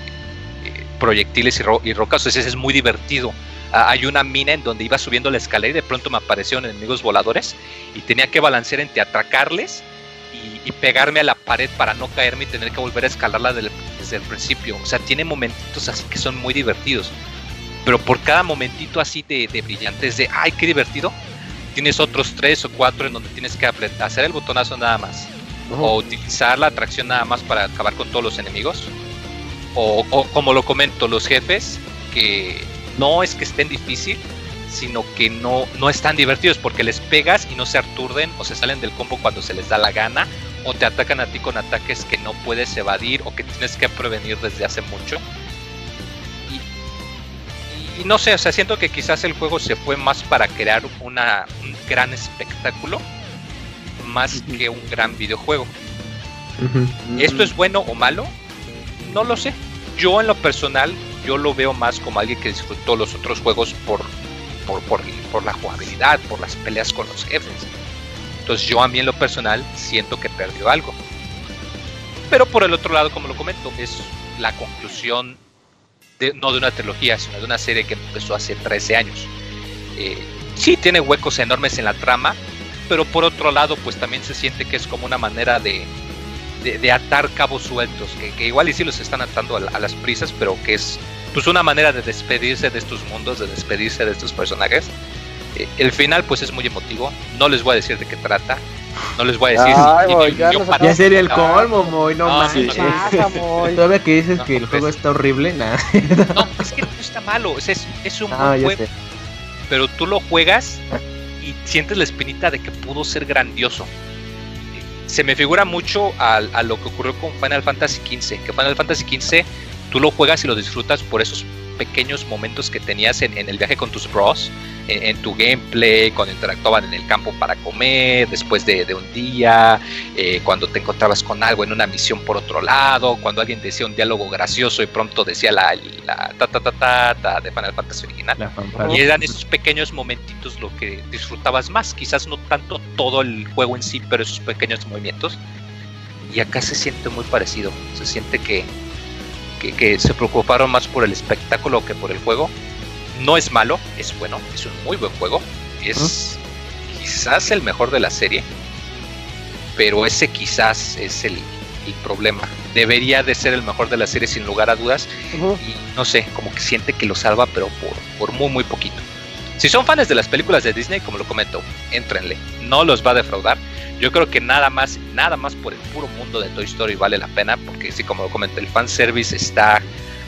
eh, proyectiles y, ro- y rocas, entonces es muy divertido. Ah, hay una mina en donde iba subiendo la escalera y de pronto me aparecieron enemigos voladores y tenía que balancear entre atracarles y, pegarme a la pared para no caerme y tener que volver a escalarla desde el principio. O sea, tiene momentitos así que son muy divertidos. Pero por cada momentito así de, de brillantes, de ay, qué divertido, tienes otros tres o cuatro en donde tienes que apretar, hacer el botonazo nada más. O utilizar la atracción nada más para acabar con todos los enemigos. O, o como lo comento, los jefes que no es que estén difícil, sino que no, no están divertidos porque les pegas y no se aturden o se salen del combo cuando se les da la gana o te atacan a ti con ataques que no puedes evadir o que tienes que prevenir desde hace mucho. Y, no sé, o sea, siento que quizás el juego se fue más para crear una, un gran espectáculo más que un gran videojuego. ¿Esto es bueno o malo? No lo sé. Yo en lo personal, yo lo veo más como alguien que disfrutó los otros juegos por, por, por, por la jugabilidad, por las peleas con los jefes. Entonces yo a mí en lo personal siento que perdió algo. Pero por el otro lado, como lo comento, es la conclusión no de una trilogía, sino de una serie que empezó hace 13 años. Eh, sí, tiene huecos enormes en la trama, pero por otro lado, pues también se siente que es como una manera de, de, atar cabos sueltos, que, que, igual y sí los están atando a, a, las prisas, pero que es pues una manera de despedirse de estos mundos, de despedirse de estos personajes. El final pues es muy emotivo, no les voy a decir de qué trata, no les voy a decir. Ay, si, boy, ya, para... ya, sería el colmo, Moy, no, no manches. Todavía que dices no, que el juego está horrible, nada. No, es que no está malo, es, es, es un buen juego. Sé. Pero tú lo juegas y sientes la espinita de que pudo ser grandioso. Se me figura mucho a, a lo que ocurrió con Final Fantasy XV, que Final Fantasy XV tú lo juegas y lo disfrutas por esos pequeños momentos que tenías en, en el viaje con tus bros, en, en, tu gameplay, cuando interactuaban en el campo para comer, después de, de un día, eh, cuando te encontrabas con algo en una misión por otro lado, cuando alguien decía un diálogo gracioso y pronto decía la, la ta ta ta ta, ta de Final Fantasy original. Y eran esos pequeños momentitos lo que disfrutabas más, quizás no tanto todo el juego en sí, pero esos pequeños movimientos. Y acá se siente muy parecido, se siente que, que, que, se preocuparon más por el espectáculo que por el juego. No es malo, es bueno, es un muy buen juego. Es quizás el mejor de la serie, pero ese quizás es el, el, problema. Debería de ser el mejor de la serie sin lugar a dudas. Uh -huh. Y no sé, como que siente que lo salva, pero por, por muy, muy poquito. Si son fans de las películas de Disney, como lo comento, entrenle. No los va a defraudar. Yo creo que nada más, nada más por el puro mundo de Toy Story vale la pena, porque sí, como lo comenté, el fanservice está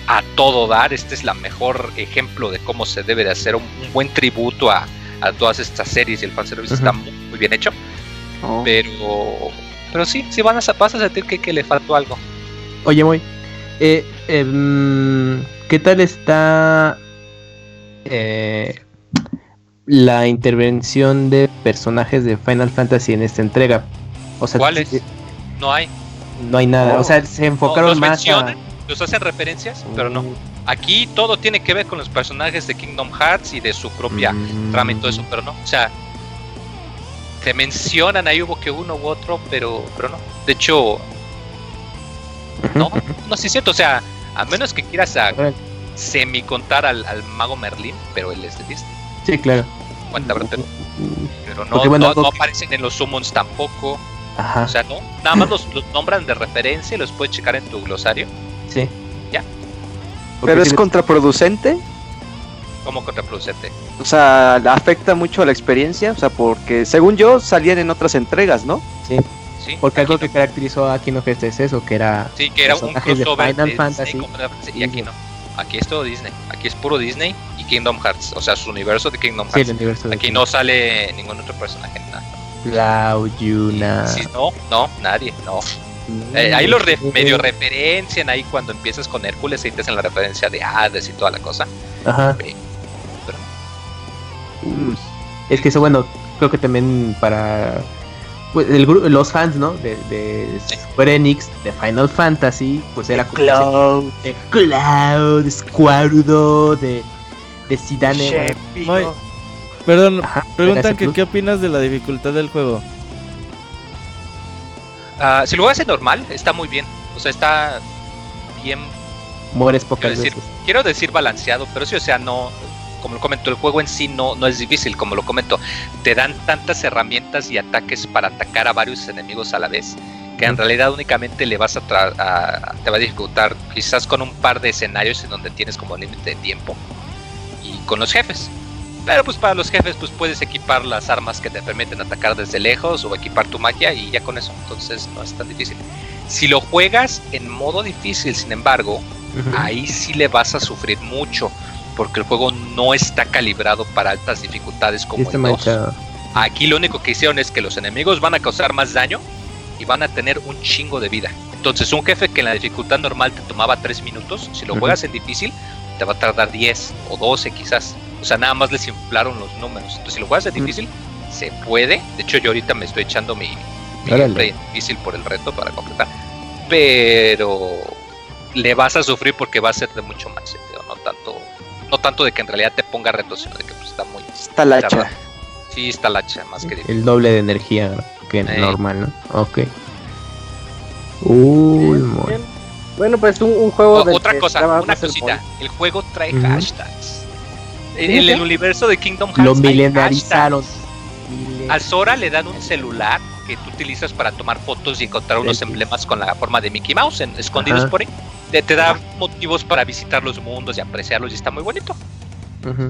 a todo dar. Este es el mejor ejemplo de cómo se debe de hacer un, un buen tributo a, a, todas estas series y el fanservice uh -huh. está muy, muy, bien hecho. Oh. Pero, pero sí, sí van a, vas a sentir que, que le faltó algo. Oye, muy, eh, eh, ¿qué tal está eh, la intervención de personajes de Final Fantasy en esta entrega. O sea, ¿cuáles? No hay. No hay nada. Oh. O sea, se enfocaron los más mencionan, a... los hacen referencias, oh. pero no. Aquí todo tiene que ver con los personajes de Kingdom Hearts y de su propia mm. trama y todo eso, pero no. O sea, te mencionan ahí hubo que uno u otro, pero, pero no. De hecho, no, (laughs) no sí es cierto. O sea, a menos que quieras a semi contar al, al mago Merlin, pero él es de Disney. Sí, claro. Cuenta, pero, pero no, bueno, no, no, aparecen en los summons tampoco. Ajá. O sea, no, nada más los, los, nombran de referencia y los puedes checar en tu glosario. Sí. Ya. Pero es contraproducente. ¿Cómo contraproducente? O sea, afecta mucho a la experiencia, o sea, porque según yo salían en otras entregas, ¿no? Sí. Sí, porque algo no. que caracterizó a Kino Fest es eso, que era sí, que era un crossover de Final de Fantasy y aquí no. Aquí es todo Disney. Aquí es puro Disney y Kingdom Hearts. O sea, su universo de Kingdom Hearts. Sí, universo aquí no sale ningún otro personaje. Nada. Cloud, Yuna. Sí, no, no, nadie, no. Mm, eh, ahí lo re medio referencian ahí cuando empiezas con Hércules y te hacen la referencia de Hades y toda la cosa. Ajá. Pero, es que eso, bueno, creo que también para pues, el, los fans, ¿no? De, de Square Enix, de Final Fantasy, pues era como Cloud, de Cloud, Squarudo, de, de Zidane. Perdón, Ajá, preguntan que qué opinas de la dificultad del juego. Uh, si lo hace normal, está muy bien. O sea, está bien. Mueres pocas quiero decir, veces. Quiero decir balanceado, pero sí, o sea, no como lo comento, el juego en sí no, no es difícil, como lo comento. Te dan tantas herramientas y ataques para atacar a varios enemigos a la vez, que en realidad únicamente le vas a, a, te va a dificultar quizás con un par de escenarios en donde tienes como límite de tiempo y con los jefes. Pero pues para los jefes pues puedes equipar las armas que te permiten atacar desde lejos o equipar tu magia y ya con eso, entonces no es tan difícil. Si lo juegas en modo difícil, sin embargo, uh -huh. ahí sí le vas a sufrir mucho porque el juego no está calibrado para altas dificultades como este el 2. Aquí lo único que hicieron es que los enemigos van a causar más daño y van a tener un chingo de vida. Entonces, un jefe que en la dificultad normal te tomaba 3 minutos, si lo uh -huh. juegas en difícil, te va a tardar 10 o 12 quizás. O sea, nada más les inflaron los números. Entonces, si lo juegas en difícil, uh -huh. se puede. De hecho, yo ahorita me estoy echando mi, mi difícil por el reto para completar. Pero le vas a sufrir porque va a ser de mucho más sentido, no tanto no tanto de que en realidad te ponga retos, sino de que pues, está muy. Está lacha. Sí, está lacha, más que El doble de energía que eh. normal, ¿no? Ok. Uy, muy. Bien. Bueno, pues un, un juego O- del otra cosa, una el cosita. El juego trae hashtags. En, el universo de Kingdom Hearts Lo hashtags. Al Sora le dan un celular que tú utilizas para tomar fotos y encontrar unos emblemas con la forma de Mickey Mouse en- escondidos Ajá. por ahí. Te, te da motivos para visitar los mundos y apreciarlos y está muy bonito.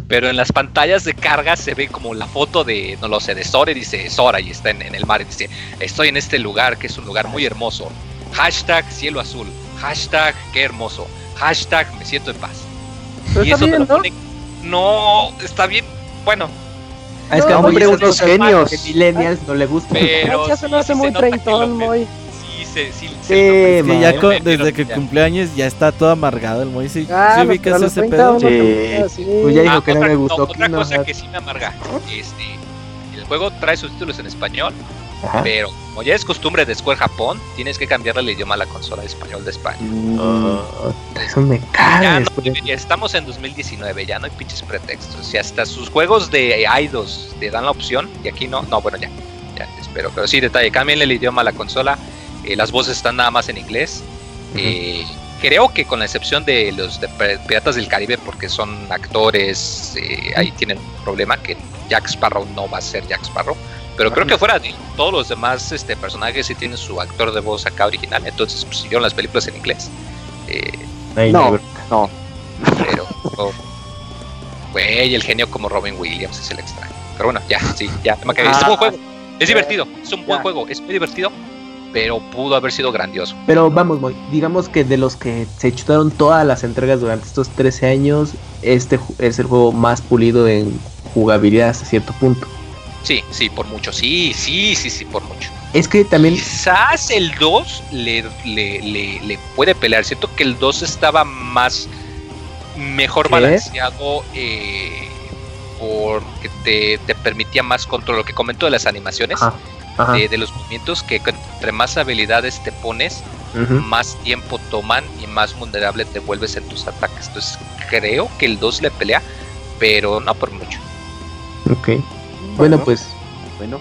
Pero en las pantallas de carga se ve como la foto de, no lo sé, de Sora y dice Sora y está en, en el mar y dice, estoy en este lugar que es un lugar muy hermoso. Hashtag cielo azul. Hashtag qué hermoso. Hashtag me siento en paz. Pero y está eso te bien, lo ¿no? ponen- No, está bien. Bueno, Ah, es que No, hombre, unos genios. que millennials no le gustan. pero. Se sí- me hace muy treintón, muy. Sí, se- sí, Sí, se- Es que ya ma, co- me desde que ya. cumpleaños ya está todo amargado el Moy. ¿Sí, Ah, sí no, ubicas ese 30 pedo? Sí. sí. Pues ya dijo Ah, que no otra, me gustó otra cosa que sí me amarga. Este, el juego trae sus títulos en español, Ajá. pero como ya es costumbre de Square Japón, tienes que cambiarle el idioma a la consola de español de España. Ah, eso me Ya caga. no debería- estamos en 2019, ya no hay pinches pretextos. Si hasta sus juegos de iDos te dan la opción y aquí no, no, bueno, ya, ya, espero. Pero sí, detalle, cámbienle el idioma a la consola. Eh, las voces están nada más en inglés. Eh, creo que con la excepción de los de Piratas del Caribe, porque son actores, eh, ahí tienen un problema que Jack Sparrow no va a ser Jack Sparrow. Pero creo que fuera de todos los demás este, personajes sí tienen su actor de voz acá original. Entonces, pues, siguieron las películas en inglés. Eh, No. no. Pero, oh, güey, el genio como Robin Williams es el extraño. Pero bueno, ya, sí, ya me. Es un buen juego, es divertido, es un buen Ya. juego, es muy divertido, pero pudo haber sido grandioso. Pero vamos, digamos que de los que se chutaron todas las entregas durante estos 13 años, este es el juego más pulido en jugabilidad hasta cierto punto. Sí, sí, por mucho, sí, sí, sí, sí, por mucho. Es que también Quizás el 2 le, le, le, le puede pelear. Siento que el 2 estaba más mejor ¿Qué? balanceado eh, porque te, te permitía más control. Lo que comento de las animaciones, ajá, de, de los movimientos, que con- entre más habilidades te pones, más tiempo toman y más vulnerable te vuelves en tus ataques. Entonces creo que el 2 le pelea, pero no por mucho. Ok. Bueno, pues, Bueno,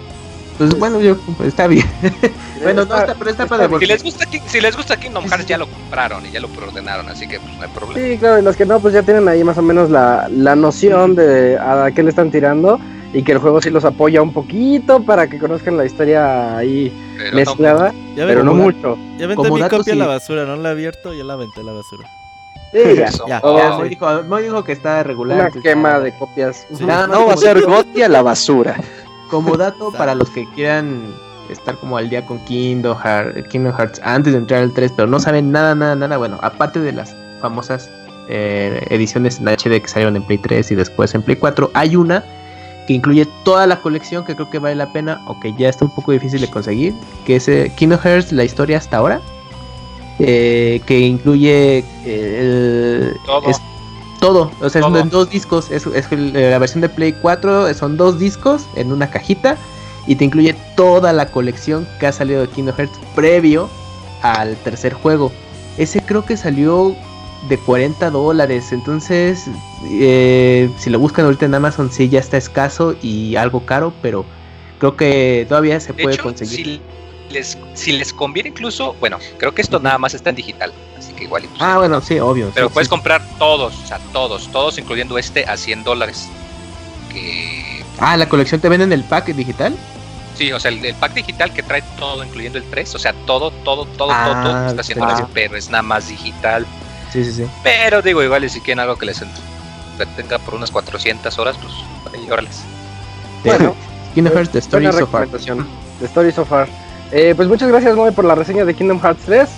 pues bueno, yo pues, está bien. (laughs) bueno, no, está, pero está padre Si porque les gusta, si les gusta Kingdom Hearts ya lo compraron y ya lo preordenaron, así que pues, no hay problema. Sí, claro, y los que no, pues ya tienen ahí más o menos la, la noción de a qué le están tirando y que el juego sí los apoya un poquito para que conozcan la historia ahí Pero no, mezclada, Ya, pero no como- mucho. ya aventé como mi dato, copia a la basura, no la he abierto, ya la aventé a la basura. Sí, ya. Ya, Oh, ya, dijo, Moy dijo que está regular. Una quema de copias. Sí. Nada no va a ser Gotti a la basura. Como dato para los que quieran estar como al día con Kingdom Hearts, Kingdom Hearts antes de entrar al 3, pero no saben nada, nada, nada. Bueno, aparte de las famosas eh, ediciones en HD que salieron en Play 3 y después en Play 4, hay una que incluye toda la colección que creo que vale la pena o que ya está un poco difícil de conseguir, que es eh, Kingdom Hearts, la historia hasta ahora, eh, que incluye eh, el, Todo. es todo, o sea, Todo. es en dos discos, es, es el- eh, la versión de Play 4 son dos discos en una cajita y te incluye toda la colección que ha salido de Kingdom Hearts previo al tercer juego. Ese creo que salió de 40 dólares, entonces eh, si lo buscan ahorita en Amazon sí ya está escaso y algo caro, pero creo que todavía se De puede hecho, conseguir. si les, si les conviene incluso, bueno, creo que esto nada más está en digital, así que igual. pues, Ah, bueno, sí, obvio. pero sí, puedes sí. comprar todos, o sea, todos, todos, incluyendo este a 100 dólares. Que Ah, la colección te venden el pack digital. sí, o sea, el, el pack digital que trae todo, incluyendo el 3, o sea, todo, todo, todo, Ah, todo, todo está a 100 dólares, ah. pero es nada más digital. Sí, sí, sí. Pero digo, igual, y si quieren algo que les tenga por unas 400 horas, pues ahí, órales. Bueno, (laughs) Kingdom Hearts The Story So Far. The Story So Far. Eh, pues muchas gracias, Moy, por la reseña de Kingdom Hearts 3.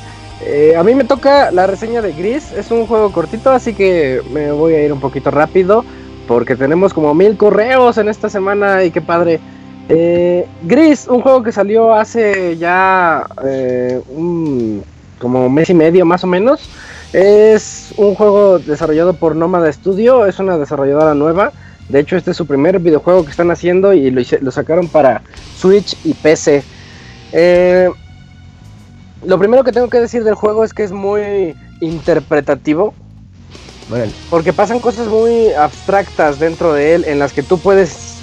Eh, a mí me toca la reseña de Gris. Es un juego cortito, así que me voy a ir un poquito rápido. Porque tenemos como mil correos en esta semana y qué padre. Eh, Gris, un juego que salió hace ya eh, un, como mes y medio más o menos. Es un juego desarrollado por Nomada Studio, es una desarrolladora nueva. De hecho, este es su primer videojuego que están haciendo y lo, sacaron para Switch y PC. Eh, lo primero que tengo que decir del juego es que es muy interpretativo. Porque pasan cosas muy abstractas dentro de él en las que tú puedes,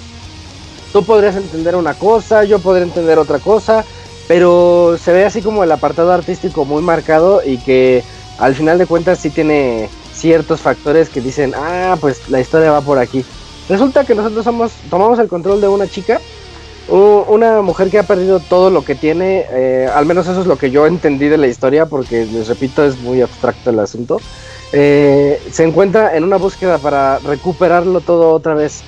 tú podrías entender una cosa, yo podría entender otra cosa, pero se ve así como el apartado artístico muy marcado y que al final de cuentas sí tiene ciertos factores que dicen, ah, pues la historia va por aquí. Resulta que nosotros somos, tomamos el control de una chica, una mujer que ha perdido todo lo que tiene, eh, al menos eso es lo que yo entendí de la historia, porque les repito, es muy abstracto el asunto. Eh, se encuentra en una búsqueda para recuperarlo todo otra vez.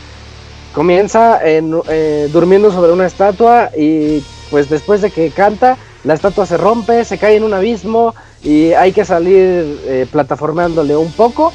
Comienza en, eh, durmiendo sobre una estatua y pues después de que canta, la estatua se rompe, se cae en un abismo y hay que salir eh, plataformeándole un poco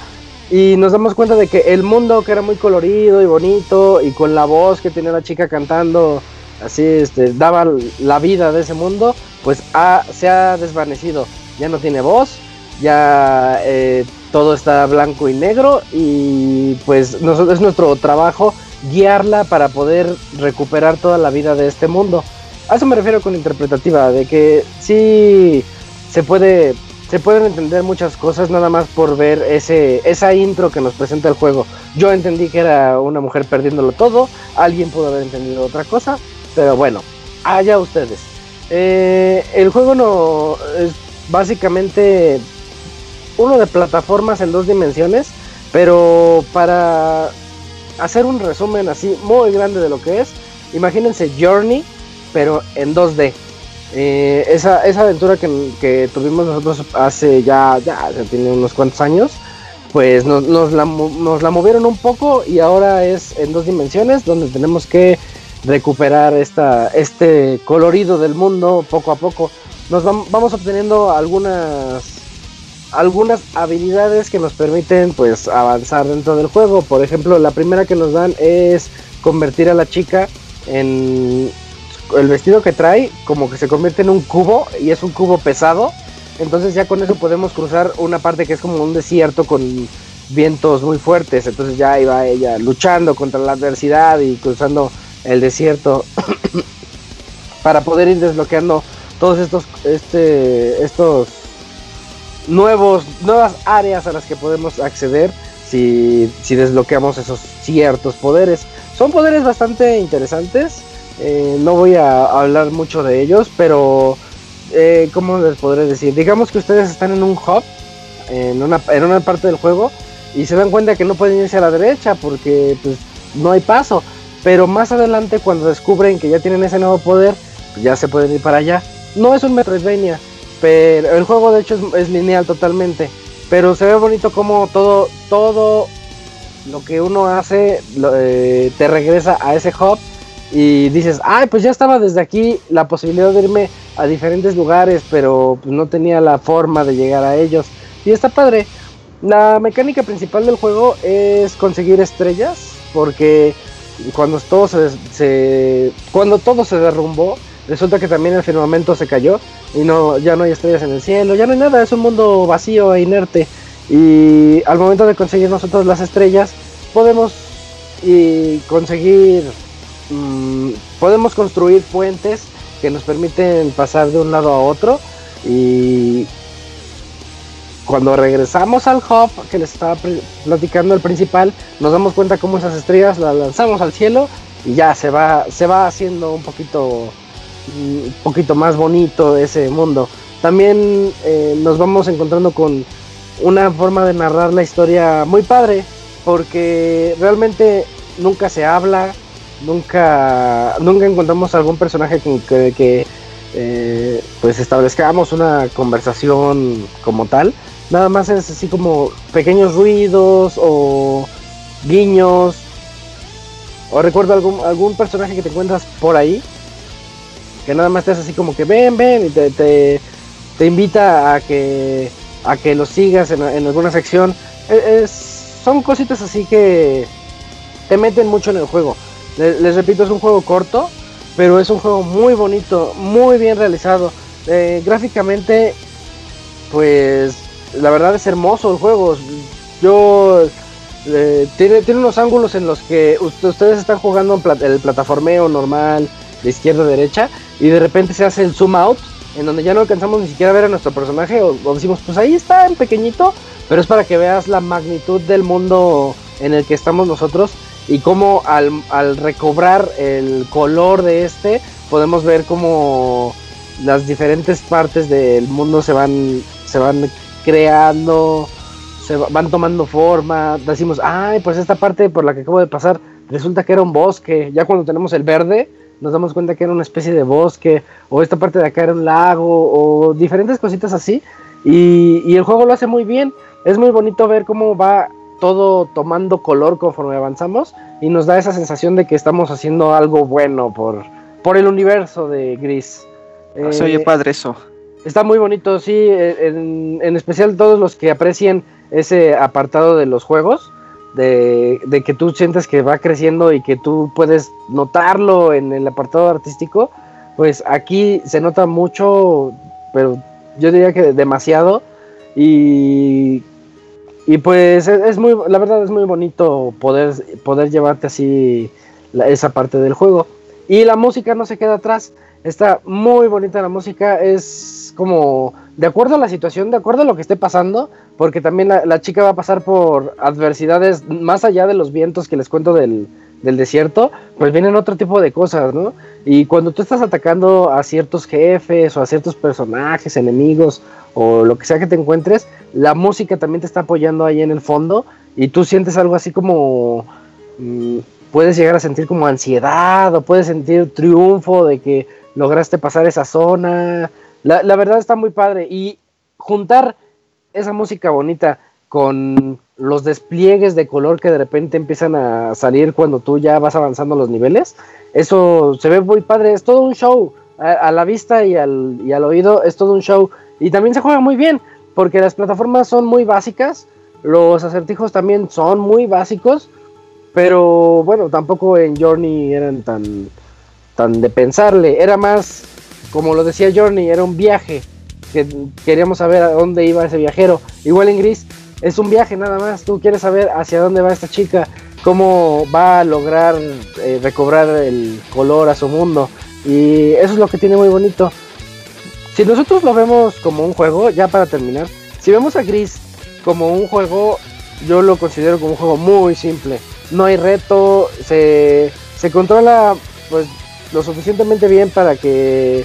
y nos damos cuenta de que el mundo que era muy colorido y bonito y con la voz que tenía la chica cantando así este daba la vida de ese mundo pues ha- se ha desvanecido. Ya no tiene voz ya eh, todo está blanco y negro y pues nosotros es nuestro trabajo guiarla para poder recuperar toda la vida de este mundo. A eso me refiero con interpretativa de que sí se puede se pueden entender muchas cosas nada más por ver ese esa intro que nos presenta el juego. Yo entendí que era una mujer perdiéndolo todo, alguien pudo haber entendido otra cosa, pero bueno, allá ustedes. Eh, el juego no es básicamente uno de plataformas en dos dimensiones, pero para hacer un resumen así muy grande de lo que es, imagínense Journey, pero en 2D. Eh, esa, esa aventura que, tuvimos nosotros hace ya, ya, tiene unos cuantos años, pues nos, nos la, nos la movieron un poco y ahora es en dos dimensiones donde tenemos que recuperar esta, este colorido del mundo poco a poco. Nos vam- vamos obteniendo algunas algunas habilidades que nos permiten pues avanzar dentro del juego. Por ejemplo, la primera que nos dan es convertir a la chica en el vestido que trae como que se convierte en un cubo y es un cubo pesado. Entonces ya con eso podemos cruzar una parte que es como un desierto con vientos muy fuertes. Entonces ya iba ella luchando contra la adversidad y cruzando el desierto (coughs) para poder ir desbloqueando todos estos este estos nuevos nuevas áreas a las que podemos acceder si, si desbloqueamos esos ciertos poderes. Son poderes bastante interesantes. Eh, no voy a hablar mucho de ellos, pero eh, ¿cómo les podré decir? Digamos que ustedes están en un hub, en una, en una parte del juego, y se dan cuenta que no pueden irse a la derecha porque pues, no hay paso. Pero más adelante, cuando descubren que ya tienen ese nuevo poder, pues, ya se pueden ir para allá. No es un Metroidvania, pero el juego de hecho es, lineal totalmente. Pero se ve bonito como todo, todo lo que uno hace eh, te regresa a ese hub y dices, ay, pues ya estaba desde aquí la posibilidad de irme a diferentes lugares, pero pues, no tenía la forma de llegar a ellos. Y está padre. La mecánica principal del juego es conseguir estrellas, porque cuando todo se, se- cuando todo se derrumbó, resulta que también el firmamento se cayó y no ya no hay estrellas en el cielo, ya no hay nada, es un mundo vacío e inerte. Y al momento de conseguir nosotros las estrellas, podemos y conseguir mm, podemos construir puentes que nos permiten pasar de un lado a otro y cuando regresamos al hub que les estaba pl- platicando el principal, nos damos cuenta cómo esas estrellas las lanzamos al cielo y ya se va, se va haciendo un poquito, mm, un poquito más bonito ese mundo. También eh, nos vamos encontrando con una forma de narrar la historia muy padre, porque realmente nunca se habla, nunca, nunca encontramos algún personaje con que, que, eh, pues establezcamos una conversación como tal. Nada más es así como pequeños ruidos o guiños. O recuerdo algún, algún personaje que te encuentras por ahí. Que nada más te hace así como que ven, ven y te, te, invita a que, a que lo sigas en, en alguna sección. E- son cositas así que te meten mucho en el juego. Le- Les, repito, es un juego corto, pero es un juego muy bonito, muy bien realizado. Eh, gráficamente, pues la verdad es hermoso el juego. Yo eh, tiene, tiene unos ángulos en los que ust- ustedes están jugando en el plataformeo normal de izquierda a derecha y de repente se hace el zoom out en donde ya no alcanzamos ni siquiera a ver a nuestro personaje o, o decimos pues ahí está en pequeñito pero es para que veas la magnitud del mundo en el que estamos nosotros y cómo al, recobrar el color de este podemos ver cómo las diferentes partes del mundo se van, se van creando, se va- van tomando forma. Decimos, ay, pues esta parte por la que acabo de pasar resulta que era un bosque. Ya cuando tenemos el verde, nos damos cuenta que era una especie de bosque, o esta parte de acá era un lago, o diferentes cositas así. Y el juego lo hace muy bien. Es muy bonito ver cómo va todo tomando color conforme avanzamos y nos da esa sensación de que estamos haciendo algo bueno por, por el universo de Gris. Ah, Se oye Eh, padre eso. Está muy bonito, sí, en, en especial todos los que aprecien ese apartado de los juegos, de, de que tú sientes que va creciendo y que tú puedes notarlo en el apartado artístico, pues aquí se nota mucho, pero yo diría que demasiado, y, y pues es, es muy, la verdad es muy bonito poder, poder llevarte así la- esa parte del juego. Y la música no se queda atrás. Está muy bonita la música. Es como de acuerdo a la situación, de acuerdo a lo que esté pasando. Porque también la, chica va a pasar por adversidades más allá de los vientos que les cuento del, del desierto. Pues vienen otro tipo de cosas, ¿no? Y cuando tú estás atacando a ciertos jefes o a ciertos personajes, enemigos o lo que sea que te encuentres, la música también te está apoyando ahí en el fondo. Y tú sientes algo así como mm, puedes llegar a sentir como ansiedad o puedes sentir triunfo de que lograste pasar esa zona. La, verdad está muy padre y juntar esa música bonita con los despliegues de color que de repente empiezan a salir cuando tú ya vas avanzando los niveles, eso se ve muy padre, es todo un show. A, a la vista y al, y al oído es todo un show. Y también se juega muy bien, porque las plataformas son muy básicas, los acertijos también son muy básicos, pero bueno, tampoco en Journey eran tan, de pensarle. Era más, como lo decía Journey, era un viaje. Que queríamos saber a dónde iba ese viajero. Igual en Gris, es un viaje nada más. Tú quieres saber hacia dónde va esta chica, cómo va a lograr eh, recobrar el color a su mundo. Y eso es lo que tiene muy bonito. Si nosotros lo vemos como un juego, ya para terminar, si vemos a Gris como un juego, yo lo considero como un juego muy simple. No hay reto, se, se controla pues lo suficientemente bien para que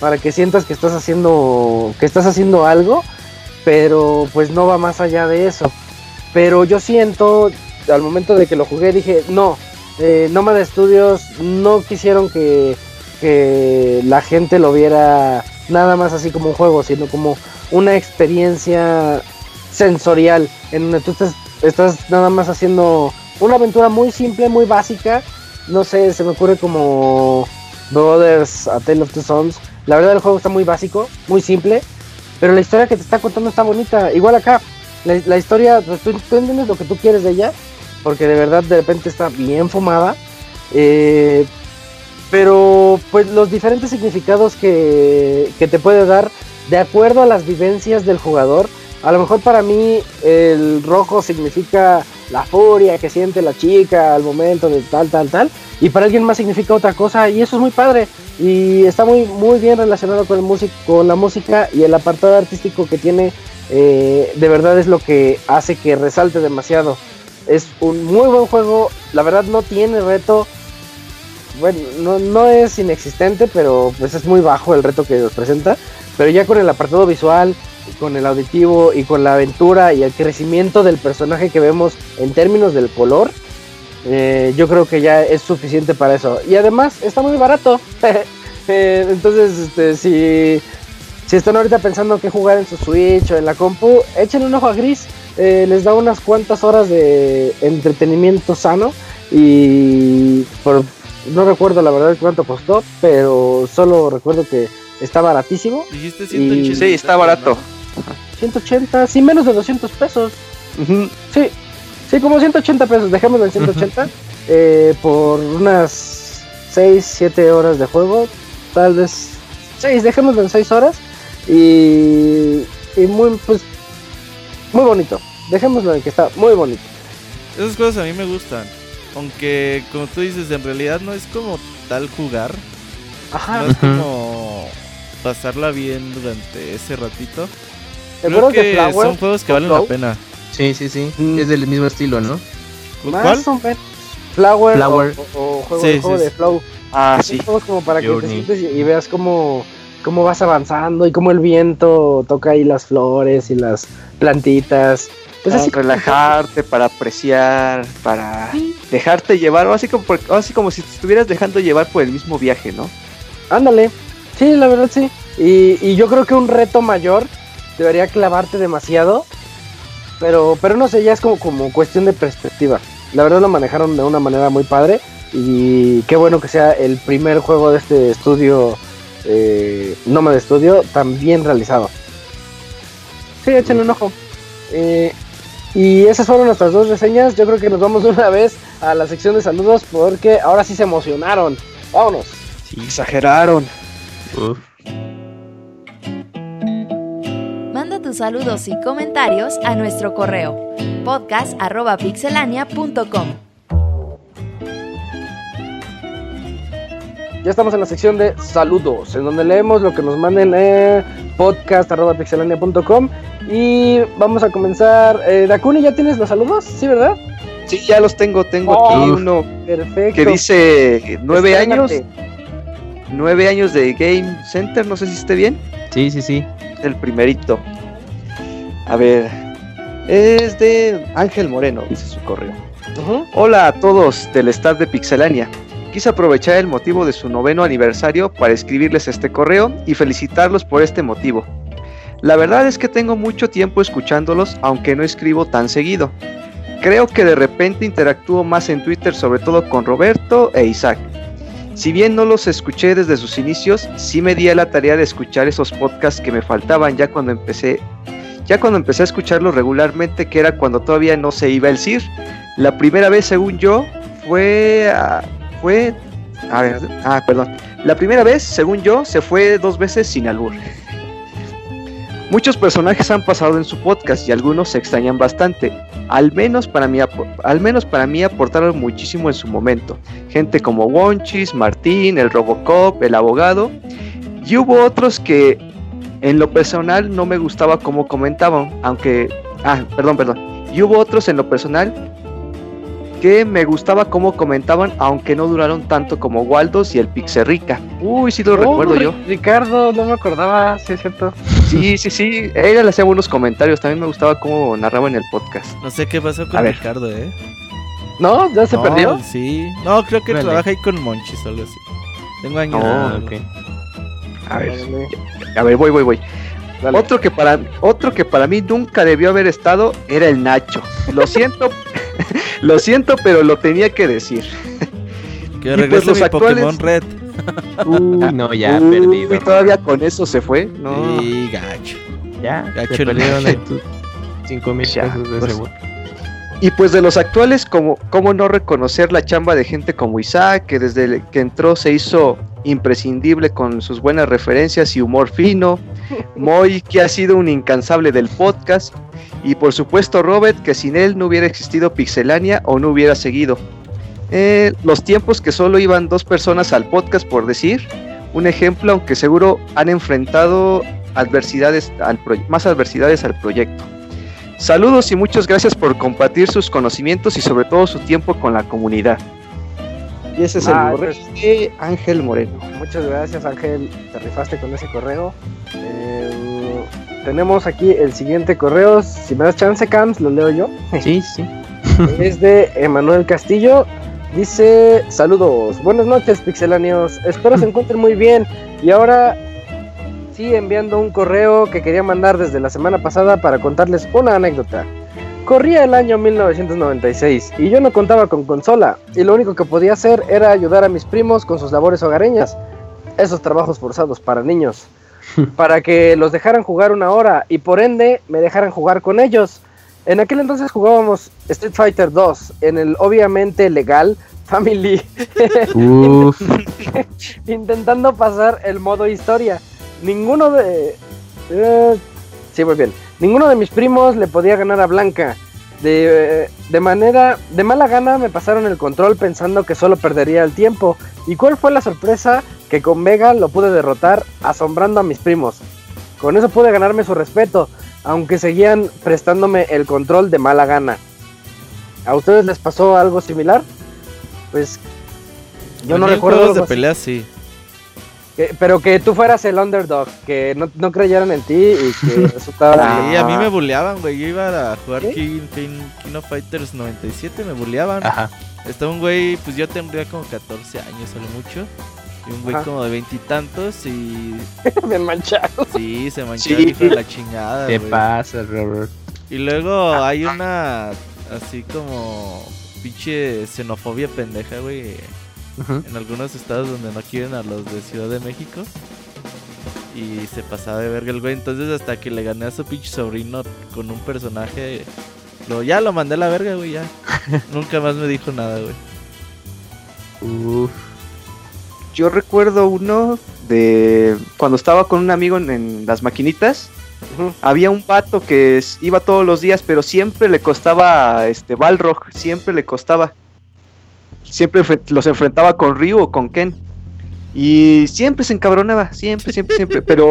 para que sientas que estás haciendo que estás haciendo algo, pero pues no va más allá de eso. Pero yo siento al momento de que lo jugué dije, no, eh, Nomad Studios no quisieron que, que la gente lo viera nada más así como un juego, sino como una experiencia sensorial en donde tú estás, estás nada más haciendo una aventura muy simple, muy básica. No sé, se me ocurre como Brothers, A Tale of Two Sons. La verdad el juego está muy básico, muy simple, pero la historia que te está contando está bonita. Igual acá, la, historia, pues, tú, tú entiendes lo que tú quieres de ella, porque de verdad de repente está bien fumada. Eh, pero pues los diferentes significados que, que te puede dar de acuerdo a las vivencias del jugador. A lo mejor para mí el rojo significa la furia que siente la chica al momento de tal, tal, tal. Y para alguien más significa otra cosa y eso es muy padre. Y está muy, muy bien relacionado con, la música y el apartado artístico que tiene. eh, de verdad es lo que hace que resalte demasiado. Es un muy buen juego. La verdad no tiene reto. Bueno, no, no es inexistente, pero pues es muy bajo el reto que nos presenta. Pero ya con el apartado visual, y con el auditivo y con la aventura y el crecimiento del personaje que vemos en términos del color, eh, yo creo que ya es suficiente para eso. Y además está muy barato. (laughs) Eh, entonces, este, si, si están ahorita pensando qué jugar en su Switch o en la compu, échenle un ojo a Gris. Eh, les da unas cuantas horas de entretenimiento sano. Y por, no recuerdo la verdad cuánto costó, pero solo recuerdo que está baratísimo. Dijiste Y- 180. Sí, está barato. 180, sí, menos de 200 pesos. Ujú. Sí, sí, como 180 pesos, dejémoslo en 180 eh, por unas 6, 7 horas de juego, tal vez 6, dejémoslo en 6 horas y, y muy, pues, muy bonito, dejémoslo en que está muy bonito. Esas cosas a mí me gustan. Aunque, como tú dices, en realidad no es como tal jugar. Ajá, No es como pasarla bien durante ese ratito. ¿Te Creo que Flower? son juegos que valen la pena. Sí, sí, sí. Mm. Es del mismo estilo, ¿no? ¿Cuál? Flower, Flower. O, o- o juego, Sí, el juego sí, de sí. Flow. Ah, Son sí. juegos como para que te sientes y, y veas cómo cómo vas avanzando y cómo el viento toca ahí las flores y las plantitas. Pues Para así relajarte, para apreciar, para dejarte llevar, o así como, por- o así como si te estuvieras dejando llevar por el mismo viaje, ¿no? Ándale. Sí, la verdad sí. Y, y yo creo que un reto mayor debería clavarte demasiado. Pero, pero no sé, ya es como, como cuestión de perspectiva. La verdad lo manejaron de una manera muy padre. Y qué bueno que sea el primer juego de este estudio, eh, Nómada Studio, tan bien realizado. Sí, échenle un ojo. Eh, y esas fueron nuestras dos reseñas. Yo creo que nos vamos de una vez a la sección de saludos porque ahora sí se emocionaron. Vámonos. Exageraron. Uf. Saludos y comentarios a nuestro correo podcast.pixelania.com. Ya estamos en la sección de saludos, en donde leemos lo que nos manden en podcast.pixelania.com y vamos a comenzar. Eh, Dakuni, ¿ya tienes los saludos? ¿Sí, verdad? Sí, ya los tengo. Tengo Oh, aquí uno Perfecto. que dice nueve años, nueve años de Game Center, no sé si esté bien. Sí, sí, sí. El primerito. A ver, es de Ángel Moreno, dice su correo. Hola a todos del staff de Pixelania. Quise aprovechar el motivo de su noveno aniversario para escribirles este correo y felicitarlos por este motivo. La verdad es que tengo mucho tiempo escuchándolos, aunque no escribo tan seguido. Creo que de repente interactúo más en Twitter, sobre todo con Roberto e Isaac. Si bien no los escuché desde sus inicios, sí me di a la tarea de escuchar esos podcasts que me faltaban ya cuando empecé, ya cuando empecé a escucharlos regularmente, que era cuando todavía no se iba el CIR. La primera vez, según yo, fue, fue, a ver, ah, perdón. La primera vez, según yo, se fue dos veces sin albur. Muchos personajes han pasado en su podcast y algunos se extrañan bastante. Al menos para mí, al menos para mí aportaron muchísimo en su momento. Gente como Wonchis, Martín, el Robocop, el abogado. Y hubo otros que en lo personal no me gustaba cómo comentaban, aunque... Ah, perdón, perdón. Y hubo otros en lo personal que me gustaba cómo comentaban, aunque no duraron tanto como Waldos y el Pixerrica. Uy, sí lo Oh, recuerdo yo. Ricardo, no me acordaba, sí es cierto. Sí, sí, sí. Ella le hacía buenos comentarios. También me gustaba cómo narraba en el podcast. No sé qué pasó A con ver. Ricardo, ¿eh? ¿No? ¿Ya se No, perdió? Sí. No, creo que Vale. trabaja ahí con Monchis o algo así. Tengo años. No, de- ok. A ver, a ver, voy, voy, voy. dale. Otro que para otro que para mí nunca debió haber estado era el Nacho. Lo siento, (laughs) lo siento, pero lo tenía que decir. Que Y regrese pues los mi actuales- Pokémon Red. Uy, no, ya Uy, perdido. todavía con eso se fue. No. Sí, gacho. Ya, Gacho se el perdieron Nacho. ahí tus 5 mil Ya, pesos de pues, seguro. Y pues de los actuales, como cómo no reconocer la chamba de gente como Isaac, que desde que entró se hizo imprescindible con sus buenas referencias y humor fino. Moy, que ha sido un incansable del podcast. Y por supuesto Robert, que sin él no hubiera existido Pixelania o no hubiera seguido. Eh, los tiempos que solo iban dos personas al podcast, por decir. Un ejemplo, aunque seguro han enfrentado adversidades al más adversidades al proyecto. Saludos y muchas gracias por compartir sus conocimientos y sobre todo su tiempo con la comunidad. Y ese es el Ah, correo pues- de Ángel Moreno. Muchas gracias, Ángel. Te rifaste con ese correo. Eh, tenemos aquí el siguiente correo. Si me das chance, Cams, lo leo yo. (laughs) Sí, sí. es de Emanuel Castillo. Dice, saludos, buenas noches pixelanios, espero se (laughs) encuentren muy bien y ahora sí enviando un correo que quería mandar desde la semana pasada para contarles una anécdota. Corría el año 1996 y yo no contaba con consola y lo único que podía hacer era ayudar a mis primos con sus labores hogareñas, esos trabajos forzados para niños, (laughs) para que los dejaran jugar una hora y por ende me dejaran jugar con ellos. En aquel entonces jugábamos Street Fighter 2 en el obviamente legal Family, (laughs) (laughs) intentando pasar el modo historia. Ninguno de... eh, sí, muy bien. Ninguno de mis primos le podía ganar a Blanca. De, de manera, de mala gana me pasaron el control pensando que solo perdería el tiempo. ¿Y cuál fue la sorpresa? Que con Vega lo pude derrotar asombrando a mis primos. Con eso pude ganarme su respeto, aunque seguían prestándome el control de mala gana. ¿A ustedes les pasó algo similar? Pues yo A no recuerdo de sí. Que- pero que tú fueras el underdog, que no, no creyeran en ti y que (laughs) resultara. Sí, a mí me bulleaban, güey. Yo iba a jugar ¿Sí? King, King, King of Fighters 97, me bulleaban. Ajá. Estaba un güey, pues yo tendría como 14 años, solo mucho. Y un güey Ajá. como de veintitantos y. (laughs) bien manchado. Sí, se manchó Sí. el hijo de la chingada, Te güey. pasa, Robert. Y luego hay una. Así como. Pinche xenofobia pendeja, güey. En algunos estados donde no quieren a los de Ciudad de México. Y se pasaba de verga el güey. Entonces, hasta que le gané a su pinche sobrino con un personaje. Lo, ya lo mandé a la verga, güey, ya. (laughs) Nunca más me dijo nada, güey. Uf. Yo recuerdo uno de cuando estaba con un amigo en, en las maquinitas. Había un vato que iba todos los días, pero siempre le costaba este Balrog, siempre le costaba. Siempre los enfrentaba con Ryu o con Ken. Y siempre se encabronaba, siempre, siempre, siempre, (laughs) pero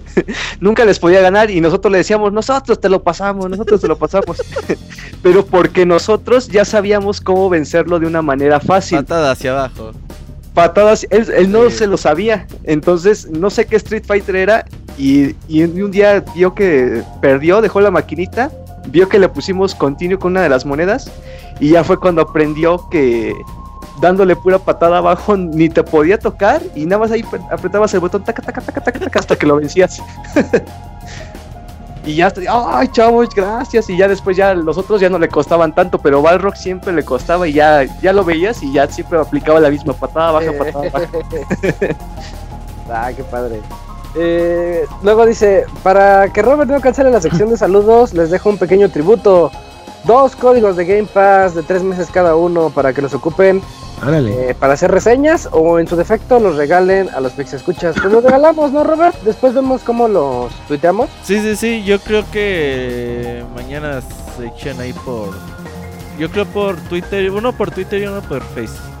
(laughs) nunca les podía ganar y nosotros le decíamos, nosotros te lo pasamos, nosotros te lo pasamos. (laughs) pero porque nosotros ya sabíamos cómo vencerlo de una manera fácil Patada hacia abajo. patadas, él, él no Sí. se lo sabía, entonces no sé qué Street Fighter era y, y un día vio que perdió, dejó la maquinita, vio que le pusimos continuo con una de las monedas y ya fue cuando aprendió que dándole pura patada abajo (laughs) ni te podía tocar y nada más ahí pre- apretabas el botón taca, taca, taca, taca, taca, hasta que lo vencías. (laughs) Y ya, ay chavos, gracias. Y ya después ya los otros ya no le costaban tanto, pero Balrog siempre le costaba y ya, ya lo veías y ya siempre aplicaba la misma patada baja, patada baja. (laughs) ah, qué padre. Eh, luego dice, para que Robert no cancele la sección de saludos, les dejo un pequeño tributo. Dos códigos de Game Pass de tres meses cada uno para que los ocupen eh, para hacer reseñas o en su defecto los regalen a los Pix Escuchas. Pues los regalamos, ¿no, Robert? Después vemos cómo los tuiteamos. Sí, sí, sí. Yo creo que mañana se echan ahí por. Yo creo por Twitter. Uno por Twitter y uno por Face.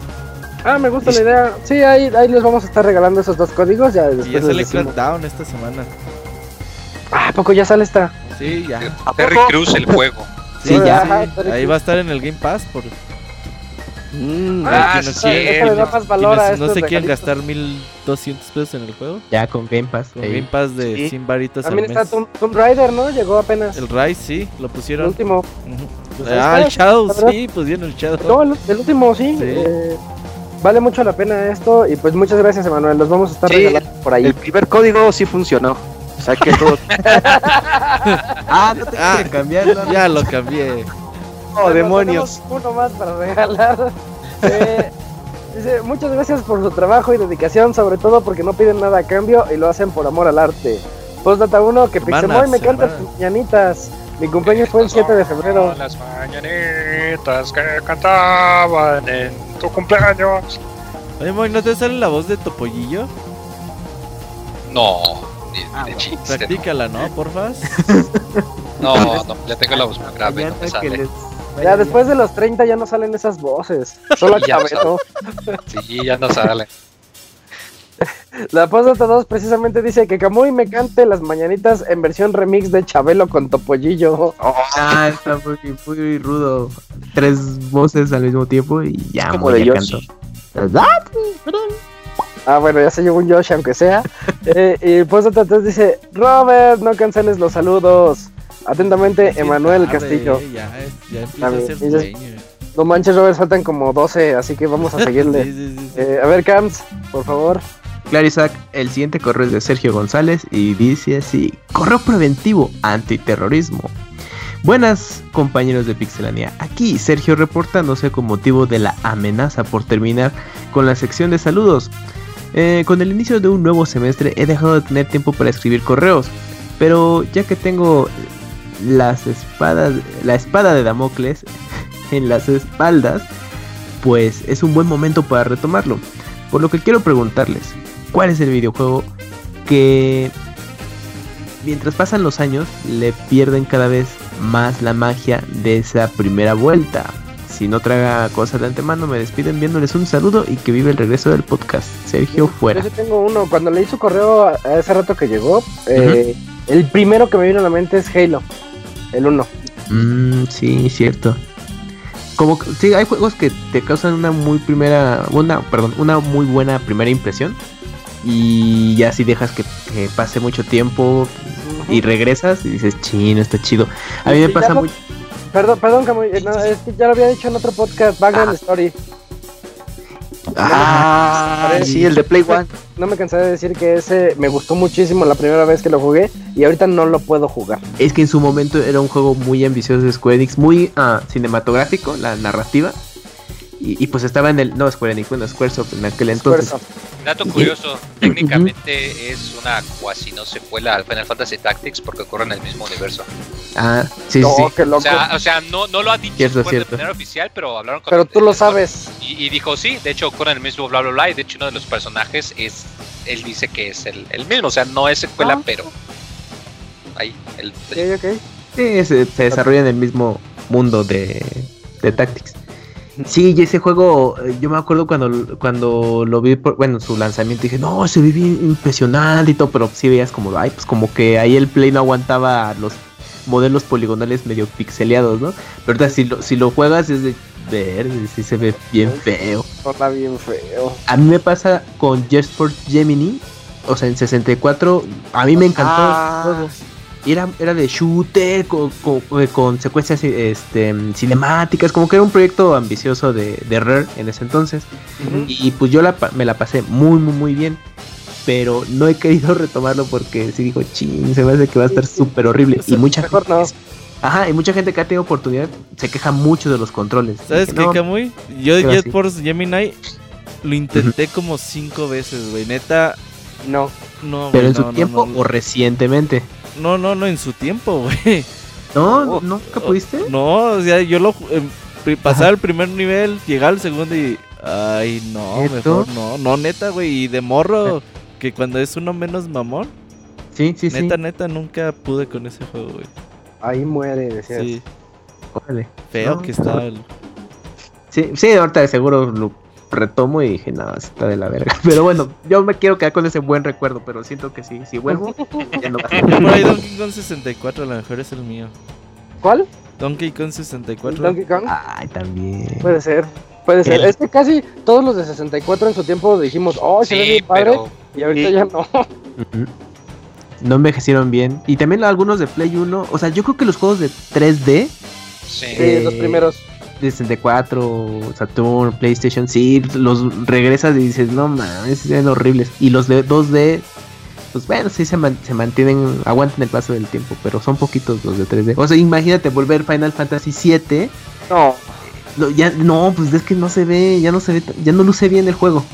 Ah, me gusta la idea. Sí, ahí, ahí les vamos a estar regalando esos dos códigos. Ya Y después ya les sale. Crackdown esta semana. Ah, ¿a poco ya sale esta? Sí, ya. Terry Cruz, el juego. Sí, ya. ajá, sí. Terry Ahí va a estar en el Game Pass. Por Mm, Ah, quienes sí, quieren- Eso le da más valor a quienes no estos se quieren gastar 1200 pesos en el juego. Ya con Game Pass. Con. Game Pass de Sí. 100 varitos al También está mes. Tomb, Tomb Raider, ¿no? Llegó apenas. El Rise, sí, lo El pusieron. último. Ujú. Pues ahí ah, está, el Shadow, sí, pusieron el Shadow. No, el, el último sí. Sí. eh, vale mucho la pena esto. Y pues muchas gracias, Emanuel. Los vamos a estar Sí. regalando por ahí. el primer código sí funcionó. O sea que todo. (laughs) Ah, no te Ah. quieren cambiar. no, no. Ya lo cambié. ¡Oh, Bueno, demonios! Uno más para regalar. (laughs) Eh, dice, muchas gracias por su trabajo y dedicación, sobre todo porque no piden nada a cambio y lo hacen por amor al arte. Postdata 1, que Pixemoy me canta mañanitas. Mi cumpleaños fue el 7 de febrero. Son Las mañanitas que cantaban en tu cumpleaños. Oye, Moy, ¿no te sale la voz de Topollillo? No, ni de chiste. no. Practícala, ¿no? Porfa. No, (laughs) no, ya tengo la voz muy grave, no me Mañana que sale. les Ya después de los 30 ya no salen esas voces. (laughs) Solo Sí, ya no. Sí, ya no sale. (laughs) La postdata 2 precisamente dice que Camuy me cante las mañanitas en versión remix de Chabelo con Topollillo. (laughs) Ah, está muy, muy rudo. Tres voces al mismo tiempo y ya. Como de ya Yoshi. canto. Ah, bueno, ya se llevó un Yoshi, aunque sea. (laughs) Eh, y postdata 3 dice: Robert, no canceles los saludos. Atentamente, Emanuel tarde, Castillo. Ya, es- ya empieza También, a ser dices- sueño. No manches, Robert, faltan como 12, así que vamos a seguirle. Sí, sí, sí, sí. Eh, a ver, Camps, por favor. Claro, Isaac, el siguiente correo es de Sergio González y dice así: Correo preventivo antiterrorismo. Buenas compañeros de Pixelania, aquí Sergio reportándose con motivo de la amenaza por terminar con la sección de saludos. Eh, con el inicio de un nuevo semestre he dejado de tener tiempo para escribir correos, pero ya que tengo las espadas, la espada de Damocles (laughs) en las espaldas, pues es un buen momento para retomarlo. Por lo que quiero preguntarles, ¿cuál es el videojuego que mientras pasan los años le pierden cada vez más la magia de esa primera vuelta? Si no traga cosas de antemano, me despido enviándoles un saludo y que vive el regreso del podcast. Sergio fuera. Yo tengo uno. Cuando leí su correo a, ese rato que llegó, eh, el primero que me vino a la mente es Halo. El 1. Mm, sí, cierto. Como que- sí, hay juegos que te causan una muy primera, una, perdón, una muy buena primera impresión y ya si dejas que, que pase mucho tiempo y regresas y dices, chino, está chido. A mí me pasa lo- muy... Perdón, perdón, Camuy, eh, no, es que ya lo había dicho en otro podcast, Background Story. Ah, sí, el de Play One. No me cansé de decir que ese me gustó muchísimo la primera vez que lo jugué y ahorita no lo puedo jugar. Es que en su momento era un juego muy ambicioso de Square Enix, muy ah, cinematográfico, la narrativa. Y, y pues estaba en el... No, Square Enix, bueno, Squaresoft en aquel entonces. Squaresoft. Dato curioso, técnicamente es una cuasi no secuela al Final Fantasy Tactics porque ocurre en el mismo universo. Ah, sí, No, sí, sí. qué loco. O sea, o sea no, no lo ha dicho Cierto, de cierto. manera oficial, pero hablaron con Pero tú lo sabes. Y, y dijo sí, de hecho ocurre en el mismo bla bla bla y de hecho uno de los personajes es, él dice que es el, el mismo, o sea, no es secuela, Ah. pero ahí, el, Ok, ok. Sí, se, se desarrolla en el mismo mundo de, de Tactics. Sí, y ese juego, eh, yo me acuerdo cuando, cuando lo vi, por, bueno, su lanzamiento, dije, no, se ve bien impresionante y todo, pero sí veías como, ay, pues como que ahí el Play no aguantaba los modelos poligonales medio pixeleados, ¿no? Pero ahorita si lo, si lo juegas es de verde, sí se ve bien feo. Está bien feo. A mí me pasa con Just for Gemini, o sea, en 64, a mí me encantó Ah. el juego. Y Era, era de shooter, con, con- eh, con secuencias este, cinemáticas, como que era un proyecto ambicioso de, de Rare en ese entonces. Y pues yo la, me la pasé muy, muy, muy bien. Pero no he querido (laughs) retomarlo porque si digo, ching, se me hace que va a estar súper horrible. Y mucha Mejor gente, no. ajá, y mucha gente que ha tenido oportunidad se queja mucho de los controles. ¿Sabes qué, "No, Camuy? Yo ¿Qué va Jet? Force Gemini lo intenté como cinco veces, güey. Neta, No. no, Pero en su no, no, tiempo no, o recientemente. No, no, no, en su tiempo, (laughs) güey. No, nunca pudiste. No, o sea, yo lo pri- pasaba el primer nivel, llegaba al segundo y. Ay, no, ¿Neto? mejor no. No, neta, güey. Y de morro, que cuando es uno menos mamón, Sí, sí, neta, sí. neta, nunca pude con ese juego, güey. Ahí muere, decías. Sí, Órale. feo No, que está el. Sí, sí, ahorita de seguro lo retomo y dije, no, está de la verga. (laughs) Pero bueno, yo me quiero quedar con ese buen recuerdo, pero siento que sí, si vuelvo, (laughs) ya no va a ser. Por ahí Donkey Kong 64, a lo mejor es el mío. ¿Cuál? Donkey Kong 64. Donkey Kong. Ay, también. Puede ser. Puede ser. El- Es que casi todos los de 64 en su tiempo dijimos, oh, se ve sí, bien padre. pero Y ahorita Sí. ya no. No envejecieron bien. Y también algunos de Play 1. O sea, yo creo que los juegos de 3D, sí. Sí, Eh, los primeros. De 64, Saturn, PlayStation, sí, los regresas y dices, no mames, se ven horribles. Y los de 2D, pues bueno, sí se, man- se mantienen, aguantan el paso del tiempo, pero son poquitos los de 3D. O sea, imagínate volver Final Fantasy 7. No. No, ya, no, pues es que no se ve, ya no se ve, ya no luce bien el juego.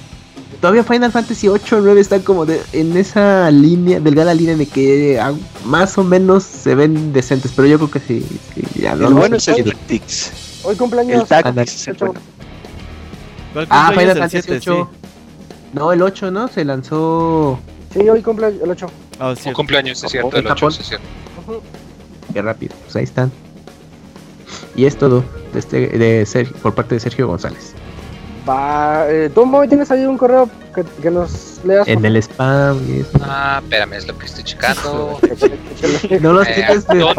Todavía Final Fantasy 8 o 9 están como de, en esa línea, delgada línea de que ah, más o menos se ven decentes, pero yo creo que sí, sí, ya no el bueno es el. Tactics. Hoy El cumpleaños. El. ¿Cuál Ah, cumpleaños? Final El Fantasy 7, 8. No, el 8, ¿no? Se lanzó. Sí, hoy cumple el 8. Ah, sí. cumpleaños, es cierto, ¿En el 8, Japón? sí, es cierto. Qué rápido. Pues ahí están. Y es todo de este, de Sergio, por parte de Sergio González. Va. Eh, ¿Tú, Moy, tienes ahí un correo que, que nos leas? En el spam y eso. Ah, espérame, es lo que estoy checando. No los Eh, tienes Antonio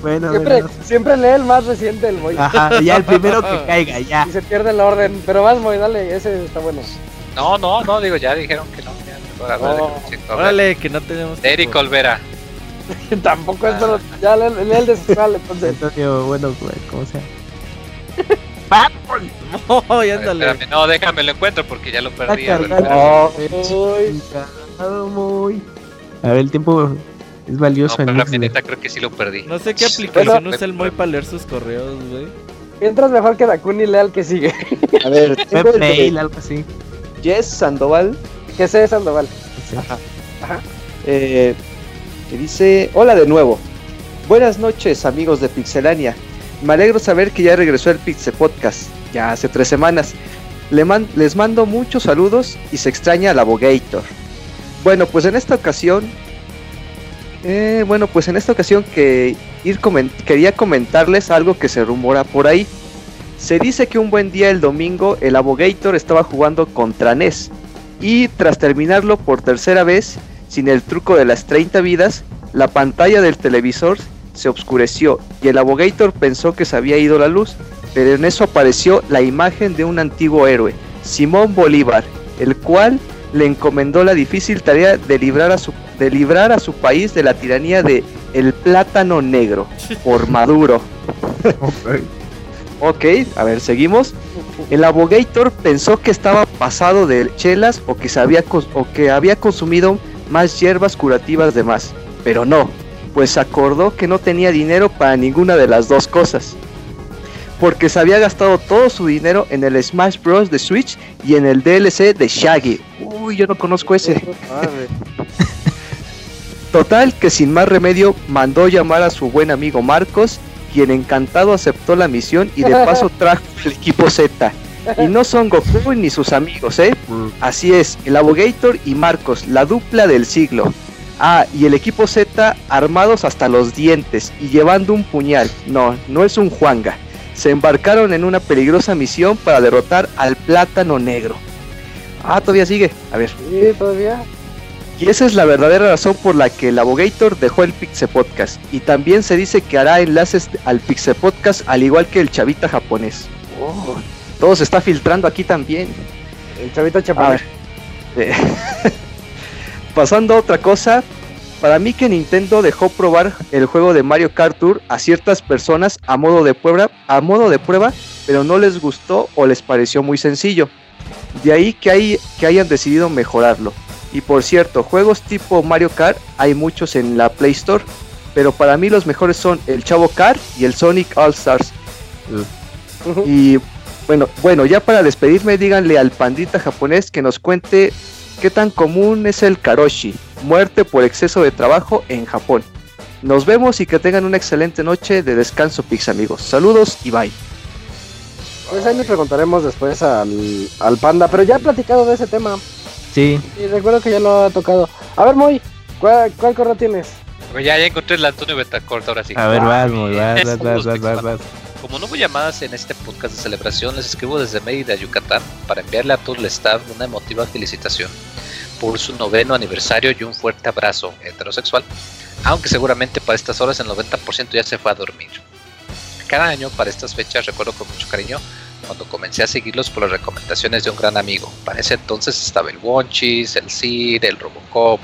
Bueno, Siempre, bueno. siempre lee el más reciente, el Moy. Ajá, ya el primero que (laughs) caiga, ya. Y se pierde el orden. Pero vas, Moy, dale, ese está bueno. No, no, no, digo, ya dijeron que no. Ya, No. checo. Órale, que no tenemos. Eric Olvera. (laughs) Tampoco esto lo. Ya lee, lee el de Sal, entonces. Antonio, bueno, güey, como sea. Oh, y A ver, ándale. espérame, no, déjame lo encuentro porque ya lo perdí. A ver, cargado. espérame. Oh, muy. A ver, el tiempo es valioso No, en pero la neta creo que sí lo perdí. No sé qué aplicación usa el Moy para leer sus correos, güey. Mientras mejor que Dakuni lea el que sigue. A ver, tengo Web el mail, algo así. Jess Sandoval, que sé Sandoval. Sí. eh, que dice, hola de nuevo. Buenas noches amigos de Pixelania. Me alegro saber que ya regresó el Pixel Podcast, ya hace tres semanas. Le man- les mando muchos saludos y se extraña al Abogator. Bueno, pues en esta ocasión, eh, bueno, pues en esta ocasión que quería comentarles algo que se rumora por ahí. Se dice que un buen día el domingo el Abogator estaba jugando contra Ness y tras terminarlo por tercera vez, sin el truco de las 30 vidas, la pantalla del televisor se oscureció y el Abogator pensó que se había ido la luz, pero en eso apareció la imagen de un antiguo héroe, Simón Bolívar, el cual le encomendó la difícil tarea de librar a su, de librar a su país de la tiranía de el plátano negro (laughs) por Maduro. Ok, a ver, seguimos. El abogator pensó que estaba pasado de chelas o que, se había, cons- o que había consumido más hierbas curativas de más, pero no, pues acordó que no tenía dinero para ninguna de las dos cosas. Porque se había gastado todo su dinero en el Smash Bros. de Switch y en el DLC de Shaggy. Uy, yo no conozco ese. (laughs) Total que sin más remedio mandó llamar a su buen amigo Marcos, quien encantado aceptó la misión y de paso (laughs) trajo el equipo Z. Y no son Goku ni sus amigos, ¿eh? Así es, el Abogator y Marcos, la dupla del siglo. Ah, y el equipo Z armados hasta los dientes y llevando un puñal. No, no es un Juanga. Se embarcaron en una peligrosa misión para derrotar al plátano negro. Ah, todavía sigue. A ver. Sí, todavía. Y esa es la verdadera razón por la que el Abogator dejó el Pixel Podcast. Y también se dice que hará enlaces al Pixel Podcast al igual que el chavita japonés. Oh, todo se está filtrando aquí también. El chavito A chaparro. ver. Eh, (laughs) Pasando a otra cosa, para mí que Nintendo dejó probar el juego de Mario Kart Tour a ciertas personas a modo de prueba, a modo de prueba, pero no les gustó o les pareció muy sencillo. De ahí que, hay, que hayan decidido mejorarlo. Y por cierto, juegos tipo Mario Kart hay muchos en la Play Store, pero para mí los mejores son el Chavo Kart y el Sonic All Stars. Y bueno, bueno, ya para despedirme, díganle al pandita japonés que nos cuente qué tan común es el karoshi, muerte por exceso de trabajo en Japón. Nos vemos y que tengan una excelente noche de descanso, Pix amigos. Saludos y bye. Pues ahí le preguntaremos después al, al panda, pero ya he platicado de ese tema. Sí, Y recuerdo que ya lo ha tocado. A ver, Moy, ¿cuál, cuál correo tienes? Pues ya, ya encontré el Antonio Betancourt ahora sí. a ver, vas, muy, vas, es vas, como vas, vas. Como no hubo llamadas en este podcast de celebración, les escribo desde Mérida, Yucatán, para enviarle a todo el staff una emotiva felicitación por su noveno aniversario y un fuerte abrazo heterosexual, aunque seguramente para estas horas el 90% ya se fue a dormir. Cada año para estas fechas recuerdo con mucho cariño cuando comencé a seguirlos por las recomendaciones de un gran amigo. Para ese entonces estaba el Wonchis, el Cid, el Robocop,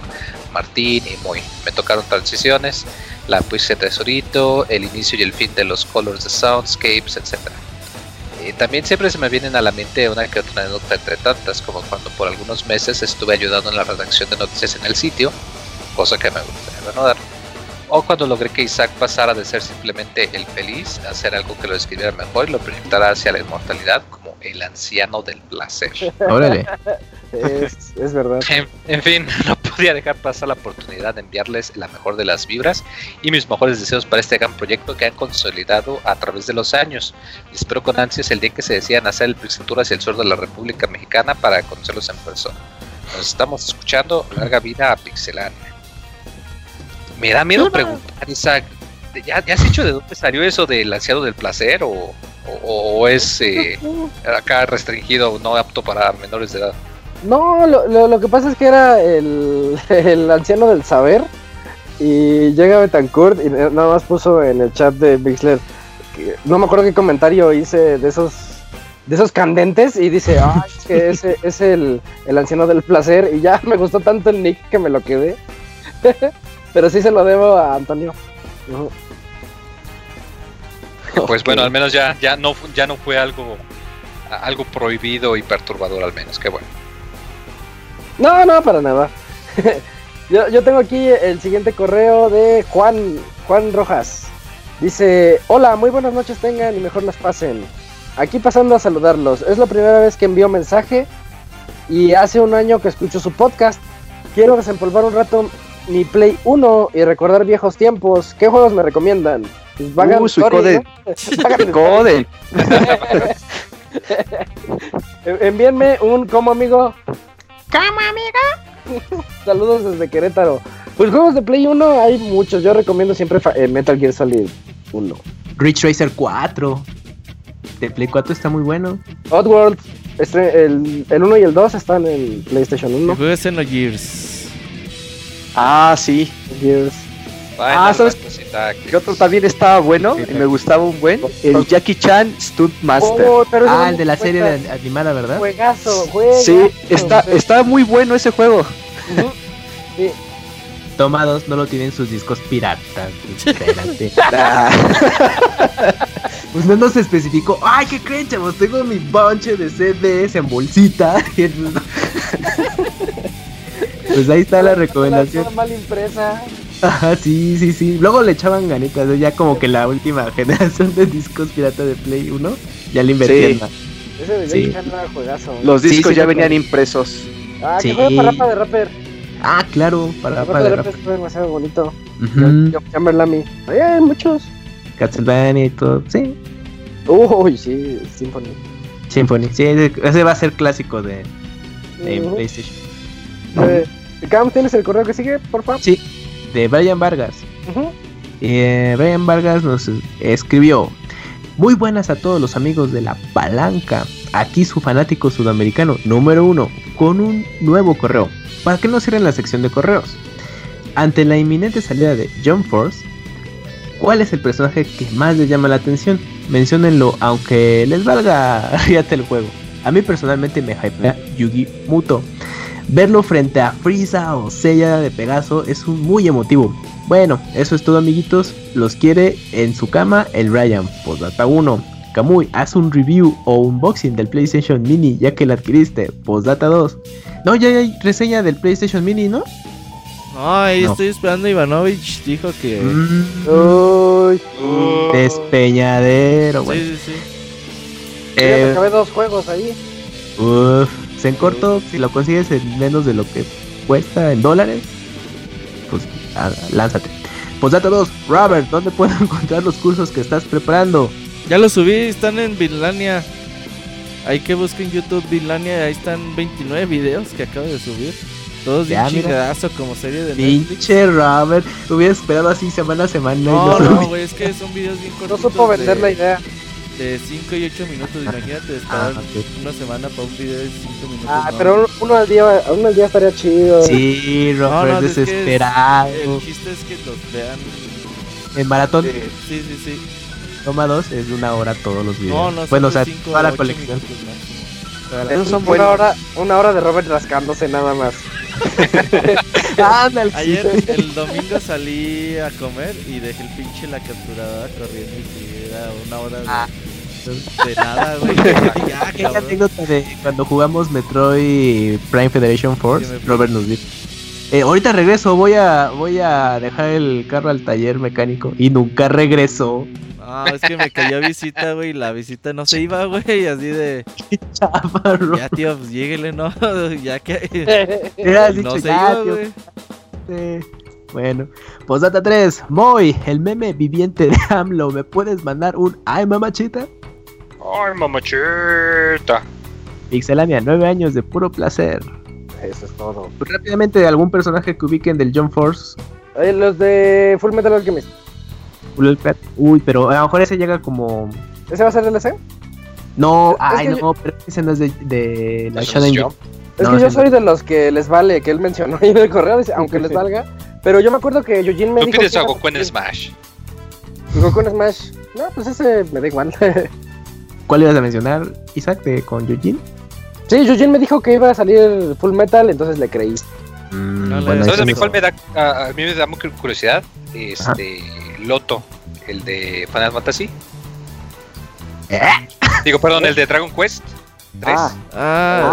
Martín y Moy. Me tocaron transiciones, la Puise Tesorito, el inicio y el fin de los Colors de Soundscapes, etc. Eh, también siempre se me vienen a la mente una que otra anécdota entre tantas, como cuando por algunos meses estuve ayudando en la redacción de noticias en el sitio, cosa que me gustaría reanudar. O cuando logré que Isaac pasara de ser simplemente el feliz a ser algo que lo describiera mejor y lo proyectara hacia la inmortalidad como el anciano del placer. (laughs) Órale. Es, es verdad. En, en fin, (laughs) no podía dejar pasar la oportunidad de enviarles la mejor de las vibras y mis mejores deseos para este gran proyecto que han consolidado a través de los años. Y espero con ansias el día que se decidan hacer el Pixel hacia el sur de la República Mexicana para conocerlos en persona. Nos estamos escuchando. Larga vida a Pixelania. Me da miedo preguntar, Isaac. ¿Ya, ¿Ya has dicho de dónde salió eso del ansiado del placer o, o- o es eh, acá restringido, no apto para menores de edad? No, lo, lo, lo que pasa es que era el, (laughs) el anciano del saber. Y llega Betancourt y nada más puso en el chat de Bixler. que- no me acuerdo qué comentario hice de esos de esos candentes y dice, ah, es que (laughs) ese es el, el anciano del placer y ya (laughs) me gustó tanto el nick que me lo quedé. Pero sí se lo debo a Antonio. Pues bueno, al menos ya, ya no ya no fue algo algo prohibido y perturbador al menos, qué bueno. No, no, para nada. (laughs) yo, yo tengo aquí el siguiente correo de Juan, Juan Rojas. Dice, hola, muy buenas noches tengan y mejor las pasen. Aquí pasando a saludarlos. Es la primera vez que envío mensaje y hace un año que escucho su podcast. Quiero desempolvar un rato mi Play 1 y recordar viejos tiempos. ¿Qué juegos me recomiendan? Pues Vagrant Uh, Story. ¿no? (laughs) (laughs) En- Envíenme un como amigo. Como amigo. (laughs) Saludos desde Querétaro. Pues juegos de Play 1 hay muchos. Yo recomiendo siempre eh, Metal Gear Solid 1. Ridge Racer 4. De Play 4 está muy bueno. Oddworld, este, el, el 1 y el 2 están en PlayStation Y 1. juegues Xenogears. Ah, sí. Gears. Ah, ¿sabes qué otro también estaba bueno y me gustaba un buen? El Jackie Chan Stunt Master. Oh, Ah, el de la serie de- animada, ¿verdad? Juegazo, juegazo. Sí, está, está muy bueno ese juego. Ujú. (laughs) Sí. Toma dos, no lo tienen sus discos piratas. (laughs) Espérate. (laughs) Pues no nos especificó. ¡Ay, qué creen, chavos! Tengo mi bonche de CDs en bolsita. Pues ahí está la recomendación. Toda mal impresa. Ajá, sí, sí, sí. Luego le echaban ganitas. ¿eh? Ya como que la última (laughs) generación de discos pirata de Play 1 ya le invertían Sí. más. Ese de Sí. Juegazo. los discos sí, ya venían impresos. Ah, que juega para Rapa de Rapper. Ah, claro, para Rapa para de de Rapper fue demasiado bonito. Ujú. Chamber Lamy. Ahí hay muchos. Castlevania y todo. Sí, Uy, sí, Symphony. Symphony. Sí, ese va a ser clásico de. PlayStation. Eh, Cam, ¿tienes el correo que sigue, por favor? Sí, de Brian Vargas. Eh, Brian Vargas nos escribió. Muy buenas a todos los amigos de La Palanca. Aquí su fanático sudamericano número uno con un nuevo correo. Para que no cierren la sección de correos. Ante la inminente salida de Jump Force, ¿cuál es el personaje que más les llama la atención? Menciónenlo, aunque les valga (laughs) ríate el juego. A mí personalmente me hypea Yugi Muto. Verlo frente a Frieza o Seiya de Pegaso es un muy emotivo. Bueno, eso es todo amiguitos. Los quiere en su cama el Ryan. Postdata 1. Kamui, haz un review o unboxing del PlayStation Mini ya que la adquiriste. Postdata 2. No, ya hay reseña del PlayStation Mini, ¿no? No, ahí No. estoy esperando. Ivanovich dijo que. Mm, Uy, despeñadero, bueno. Sí, sí, sí. yo ya me Eh, acabé dos juegos ahí. Uf, se en corto, si lo consigues en menos de lo que cuesta en dólares, pues ah, lánzate. Pues dato 2, Robert, ¿dónde puedo (laughs) encontrar los cursos que estás preparando? Ya lo subí, están en Vinlania. Hay que buscar en YouTube Vinlania, ahí están 29 videos que acabo de subir. Todos bien Ya, mira. chingadazo como serie de Netflix. Pinche Robert, hubiera esperado así semana a semana. y No, no, güey, es que son videos bien No cortitos. supo vender de- la idea. De 5 y 8 minutos, imagínate esperar Ah, una semana para un video de 5 minutos. Ah, no. pero uno al día, uno al día estaría chido. Sí, Robert, No, no, es que es- desesperado. El chiste es que los vean. En maratón, Sí, sí, sí. toma 2 es de una hora todos los videos. No, no, bueno, o sea, cinco toda la colección. Esos son Una hora, una hora de Robert rascándose nada más. (laughs) Ándale, sí. Ayer, el domingo salí a comer y dejé el pinche la capturadora corriendo y sí, era una hora de, Ah. De nada, güey. (laughs) ya, cabrón. anécdota de cuando jugamos Metroid Prime Federation Force, Sí, Robert nos dijo. "Eh, ahorita regreso, voy a voy a dejar el carro al taller mecánico y nunca regresó. No, es que me cayó visita, güey, la visita no se iba, güey, así de, (laughs) Robert. ya tío, pues lléguele, ¿no? (laughs) ya que no dicho, se "Ya, iba, tío". Sí. Bueno, posdata 3, Moy, el meme viviente de AMLO, ¿me puedes mandar un ay mamachita? Ay, mamachita. Pixelania, 9 años de puro placer. Eso es todo. Pues, rápidamente, algún personaje que ubiquen del Jump Force. Oye, los de Full Metal Alchemist. Uy, pero a lo mejor ese llega como ¿Ese va a ser DLC? No, Es ay, no, pero ese no es de, de la ¿Eso no es Shonen Jump? Es No, que yo soy de los que les vale, que él mencionó ahí en el correo, dice, aunque les (laughs) valga. Pero yo me acuerdo que Yojin me ¿Tú dijo. pides que a Goku en Smash? Goku en Smash. No, pues ese me da igual. (laughs) ¿Cuál ibas a mencionar, Isaac, de, con Yujin? sí, Yojin me dijo que iba a salir Full Metal, entonces le creí. No le- bueno, ¿Sabes a mí es- cuál me da? A, a mí me da mucha curiosidad. Este. Loto, el de Final Fantasy. ¿Eh? Digo, perdón, el de Dragon Quest 3. Ah, Ah,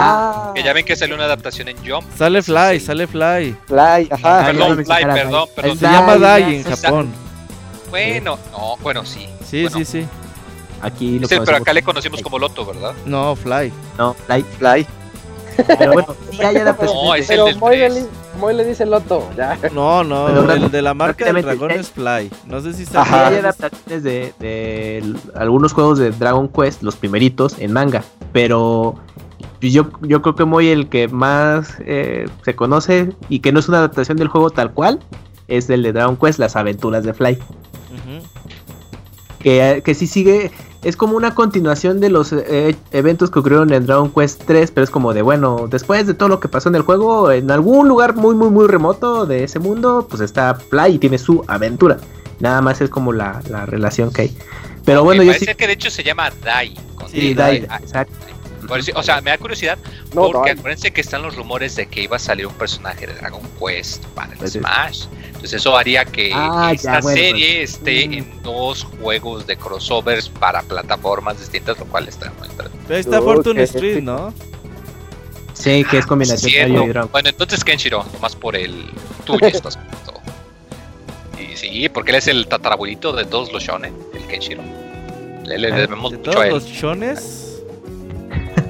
ah, Que ya ven que salió una adaptación en Jump. sale Fly, Sí. sale Fly. Fly, ajá. Ah, perdón, Fly, perdón, perdón. Se llama Dai en. Japón. Bueno, no, bueno, sí. Sí, Bueno, sí, sí. Aquí lo Sí, pero acá le conocimos como Loto, ¿verdad? No, Fly. No, Light. Fly. Pero bueno, (laughs) sí hay adaptaciones. No, es el Pero Moy le, Moy le dice Loto, ya. No, no, Pero el de la marca del dragón es Fly. No sé si Sí Ajá. hay está. adaptaciones de, algunos juegos de Dragon Quest, los primeritos, en manga. Pero yo, yo creo que muy el que más eh, se conoce y que no es una adaptación del juego tal cual es el de Dragon Quest, las aventuras de Fly. Que, que sí sigue, es como una continuación de los eh, eventos que ocurrieron en Dragon Quest 3, pero es como de, bueno, después de todo lo que pasó en el juego, en algún lugar muy, muy, muy remoto de ese mundo, pues está Play y tiene su aventura. Nada más es como la, la relación que hay. Pero bueno, Me yo parece sí... que de hecho se llama Dai. con Sí. Dai, Ah, exacto. O sea, me da curiosidad No, porque acuérdense que están los rumores de que iba a salir un personaje de Dragon Quest para el Pues sí. Smash. Entonces eso haría que Ah, ya, esta bueno, serie pues. esté Mm. en dos juegos de crossovers para plataformas distintas, lo cual está muy interesante. Está. Fortune Street, ¿no? Sí, que es combinación y Dragon. Bueno, entonces Kenshiro, nomás por el tuyo estás. Y sí, porque él es el tatarabuelito de todos los shonen, el Kenshiro. Le, le Ah, debemos De mucho a todos él. los shones.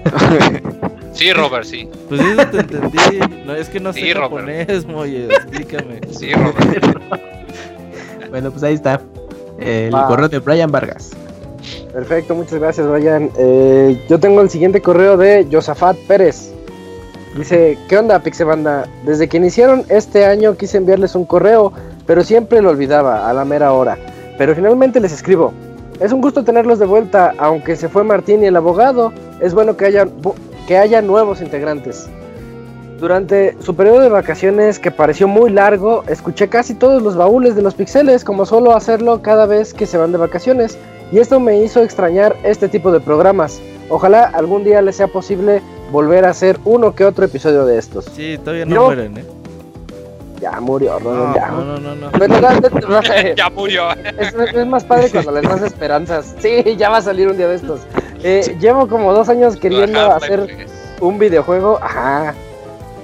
(laughs) Sí, Robert, sí. Pues eso te entendí. No, es que no sé Sí, Robert. japonés, Moye. Explícame. (laughs) Sí, Robert. (laughs) Bueno, pues ahí está. El correo de Brian Vargas. Perfecto, muchas gracias, Brian. Eh, yo tengo el siguiente correo de Josafat Pérez. Dice, ¿qué onda, Pixebanda? Desde que iniciaron este año quise enviarles un correo, pero siempre lo olvidaba a la mera hora. Pero finalmente les escribo. Es un gusto tenerlos de vuelta, aunque se fue Martín y el abogado. Es bueno que haya, que haya nuevos integrantes. Durante su periodo de vacaciones, que pareció muy largo, escuché casi todos los baúles de los pixeles, como suelo hacerlo cada vez que se van de vacaciones y esto me hizo extrañar este tipo de programas. Ojalá algún día les sea posible volver a hacer uno que otro episodio de estos. Sí, todavía no, No. mueren, ¿eh? Ya murió, No, ya. no, no, no. no. (laughs) Ya murió. es, es más padre cuando les das (laughs) esperanzas. Sí, ya va a salir un día de estos. Eh, Llevo como dos años queriendo Ajá, hacer pues. un videojuego. Ajá.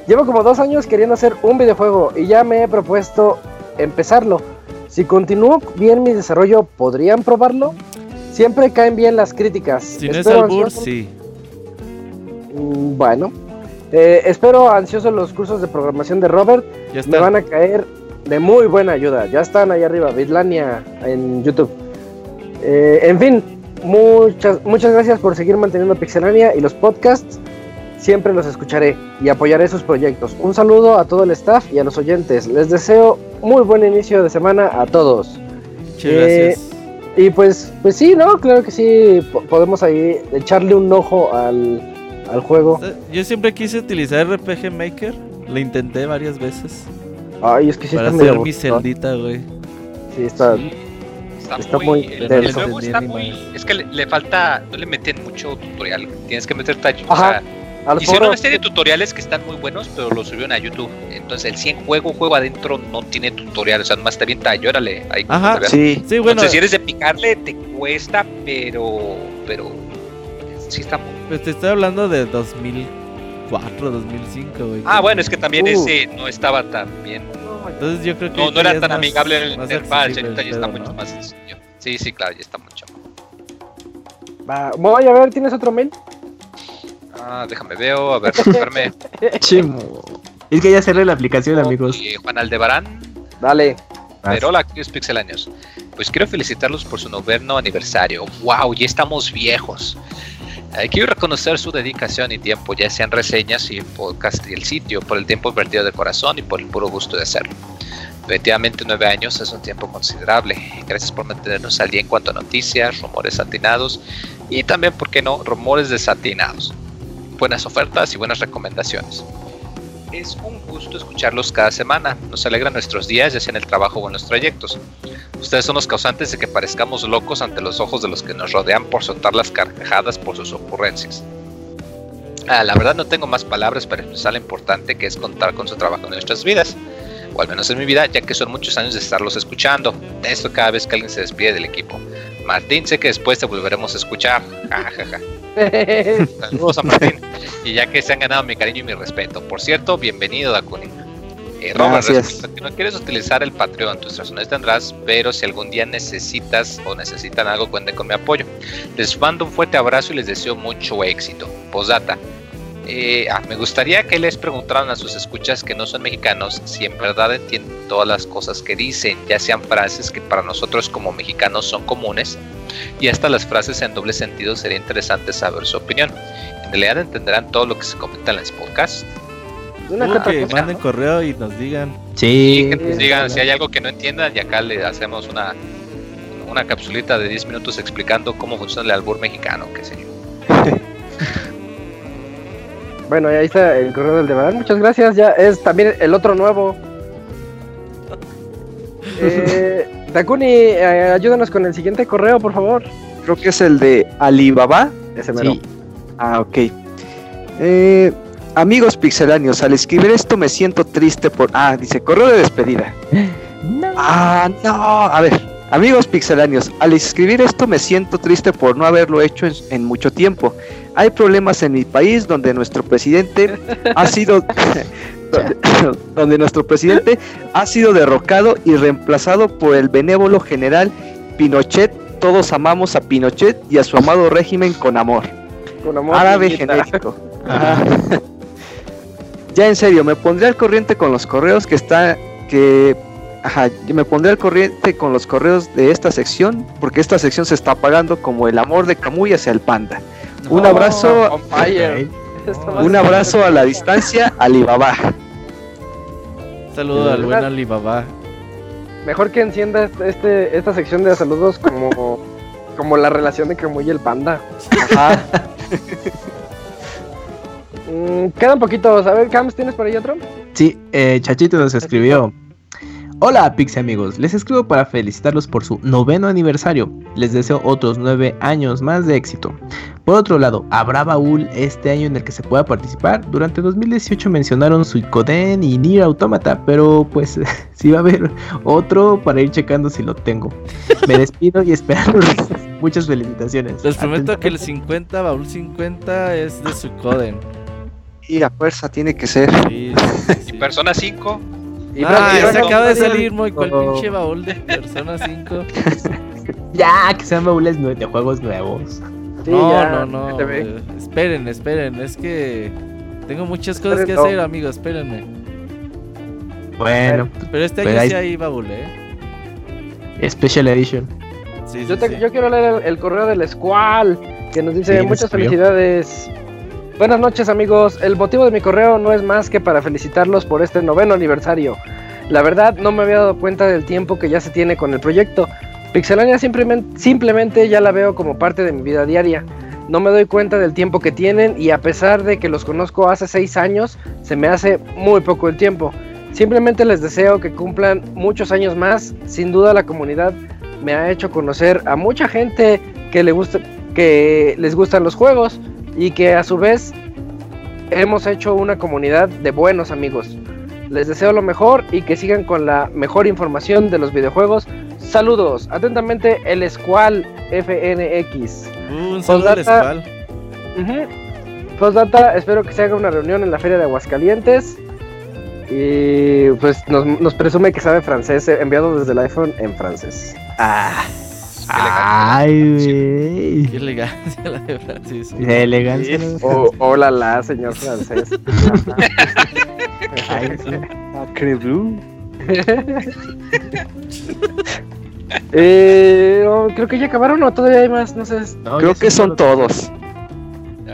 Llevo como dos años queriendo hacer un videojuego y ya me he propuesto empezarlo. Si continúo bien mi desarrollo, ¿podrían probarlo? Siempre caen bien las críticas. Si no es albur, ansioso- sí. Mm, Bueno. Eh, espero ansioso los cursos de programación de Robert. Ya Me van a caer de muy buena ayuda. Ya están ahí arriba, Bitlania en YouTube. Eh, en fin, muchas, muchas gracias por seguir manteniendo Pixelania y los podcasts. Siempre los escucharé y apoyaré sus proyectos. Un saludo a todo el staff y a los oyentes. Les deseo muy buen inicio de semana a todos. Muchas eh, gracias. Y pues, pues sí, ¿no? Claro que sí, po- podemos ahí echarle un ojo al, al juego. Eh, Yo siempre quise utilizar RPG Maker. Lo intenté varias veces. Ay, es que sí para está medio hacer mi celdita, güey. Sí, está... Está, Está muy, muy el, denso. el juego No está muy, más. es que le, le falta, no le meten mucho tutorial, tienes que meter tallo, o sea, hicieron una serie de tutoriales que están muy buenos, pero los subieron a YouTube, entonces el 100 juego, juego adentro no tiene tutorial, o sea, nomás te avienta, llórale, ahí como Ajá. Sí, Sí, bueno, Entonces si eres de picarle te cuesta, pero, pero, sí está muy... pues te estoy hablando de 2004, 2005, güey. Ah, bueno, es que también Uh. ese no estaba tan bien, Entonces yo creo que. no, no era tan más- amigable el interfaz, ya está pedo, mucho ¿no? más sencillo. Sí, sí, claro, ya está mucho. Va, voy a ver, ¿tienes otro mail? Ah, déjame veo, a ver, (laughs) espérame. Chimo. Es que ya cerré la aplicación, amigos. Y Juan Aldebarán, Dale. Pero hola, ¿qué es Pixelaños? Pues quiero felicitarlos por su noveno aniversario. ¡Wow! Ya estamos viejos. Eh, quiero reconocer su dedicación y tiempo, ya sean reseñas y podcast y el sitio, por el tiempo invertido de corazón y por el puro gusto de hacerlo. Definitivamente nueve años es un tiempo considerable. Gracias por mantenernos al día en cuanto a noticias, rumores atinados y también, ¿por qué no?, rumores desatinados. Buenas ofertas y buenas recomendaciones. Es un gusto escucharlos cada semana. Nos alegra nuestros días, ya sea en el trabajo o en los trayectos. Ustedes son los causantes de que parezcamos locos ante los ojos de los que nos rodean por soltar las carcajadas por sus ocurrencias. Ah, la verdad no tengo más palabras para expresar lo importante que es contar con su trabajo en nuestras vidas. O al menos en mi vida, ya que son muchos años de estarlos escuchando. Esto cada vez que alguien se despide del equipo. Martín, sé que después te volveremos a escuchar. Ja, ja, ja. Saludos a Martín. Y ya que se han ganado mi cariño y mi respeto. Por cierto, bienvenido, Dakuni. Eh, Robert, que no quieres utilizar el Patreon, tus razones tendrás, pero si algún día necesitas o necesitan algo, cuenten con mi apoyo. Les mando un fuerte abrazo y les deseo mucho éxito. Posdata. Eh, ah, me gustaría que les preguntaran a sus escuchas que no son mexicanos si en verdad entienden todas las cosas que dicen, ya sean frases que para nosotros como mexicanos son comunes, y hasta las frases en doble sentido sería interesante saber su opinión. En realidad entenderán todo lo que se comenta en los podcasts. Una Uh, que cosa. manden correo y nos digan. Sí. que nos digan si hay algo que no entiendan y acá le hacemos una una capsulita de 10 minutos explicando cómo funciona el albur mexicano, qué sé yo. (laughs) Bueno, ahí está el correo del Devan. Muchas gracias. Ya es también el otro nuevo. (laughs) Eh, Takuni, eh, ayúdanos con el siguiente correo, por favor. Creo que es el de Alibaba. Ese mero. Sí. Ah, ok. Eh, amigos pixeláneos, al escribir esto me siento triste por... Ah, dice, correo de despedida. (laughs) Ah, no. A ver, amigos pixeláneos, al escribir esto me siento triste por no haberlo hecho en, en mucho tiempo. Hay problemas en mi país donde nuestro presidente ha sido... (laughs) (laughs) donde, nuestro presidente ha sido derrocado y reemplazado por el benévolo general Pinochet. Todos amamos a Pinochet y a su amado régimen con amor. Con amor. Árabe genérico. (laughs) Ya en serio, me pondré al corriente con los correos que está que ajá, yo me pondré al corriente con los correos de esta sección porque esta sección se está apagando como el amor de Camuy hacia el panda. Un abrazo, un abrazo a la distancia, (laughs) Alibaba. Saludo al buen Alibaba. Mejor que encienda este, este- esta sección de saludos como, como la relación de Camuy y el panda. Ajá. Mm, quedan poquitos. A ver, Cams, ¿tienes por ahí otro? Sí, eh, Chachito nos escribió. Hola Pixie amigos, les escribo para felicitarlos por su noveno aniversario. Les deseo otros nueve años más de éxito. Por otro lado, ¿habrá baúl este año en el que se pueda participar? Durante 2018 mencionaron Suicoden y Nier Automata, pero pues (laughs) sí va a haber otro para ir checando si lo tengo. Me despido y esperando muchas felicitaciones. Les prometo que el 50, baúl 50 es de su coden. Y a fuerza tiene que ser. Sí, sí, sí, sí. (laughs) Persona 5, Y Ah, se acaba de salir muy con el Oh. pinche baúl de Persona 5. (laughs) Ya, que sean baúles de juegos nuevos. Sí, no, ya, no, no. eh, esperen, esperen. Es que tengo muchas cosas que Esperen, no. hacer, amigos. Espérenme. Bueno, Pero este Pues año ahí- sí hay baúl, ¿eh? Special Edition. Sí, sí, Yo, te- sí. yo quiero leer el, el correo del Squall que nos dice muchas felicidades. Buenas noches amigos, el motivo de mi correo no es más que para felicitarlos por este noveno aniversario. La verdad no me había dado cuenta del tiempo que ya se tiene con el proyecto. Pixelania simplemente, ya la veo como parte de mi vida diaria. No me doy cuenta del tiempo que tienen y a pesar de que los conozco hace seis años, se me hace muy poco el tiempo. Simplemente les deseo que cumplan muchos años más. Sin duda la comunidad me ha hecho conocer a mucha gente que le gusta, que les gustan los juegos y que a su vez hemos hecho una comunidad de buenos amigos. Les deseo lo mejor y que sigan con la mejor información de los videojuegos. Saludos, atentamente el Squall FNX. Uh, un saludo al Squall. Ujú. Postdata, espero que se haga una reunión en la feria de Aguascalientes. Y pues nos, nos presume que sabe francés, enviado desde el iPhone en francés. Ah, ay, güey. Qué elegancia la de Francis. De elegancia. Oh, hola la, señor francés. Ay, sí. Eh, oh, creo que ya acabaron o todavía hay más, no sé. No, Creo que son todos. todos.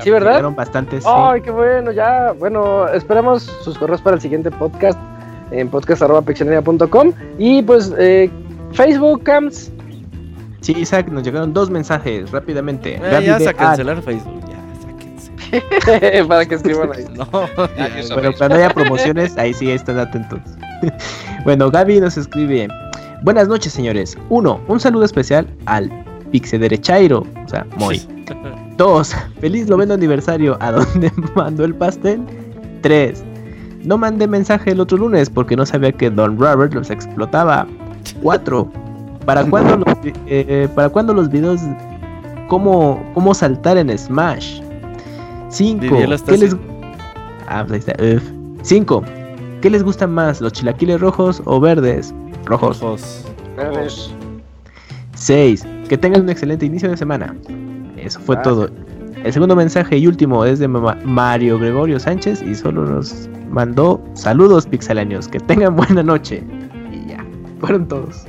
Sí, ¿verdad? Llegaron bastantes. sí. Ay, qué bueno, ya. Bueno, esperamos sus correos para el siguiente podcast en podcast.pixelania.com y pues eh, Facebook, Cams. Sí, Isaac, nos llegaron dos mensajes rápidamente. Eh, Gaby ya de- a ah, cancelar Facebook. Ya, sáquense. (laughs) para que escriban ahí. (laughs) No, Bueno, cuando haya (laughs) promociones, ahí sí están atentos. bueno, Gaby nos escribe. Buenas noches, señores. Uno, un saludo especial al Pixe Derechairo, o sea, Moy. Dos, feliz noveno aniversario. ¿A dónde mandó el pastel? Tres, no mandé mensaje el otro lunes porque no sabía que Don Robert los explotaba. Cuatro, ¿para cuándo los, eh, ¿para cuándo los videos? ¿Cómo, cómo saltar en Smash? Cinco, Didier lo está ¿qué les... Ah, pues ahí está. uf. Cinco, ¿qué les gusta más, los chilaquiles rojos o verdes? Rojos. Ojos. A ver. 6. Que tengan un excelente inicio de semana. Eso fue Ah, todo. El segundo mensaje y último es de Ma- Mario Gregorio Sánchez y solo nos mandó saludos pixelanios. Que tengan buena noche. Y ya, fueron todos.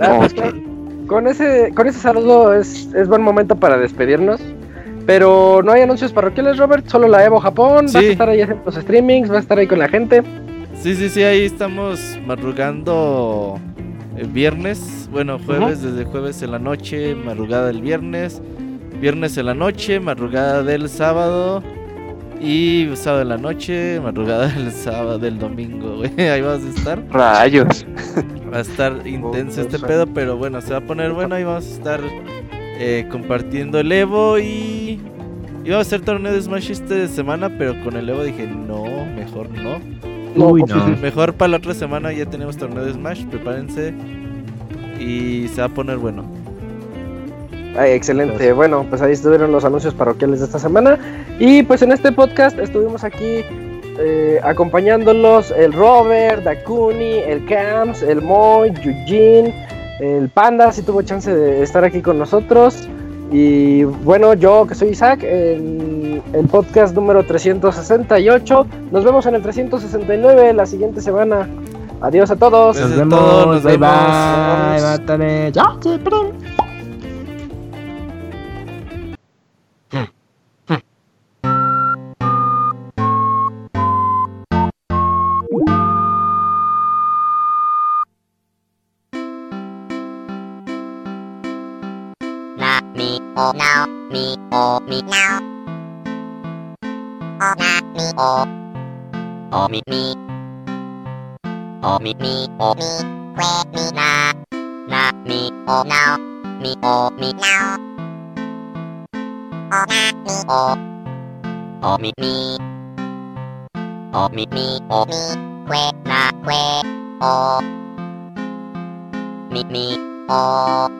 Ah, pues, Ok. con- con ese, con ese saludo es, es buen momento para despedirnos. Pero no hay anuncios parroquiales, Robert. Solo la Evo Japón. Vas a Sí. estar ahí haciendo los streamings. Vas a estar ahí con la gente. Sí, sí, sí, ahí estamos madrugando el viernes, bueno, jueves desde jueves en la noche, madrugada del viernes, viernes en la noche, madrugada del sábado y sábado en la noche, madrugada del (laughs) sábado del domingo, güey. (laughs) Ahí vas a estar. Rayos. Va a estar (laughs) intenso este pedo, pero bueno, se va a poner bueno. Ahí vamos a estar eh, compartiendo el Evo y. Iba a hacer torneo de Smash esta semana, pero con el Evo dije, no, mejor no. Uy, no. Mejor para la otra semana ya tenemos torneo de Smash, prepárense. Y se va a poner bueno. Ay, excelente. Bueno, pues ahí estuvieron los anuncios parroquiales de esta semana. Y pues en este podcast estuvimos aquí eh, acompañándolos el Robert, Dakuni, el Camps, el Moy, Eugene, el Panda, si tuvo chance de estar aquí con nosotros. Y bueno, yo que soy Isaac, en el podcast número 368. Nos vemos en el 369 la siguiente semana. Adiós a todos. Nos a vemos. todos, nos bye vemos. bye. Nos vemos. Mátale. Ya, mi o mi now o na mi o o mi mi o mi mi o mi que mi na na mi o now mi o mi now o na mi o o mi mi o mi mi o mi que na que o mi mi o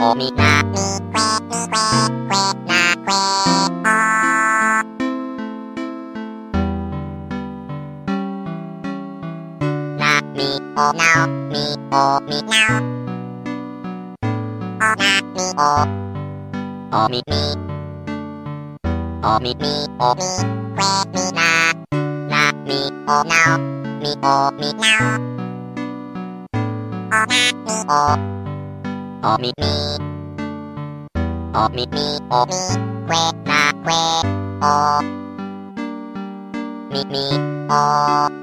o mi na mi que que mi que now que. O mi na mi que mi que que na que o. Na mi o now mi o mi now. O na mi o. O mi mi. O mi mi o mi que mi na na mi o now mi o mi now o na おみみおみみおみくえなくえおみみお